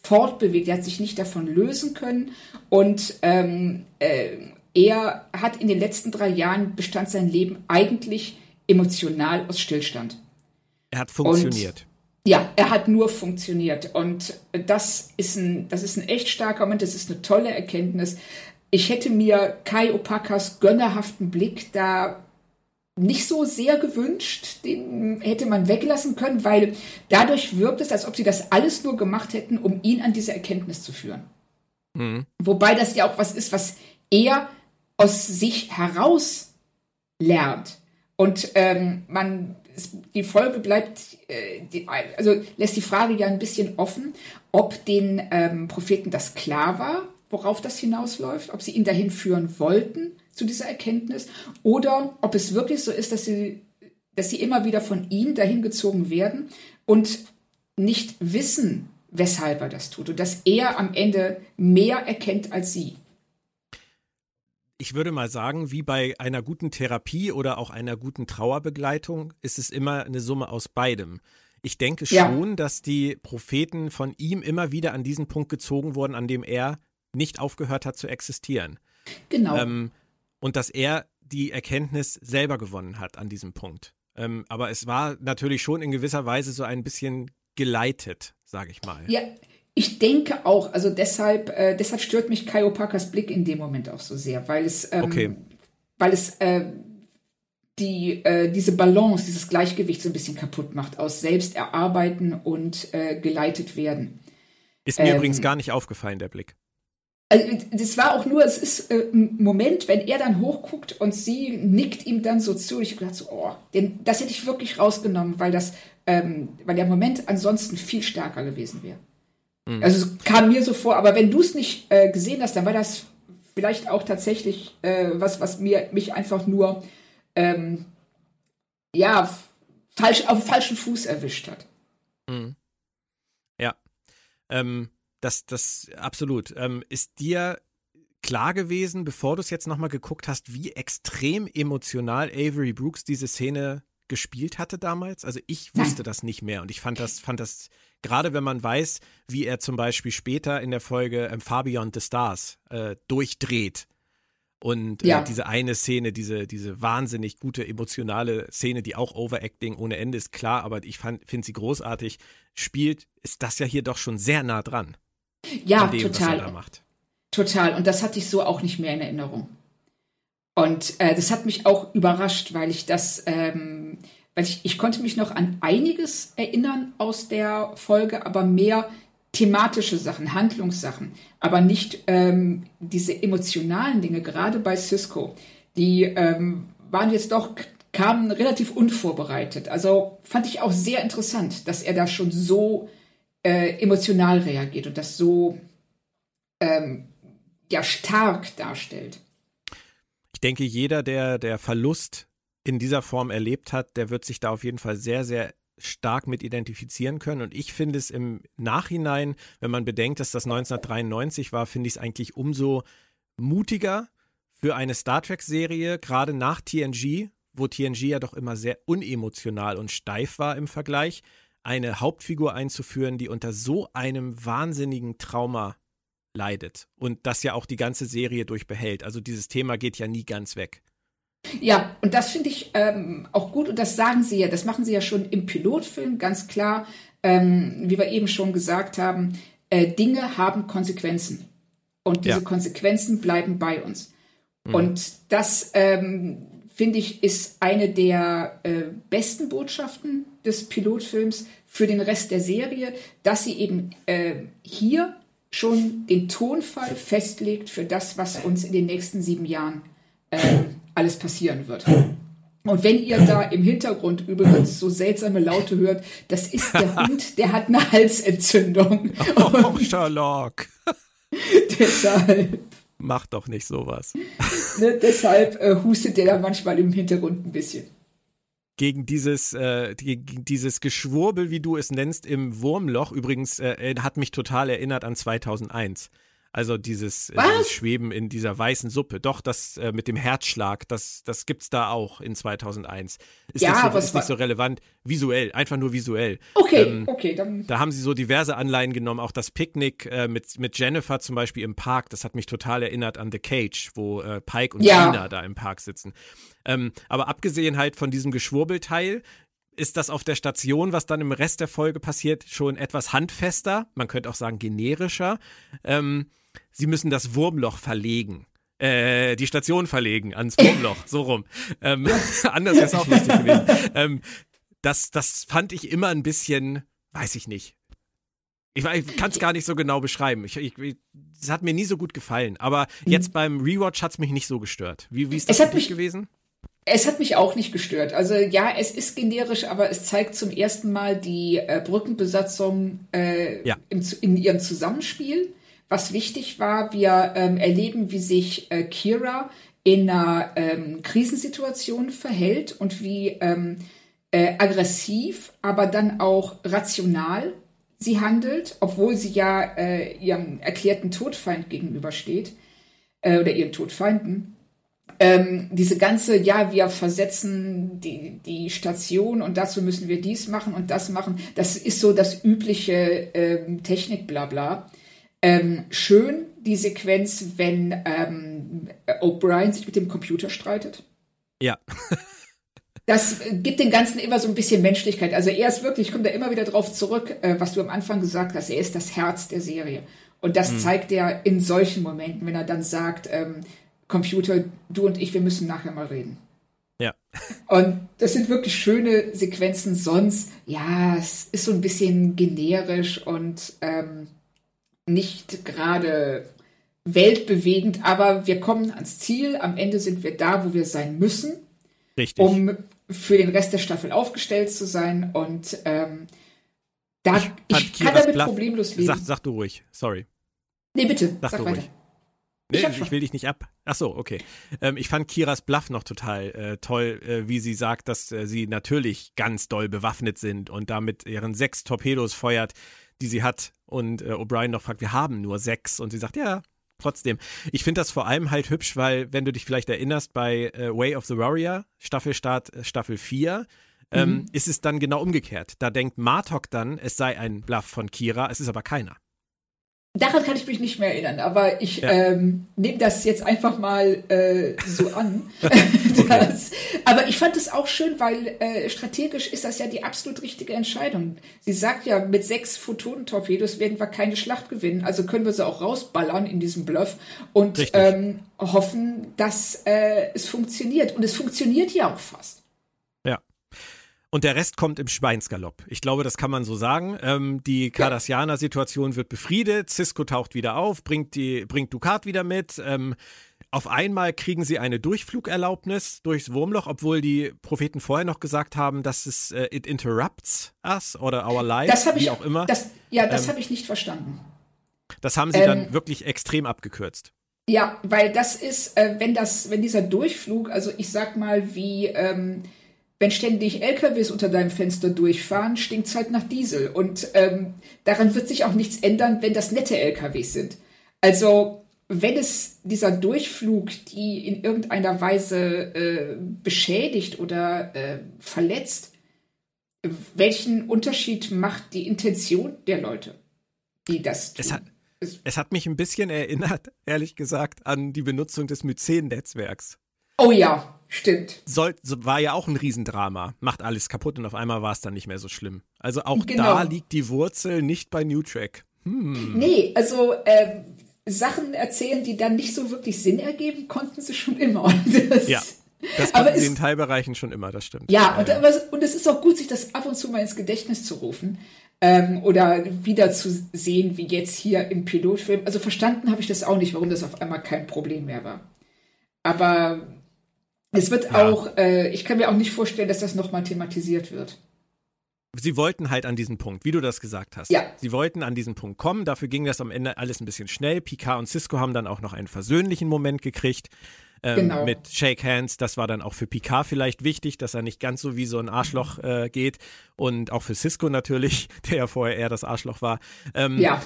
fortbewegt, er hat sich nicht davon lösen können und ähm, äh, er hat in den letzten drei Jahren bestand sein Leben eigentlich emotional aus Stillstand. Er hat funktioniert. Und, ja, er hat nur funktioniert und das ist ein, das ist ein echt starker Moment, das ist eine tolle Erkenntnis. Ich hätte mir Kai Opakas gönnerhaften Blick da nicht so sehr gewünscht. Den hätte man weglassen können, weil dadurch wirkt es, als ob sie das alles nur gemacht hätten, um ihn an diese Erkenntnis zu führen. Mhm. Wobei das ja auch was ist, was er aus sich heraus lernt. Und ähm, man, die Folge bleibt, äh, die, also lässt die Frage ja ein bisschen offen, ob den ähm, Propheten das klar war, worauf das hinausläuft, ob sie ihn dahin führen wollten zu dieser Erkenntnis oder ob es wirklich so ist, dass sie, dass sie immer wieder von ihm dahin gezogen werden und nicht wissen, weshalb er das tut und dass er am Ende mehr erkennt als sie. Ich würde mal sagen, wie bei einer guten Therapie oder auch einer guten Trauerbegleitung ist es immer eine Summe aus beidem. Ich denke schon, ja. dass die Propheten von ihm immer wieder an diesen Punkt gezogen wurden, an dem er nicht aufgehört hat zu existieren. Genau. Ähm, und dass er die Erkenntnis selber gewonnen hat an diesem Punkt. Ähm, aber es war natürlich schon in gewisser Weise so ein bisschen geleitet, sage ich mal. Ja, ich denke auch. Also deshalb, äh, deshalb stört mich Kai Opakas Blick in dem Moment auch so sehr, weil es, ähm, okay. weil es äh, die, äh, diese Balance, dieses Gleichgewicht so ein bisschen kaputt macht aus selbst erarbeiten und äh, geleitet werden. Ist mir ähm, übrigens gar nicht aufgefallen, der Blick. Also das war auch nur, es ist äh, ein Moment, wenn er dann hochguckt und sie nickt ihm dann so zu. Ich gedacht, so, oh, den, das hätte ich wirklich rausgenommen, weil das, ähm, weil der Moment ansonsten viel stärker gewesen wäre. Mhm. Also es kam mir so vor, aber wenn du es nicht äh, gesehen hast, dann war das vielleicht auch tatsächlich äh, was, was mir mich einfach nur ähm, ja falsch auf falschen Fuß erwischt hat. Mhm. Ja. Ähm, das, das, absolut. Ähm, ist dir klar gewesen, bevor du es jetzt nochmal geguckt hast, wie extrem emotional Avery Brooks diese Szene gespielt hatte damals? Also ich wusste das nicht mehr und ich fand das, fand das, gerade wenn man weiß, wie er zum Beispiel später in der Folge ähm, Beyond the Stars äh, durchdreht. Und äh, ja. diese eine Szene, diese, diese wahnsinnig gute emotionale Szene, die auch Overacting ohne Ende ist, klar, aber ich finde sie großartig, spielt, ist das ja hier doch schon sehr nah dran. Ja, dem, total. Total. Und das hatte ich so auch nicht mehr in Erinnerung. Und äh, das hat mich auch überrascht, weil ich das, ähm, weil ich, ich konnte mich noch an einiges erinnern aus der Folge, aber mehr thematische Sachen, Handlungssachen, aber nicht ähm, diese emotionalen Dinge, gerade bei Cisco, die ähm, waren jetzt doch, kamen relativ unvorbereitet. Also fand ich auch sehr interessant, dass er da schon so äh, emotional reagiert und das so ähm, ja stark darstellt. Ich denke, jeder, der der Verlust in dieser Form erlebt hat, der wird sich da auf jeden Fall sehr, sehr stark mit identifizieren können. Und ich finde es im Nachhinein, wenn man bedenkt, dass das 1993 war, finde ich es eigentlich umso mutiger für eine Star Trek-Serie, gerade nach TNG, wo TNG ja doch immer sehr unemotional und steif war im Vergleich, eine Hauptfigur einzuführen, die unter so einem wahnsinnigen Trauma leidet und das ja auch die ganze Serie durchbehält. Also dieses Thema geht ja nie ganz weg. Ja, und das finde ich ähm, auch gut und das sagen sie ja, das machen sie ja schon im Pilotfilm ganz klar, ähm, wie wir eben schon gesagt haben, äh, Dinge haben Konsequenzen und diese ja. Konsequenzen bleiben bei uns. Mhm. Und das ähm, finde ich, ist eine der äh, besten Botschaften des Pilotfilms für den Rest der Serie, dass sie eben äh, hier schon den Tonfall festlegt für das, was uns in den nächsten sieben Jahren äh, alles passieren wird. Und wenn ihr da im Hintergrund übrigens so seltsame Laute hört, das ist der *laughs* Hund, der hat eine Halsentzündung. Oh, Sherlock. *laughs* deshalb. Mach doch nicht sowas. Ne, deshalb äh, hustet der da manchmal im Hintergrund ein bisschen. Gegen dieses, äh, gegen dieses Geschwurbel, wie du es nennst, im Wurmloch, übrigens, äh, hat mich total erinnert an 2001. Also dieses, äh, dieses, Schweben in dieser weißen Suppe. Doch, das äh, mit dem Herzschlag, das, das es da auch in 2001. Ist, ja, nicht, so, ist nicht so relevant. Visuell, einfach nur visuell. Okay, ähm, okay. Dann. Da haben sie so diverse Anleihen genommen. Auch das Picknick äh, mit, mit Jennifer zum Beispiel im Park, das hat mich total erinnert an The Cage, wo äh, Pike und ja. Gina da im Park sitzen. Ähm, aber abgesehen halt von diesem Geschwurbelteil, ist das auf der Station, was dann im Rest der Folge passiert, schon etwas handfester, man könnte auch sagen generischer. Ähm, sie müssen das Wurmloch verlegen. Äh, die Station verlegen ans Wurmloch, so rum. Ähm, *laughs* anders wäre es auch lustig gewesen. Ähm, das, das fand ich immer ein bisschen, weiß ich nicht. Ich, ich kann es gar nicht so genau beschreiben. Ich, ich, es hat mir nie so gut gefallen. Aber jetzt mhm. beim Rewatch hat es mich nicht so gestört. Wie, wie ist das für dich gewesen? Es hat mich auch nicht gestört. Also ja, es ist generisch, aber es zeigt zum ersten Mal die äh, Brückenbesatzung äh, ja. im, in ihrem Zusammenspiel. Was wichtig war, wir ähm, erleben, wie sich äh, Kira in einer ähm, Krisensituation verhält und wie ähm, äh, aggressiv, aber dann auch rational sie handelt, obwohl sie ja äh, ihrem erklärten Todfeind gegenübersteht äh, oder ihren Todfeinden. Ähm, diese ganze, ja, wir versetzen die, die Station und dazu müssen wir dies machen und das machen, das ist so das übliche ähm, Technik-Blabla. Ähm, schön die Sequenz, wenn ähm, O'Brien sich mit dem Computer streitet. Ja. *laughs* das gibt dem Ganzen immer so ein bisschen Menschlichkeit. Also er ist wirklich, ich komme da immer wieder drauf zurück, äh, was du am Anfang gesagt hast, er ist das Herz der Serie. Und das mhm. zeigt er in solchen Momenten, wenn er dann sagt, ähm, Computer, du und ich, wir müssen nachher mal reden. Ja. *laughs* Und das sind wirklich schöne Sequenzen. Sonst, ja, es ist so ein bisschen generisch und ähm, nicht gerade weltbewegend, aber wir kommen ans Ziel. Am Ende sind wir da, wo wir sein müssen, Richtig. um für den Rest der Staffel aufgestellt zu sein. Und ähm, da ich, ich kann damit Bluff, problemlos leben. Sag, sag, du ruhig, sorry. Nee, bitte, sag, sag weiter. Ruhig. Nee, ich, ich, will dich nicht ab. Ach so, okay. Ähm, ich fand Kiras Bluff noch total äh, toll, äh, wie sie sagt, dass äh, sie natürlich ganz doll bewaffnet sind und damit ihren sechs Torpedos feuert, die sie hat. Und äh, O'Brien noch fragt, wir haben nur sechs. Und sie sagt, ja, trotzdem. Ich finde das vor allem halt hübsch, weil, wenn du dich vielleicht erinnerst, bei äh, Way of the Warrior, Staffelstart äh, Staffel 4, ähm, mhm. ist es dann genau umgekehrt. Da denkt Martok dann, es sei ein Bluff von Kira, es ist aber keiner. Daran kann ich mich nicht mehr erinnern, aber ich ja. ähm, nehme das jetzt einfach mal äh, so an. *laughs* *laughs* das, aber ich fand es auch schön, weil äh, strategisch ist das ja die absolut richtige Entscheidung. Sie sagt ja, mit sechs Photonentorpedos werden wir keine Schlacht gewinnen, also können wir sie auch rausballern in diesem Bluff und ähm, hoffen, dass äh, es funktioniert. Und es funktioniert ja auch fast. Und der Rest kommt im Schweinsgalopp. Ich glaube, das kann man so sagen. Ähm, die Cardassianer-Situation wird befriedet. Cisco taucht wieder auf, bringt, die, bringt Ducat wieder mit. Ähm, auf einmal kriegen sie eine Durchflugerlaubnis durchs Wurmloch, obwohl die Propheten vorher noch gesagt haben, dass es äh, it interrupts us oder our life, das wie ich, auch immer. Das, ja, das ähm, habe ich nicht verstanden. Das haben sie dann ähm, wirklich extrem abgekürzt. Ja, weil das ist, äh, wenn das, wenn dieser Durchflug, also ich sag mal, wie ähm, wenn ständig LKWs unter deinem Fenster durchfahren, stinkt es halt nach Diesel. Und ähm, daran wird sich auch nichts ändern, wenn das nette LKWs sind. Also wenn es dieser Durchflug, die in irgendeiner Weise äh, beschädigt oder äh, verletzt, welchen Unterschied macht die Intention der Leute, die das tun? Es hat, es hat mich ein bisschen erinnert, ehrlich gesagt, an die Benutzung des Myzen-Netzwerks. Oh ja, stimmt. Soll, war ja auch ein Riesendrama. Macht alles kaputt und auf einmal war es dann nicht mehr so schlimm. Also auch genau. da liegt die Wurzel nicht bei New Track. Hm. Nee, also äh, Sachen erzählen, die dann nicht so wirklich Sinn ergeben, konnten sie schon immer. *laughs* Das, ja. Das sie in Teilbereichen schon immer, das stimmt. Ja, und, aber, und es ist auch gut, sich das ab und zu mal ins Gedächtnis zu rufen. Ähm, oder wieder zu sehen, wie jetzt hier im Pilotfilm. Also verstanden habe ich das auch nicht, warum das auf einmal kein Problem mehr war. Aber es wird ja. auch, äh, ich kann mir auch nicht vorstellen, dass das nochmal thematisiert wird. Sie wollten halt an diesen Punkt, wie du das gesagt hast. Ja. Sie wollten an diesen Punkt kommen. Dafür ging das am Ende alles ein bisschen schnell. Picard und Cisco haben dann auch noch einen versöhnlichen Moment gekriegt. Ähm, genau. Mit Shake Hands. Das war dann auch für Picard vielleicht wichtig, dass er nicht ganz so wie so ein Arschloch äh, geht. Und auch für Cisco natürlich, *laughs* der ja vorher eher das Arschloch war. Ähm, ja.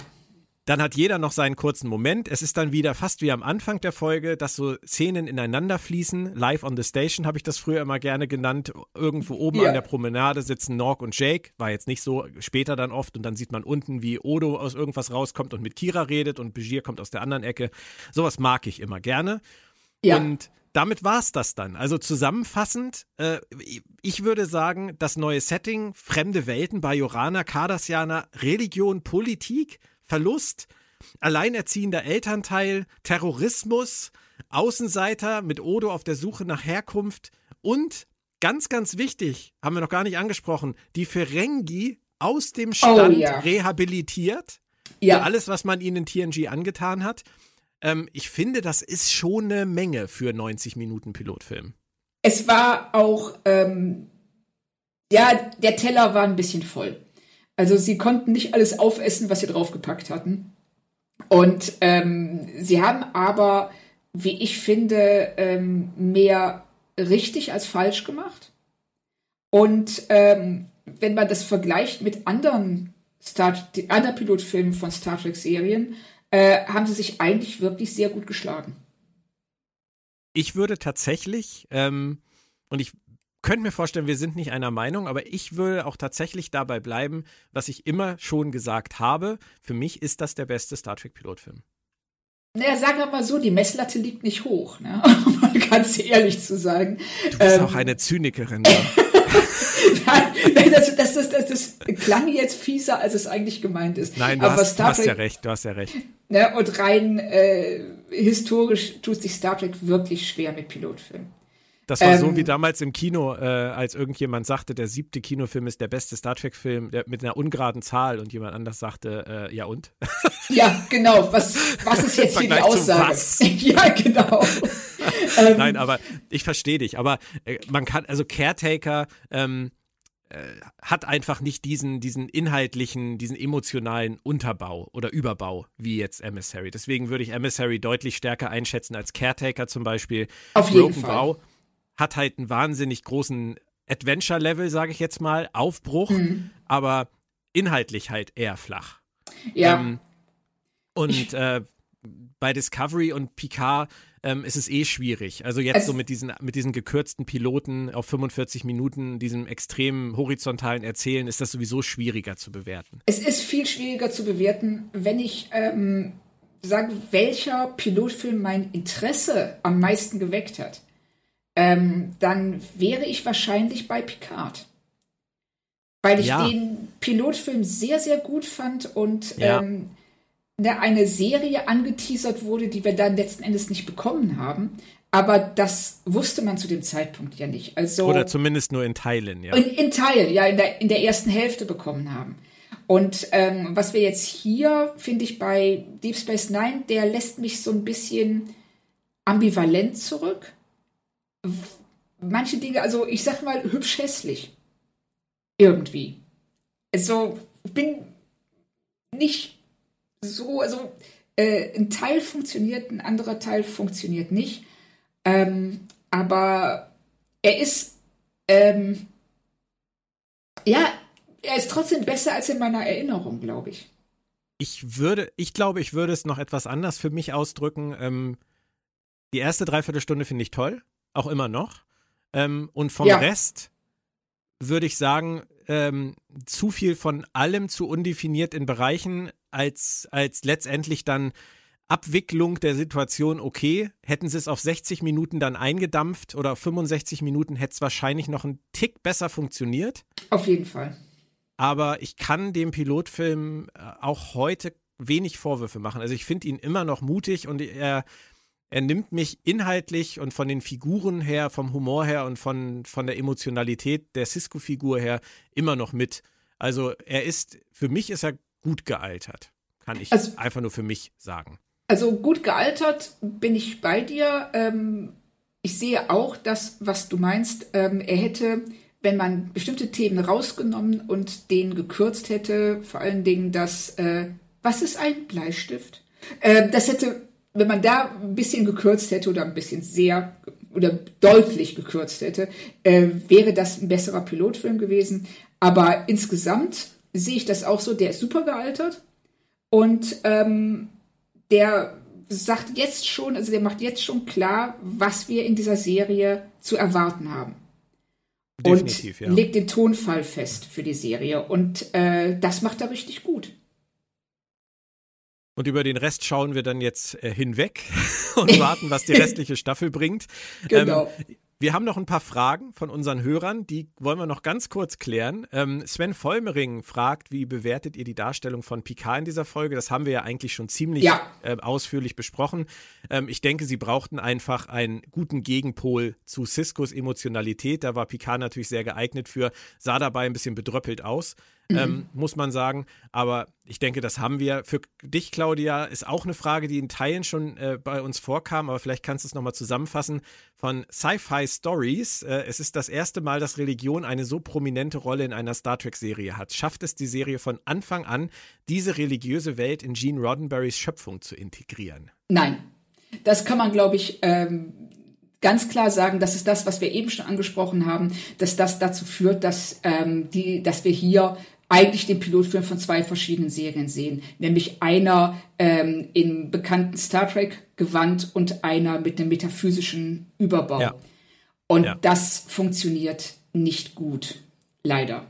Dann hat jeder noch seinen kurzen Moment. Es ist dann wieder fast wie am Anfang der Folge, dass so Szenen ineinander fließen. Live on the Station habe ich das früher immer gerne genannt. Irgendwo oben ja. an der Promenade sitzen Nork und Jake. War jetzt nicht so, später dann oft. Und dann sieht man unten, wie Odo aus irgendwas rauskommt und mit Kira redet und Begier kommt aus der anderen Ecke. Sowas mag ich immer gerne. Ja. Und damit war es das dann. Also zusammenfassend, äh, ich würde sagen, das neue Setting, fremde Welten, Bajorana, Cardassianer, Religion, Politik – Verlust, alleinerziehender Elternteil, Terrorismus, Außenseiter mit Odo auf der Suche nach Herkunft und ganz, ganz wichtig, haben wir noch gar nicht angesprochen, die Ferengi aus dem oh Stand oh, ja. rehabilitiert. Ja. alles, was man ihnen in TNG angetan hat. Ähm, ich finde, das ist schon eine Menge für 90 Minuten Pilotfilm. Es war auch, ähm, ja, der Teller war ein bisschen voll. Also sie konnten nicht alles aufessen, was sie draufgepackt hatten. Und ähm, sie haben aber, wie ich finde, ähm, mehr richtig als falsch gemacht. Und ähm, wenn man das vergleicht mit anderen anderen Pilotfilmen von Star Trek-Serien, äh, haben sie sich eigentlich wirklich sehr gut geschlagen. Ich würde tatsächlich, ähm, und ich könnte mir vorstellen, wir sind nicht einer Meinung, aber ich würde auch tatsächlich dabei bleiben, was ich immer schon gesagt habe. Für mich ist das der beste Star Trek-Pilotfilm. Naja, sagen wir mal so, die Messlatte liegt nicht hoch, ne? *laughs* um mal ganz ehrlich zu sagen. Du bist ähm, auch eine Zynikerin. Ne? *laughs* das, das, das, das, klang jetzt fieser, als es eigentlich gemeint ist. Nein, du, Aber hast, Star du hast ja recht, du hast ja recht. Ne, und rein äh, historisch tut sich Star Trek wirklich schwer mit Pilotfilmen. Das war ähm, so wie damals im Kino, äh, als irgendjemand sagte, der siebte Kinofilm ist der beste Star Trek-Film mit einer ungeraden Zahl und jemand anders sagte, äh, ja und? *laughs* Ja, genau. Was, was ist jetzt hier die Aussage? *laughs* ja, genau. *laughs* Nein, aber ich verstehe dich. Aber äh, man kann, also Caretaker, ähm, äh, hat einfach nicht diesen, diesen inhaltlichen, diesen emotionalen Unterbau oder Überbau wie jetzt Emissary. Deswegen würde ich Emissary deutlich stärker einschätzen als Caretaker zum Beispiel. Auf jeden Broken Fall. Bow hat halt einen wahnsinnig großen Adventure-Level, sage ich jetzt mal, Aufbruch, mhm. aber inhaltlich halt eher flach. Ja. Ähm, und äh, bei Discovery und Picard ähm, ist es eh schwierig. Also jetzt es so mit diesen, mit diesen gekürzten Piloten auf 45 Minuten, diesem extremen horizontalen Erzählen, ist das sowieso schwieriger zu bewerten. Es ist viel schwieriger zu bewerten, wenn ich ähm, sage, welcher Pilotfilm mein Interesse am meisten geweckt hat. Ähm, dann wäre ich wahrscheinlich bei Picard. Weil ich ja. den Pilotfilm sehr, sehr gut fand und ja. ähm, eine Serie angeteasert wurde, die wir dann letzten Endes nicht bekommen haben. Aber das wusste man zu dem Zeitpunkt ja nicht. Also, Oder zumindest nur in Teilen, ja. In, in Teilen, ja, in der, in der ersten Hälfte bekommen haben. Und ähm, was wir jetzt hier, finde ich, bei Deep Space Nine, der lässt mich so ein bisschen ambivalent zurück. Manche Dinge, also ich sag mal, hübsch hässlich. Irgendwie. Also, ich bin nicht so, also äh, ein Teil funktioniert, ein anderer Teil funktioniert nicht. Ähm, aber er ist, ähm, ja, er ist trotzdem besser als in meiner Erinnerung, glaube ich. Ich würde, ich glaube, ich würde es noch etwas anders für mich ausdrücken. Ähm, die erste Dreiviertelstunde finde ich toll, auch immer noch. Ähm, und vom ja. Rest würde ich sagen, ähm, zu viel von allem zu undefiniert in Bereichen, als, als letztendlich dann Abwicklung der Situation okay. Hätten sie es auf 60 Minuten dann eingedampft oder auf 65 Minuten hätte es wahrscheinlich noch einen Tick besser funktioniert. Auf jeden Fall. Aber ich kann dem Pilotfilm äh, auch heute wenig Vorwürfe machen. Also ich finde ihn immer noch mutig und er, er nimmt mich inhaltlich und von den Figuren her, vom Humor her und von, von der Emotionalität der Cisco-Figur her immer noch mit. Also er ist, für mich ist er gut gealtert. Kann ich also, einfach nur für mich sagen. Also gut gealtert bin ich bei dir. Ähm, ich sehe auch das, was du meinst. Ähm, er hätte, wenn man bestimmte Themen rausgenommen und den gekürzt hätte, vor allen Dingen das, äh, was ist ein Bleistift? Äh, das hätte, wenn man da ein bisschen gekürzt hätte oder ein bisschen sehr oder deutlich gekürzt hätte, äh, wäre das ein besserer Pilotfilm gewesen. Aber insgesamt sehe ich das auch so, der ist super gealtert und ähm, der sagt jetzt schon, also der macht jetzt schon klar, was wir in dieser Serie zu erwarten haben. Definitiv, und ja. legt den Tonfall fest für die Serie und äh, das macht er richtig gut. Und über den Rest schauen wir dann jetzt äh, hinweg *laughs* und warten, was die restliche Staffel bringt. *laughs* Genau. Ähm, wir haben noch ein paar Fragen von unseren Hörern, die wollen wir noch ganz kurz klären. Ähm, Sven Vollmering fragt, wie bewertet ihr die Darstellung von Picard in dieser Folge? Das haben wir ja eigentlich schon ziemlich ja. äh, ausführlich besprochen. Ähm, ich denke, sie brauchten einfach einen guten Gegenpol zu Ciscos Emotionalität. Da war Picard natürlich sehr geeignet für, sah dabei ein bisschen bedröppelt aus mhm. ähm, muss man sagen. Aber ich denke, das haben wir. Für dich, Claudia, ist auch eine Frage, die in Teilen schon äh, bei uns vorkam, aber vielleicht kannst du es nochmal zusammenfassen. Von Sci-Fi Stories. Äh, es ist das erste Mal, dass Religion eine so prominente Rolle in einer Star Trek-Serie hat. Schafft es die Serie von Anfang an, diese religiöse Welt in Gene Roddenberrys Schöpfung zu integrieren? Nein. Das kann man, glaube ich, ähm, ganz klar sagen, das ist das, was wir eben schon angesprochen haben, dass das dazu führt, dass, ähm, die, dass wir hier eigentlich den Pilotfilm von zwei verschiedenen Serien sehen. Nämlich einer ähm, im bekannten Star Trek Gewand und einer mit einem metaphysischen Überbau. Ja. Und ja. das funktioniert nicht gut. Leider.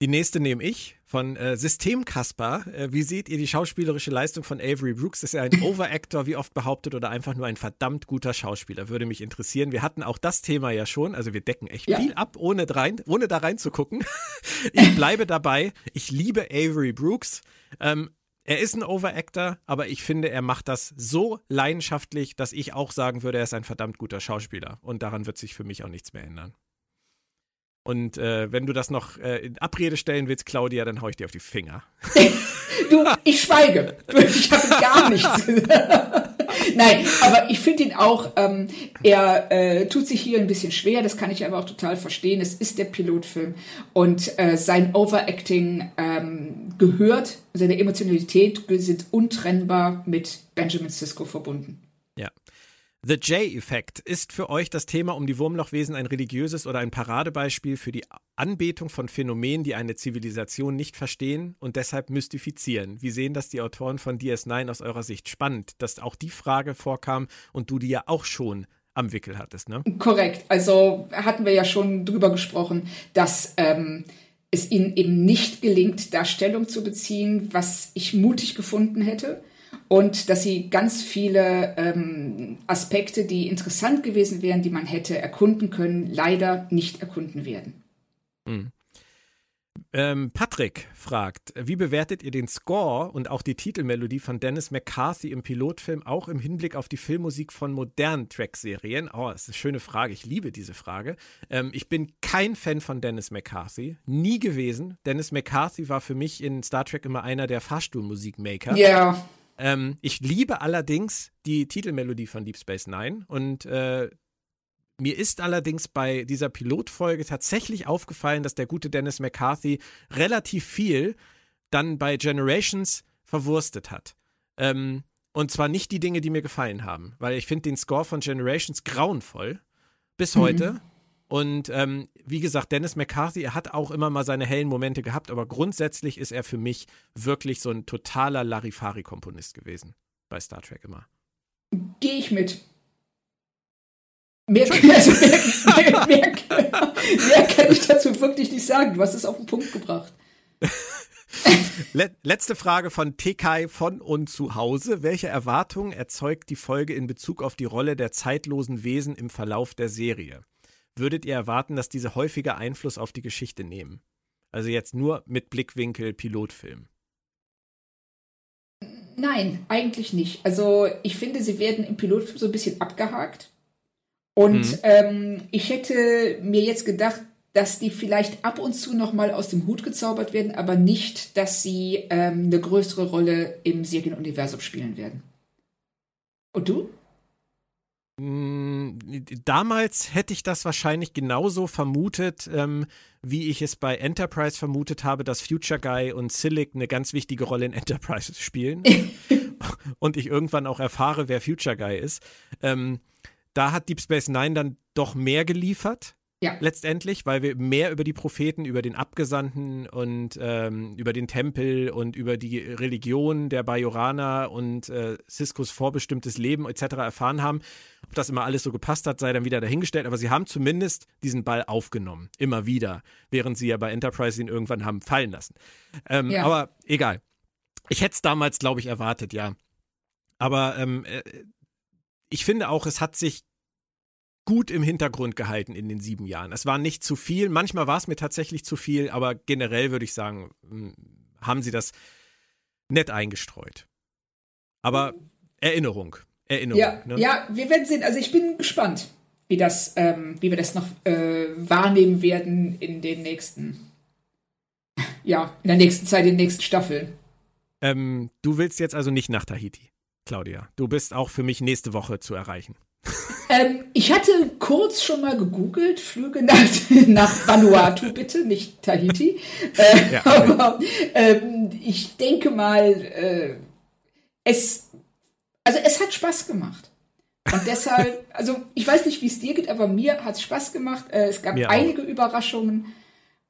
Die nächste nehme ich von äh, System Kasper. Äh, wie seht ihr die schauspielerische Leistung von Avery Brooks? Ist er ein *laughs* Overactor, wie oft behauptet, oder einfach nur ein verdammt guter Schauspieler? Würde mich interessieren. Wir hatten auch das Thema ja schon. Also wir decken echt ja. viel ab, ohne, rein, ohne da reinzugucken. *laughs* ich bleibe dabei. Ich liebe Avery Brooks. Ähm, er ist ein Overactor, aber ich finde, er macht das so leidenschaftlich, dass ich auch sagen würde, er ist ein verdammt guter Schauspieler. Und daran wird sich für mich auch nichts mehr ändern. Und äh, wenn du das noch äh, in Abrede stellen willst, Claudia, dann hau ich dir auf die Finger. *laughs* du, ich schweige. Ich habe gar nichts. *laughs* Nein, aber ich finde ihn auch, ähm, er äh, tut sich hier ein bisschen schwer, das kann ich aber auch total verstehen. Es ist der Pilotfilm und äh, sein Overacting ähm, gehört, seine Emotionalität sind untrennbar mit Benjamin Sisko verbunden. The J-Effekt. Ist für euch das Thema um die Wurmlochwesen ein religiöses oder ein Paradebeispiel für die Anbetung von Phänomenen, die eine Zivilisation nicht verstehen und deshalb mystifizieren? Wie sehen das die Autoren von DS9 aus eurer Sicht? Spannend, dass auch die Frage vorkam und du die ja auch schon am Wickel hattest, ne? Korrekt. Also hatten wir ja schon drüber gesprochen, dass ähm, es ihnen eben nicht gelingt, da Stellung zu beziehen, was ich mutig gefunden hätte und dass sie ganz viele ähm, Aspekte, die interessant gewesen wären, die man hätte erkunden können, leider nicht erkunden werden. Mhm. Ähm, Patrick fragt, wie bewertet ihr den Score und auch die Titelmelodie von Dennis McCarthy im Pilotfilm, auch im Hinblick auf die Filmmusik von modernen Track-Serien? Oh, das ist eine schöne Frage. Ich liebe diese Frage. Ähm, ich bin kein Fan von Dennis McCarthy. Nie gewesen. Dennis McCarthy war für mich in Star Trek immer einer der Fahrstuhlmusikmaker. Ja. Yeah. Ähm, ich liebe allerdings die Titelmelodie von Deep Space Nine und äh, mir ist allerdings bei dieser Pilotfolge tatsächlich aufgefallen, dass der gute Dennis McCarthy relativ viel dann bei Generations verwurstet hat. Ähm, und zwar nicht die Dinge, die mir gefallen haben, weil ich finde den Score von Generations grauenvoll bis mhm. Und ähm, wie gesagt, Dennis McCarthy, er hat auch immer mal seine hellen Momente gehabt, aber grundsätzlich ist er für mich wirklich so ein totaler Larifari-Komponist gewesen bei Star Trek immer. Gehe ich mit. Mehr, *laughs* also mehr, mehr, mehr, kann ich dazu wirklich nicht sagen. Du hast es auf den Punkt gebracht. *laughs* Letzte Frage von TK von und zu Hause. Welche Erwartungen erzeugt die Folge in Bezug auf die Rolle der zeitlosen Wesen im Verlauf der Serie? Würdet ihr erwarten, dass diese häufiger Einfluss auf die Geschichte nehmen? Also jetzt nur mit Blickwinkel Pilotfilm. Nein, eigentlich nicht. Also ich finde, sie werden im Pilotfilm so ein bisschen abgehakt. Und mhm. ähm, ich hätte mir jetzt gedacht, dass die vielleicht ab und zu noch mal aus dem Hut gezaubert werden, aber nicht, dass sie ähm, eine größere Rolle im Serienuniversum spielen werden. Und du? Hm, damals hätte ich das wahrscheinlich genauso vermutet, ähm, wie ich es bei Enterprise vermutet habe, dass Future Guy und Silic eine ganz wichtige Rolle in Enterprise *laughs* spielen. *laughs* und ich irgendwann auch erfahre, wer Future Guy ist. Ähm, da hat Deep Space Nine dann doch mehr geliefert. Ja. Letztendlich, weil wir mehr über die Propheten, über den Abgesandten und ähm, über den Tempel und über die Religion der Bajoraner und äh, Siskos vorbestimmtes Leben etc. erfahren haben. Ob das immer alles so gepasst hat, sei dann wieder dahingestellt. Aber sie haben zumindest diesen Ball aufgenommen. Immer wieder. Während sie ja bei Enterprise ihn irgendwann haben fallen lassen. Ähm, ja. Aber egal. Ich hätte es damals, glaube ich, erwartet, ja. Aber ähm, äh, ich finde auch, es hat sich gut im Hintergrund gehalten in den sieben Jahren. Es war nicht zu viel, manchmal war es mir tatsächlich zu viel, aber generell würde ich sagen, hm, haben sie das nett eingestreut. Aber Erinnerung, Erinnerung. Ja, ne? ja wir werden sehen. Also ich bin gespannt, wie, das, ähm, wie wir das noch äh, wahrnehmen werden in den nächsten, *laughs* ja, in der nächsten Zeit, in den nächsten Staffeln. Ähm, du willst jetzt also nicht nach Tahiti, Claudia. Du bist auch für mich nächste Woche zu erreichen. *laughs* Ähm, ich hatte kurz schon mal gegoogelt, Flüge nach, *laughs* nach Vanuatu bitte, nicht Tahiti. Äh, ja, *laughs* aber ähm, ich denke mal, äh, es, also es hat Spaß gemacht. Und deshalb, *laughs* also ich weiß nicht, wie es dir geht, aber mir hat es Spaß gemacht. Äh, es gab mir einige auch. Überraschungen.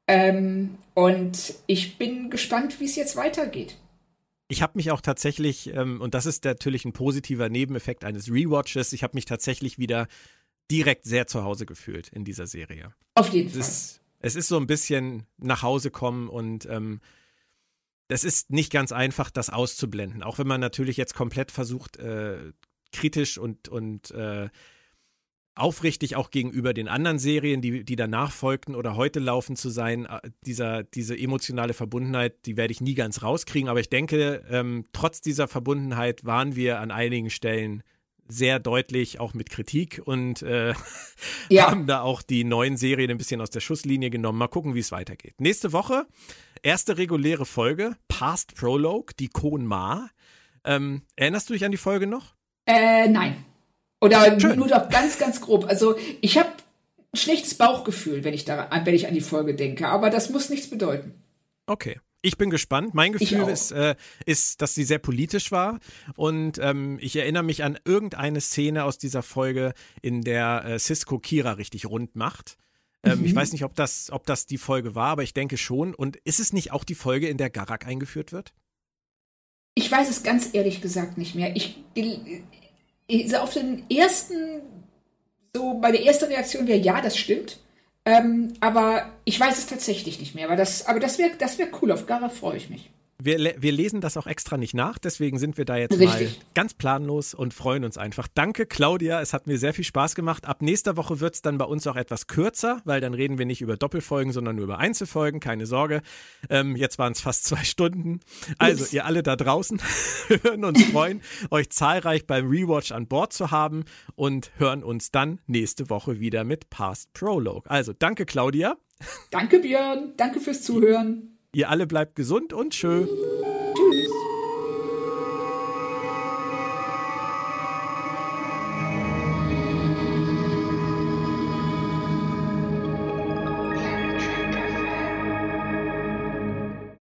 Ähm, und ich bin gespannt, wie es jetzt weitergeht. Ich habe mich auch tatsächlich, ähm, und das ist natürlich ein positiver Nebeneffekt eines Rewatches, ich habe mich tatsächlich wieder direkt sehr zu Hause gefühlt in dieser Serie. Auf jeden es Fall. Ist, es ist so ein bisschen nach Hause kommen und ähm, das ist nicht ganz einfach, das auszublenden. Auch wenn man natürlich jetzt komplett versucht, äh, kritisch und, und äh, aufrichtig auch gegenüber den anderen Serien, die, die danach folgten oder heute laufen zu sein. Äh, dieser, diese emotionale Verbundenheit, die werde ich nie ganz rauskriegen, aber ich denke, ähm, trotz dieser Verbundenheit waren wir an einigen Stellen sehr deutlich, auch mit Kritik und äh, *laughs* ja. haben da auch die neuen Serien ein bisschen aus der Schusslinie genommen. Mal gucken, wie es weitergeht. Nächste Woche, erste reguläre Folge, Past Prologue, die Kon Ma. Ähm, erinnerst du dich an die Folge noch? Äh, nein. Oder Schön. nur doch ganz, ganz grob. Also ich habe ein schlechtes Bauchgefühl, wenn ich, da, wenn ich an die Folge denke, aber das muss nichts bedeuten. Okay. Ich bin gespannt. Mein Gefühl ist, äh, ist, dass sie sehr politisch war. Und ähm, ich erinnere mich an irgendeine Szene aus dieser Folge, in der äh, Cisco Kira richtig rund macht. Ähm, mhm. Ich weiß nicht, ob das, ob das die Folge war, aber ich denke schon. Und ist es nicht auch die Folge, in der Garak eingeführt wird? Ich weiß es ganz ehrlich gesagt nicht mehr. Ich auf den ersten, so meine erste Reaktion wäre ja, das stimmt. Ähm, aber ich weiß es tatsächlich nicht mehr. Aber das, aber das wäre das wär cool. Auf Gara freue ich mich. Wir, wir, lesen das auch extra nicht nach, deswegen sind wir da jetzt Richtig. mal ganz planlos und freuen uns einfach. Danke, Claudia, es hat mir sehr viel Spaß gemacht. Ab nächster Woche wird es dann bei uns auch etwas kürzer, weil dann reden wir nicht über Doppelfolgen, sondern nur über Einzelfolgen, keine Sorge. Ähm, jetzt waren es fast zwei Stunden. Also, Ups. ihr alle da draußen, *laughs* wir würden uns freuen, euch zahlreich beim Rewatch an Bord zu haben und hören uns dann nächste Woche wieder mit Past Prologue. Also, danke, Claudia. Danke, Björn. Danke fürs Zuhören. Ihr alle bleibt gesund und schön.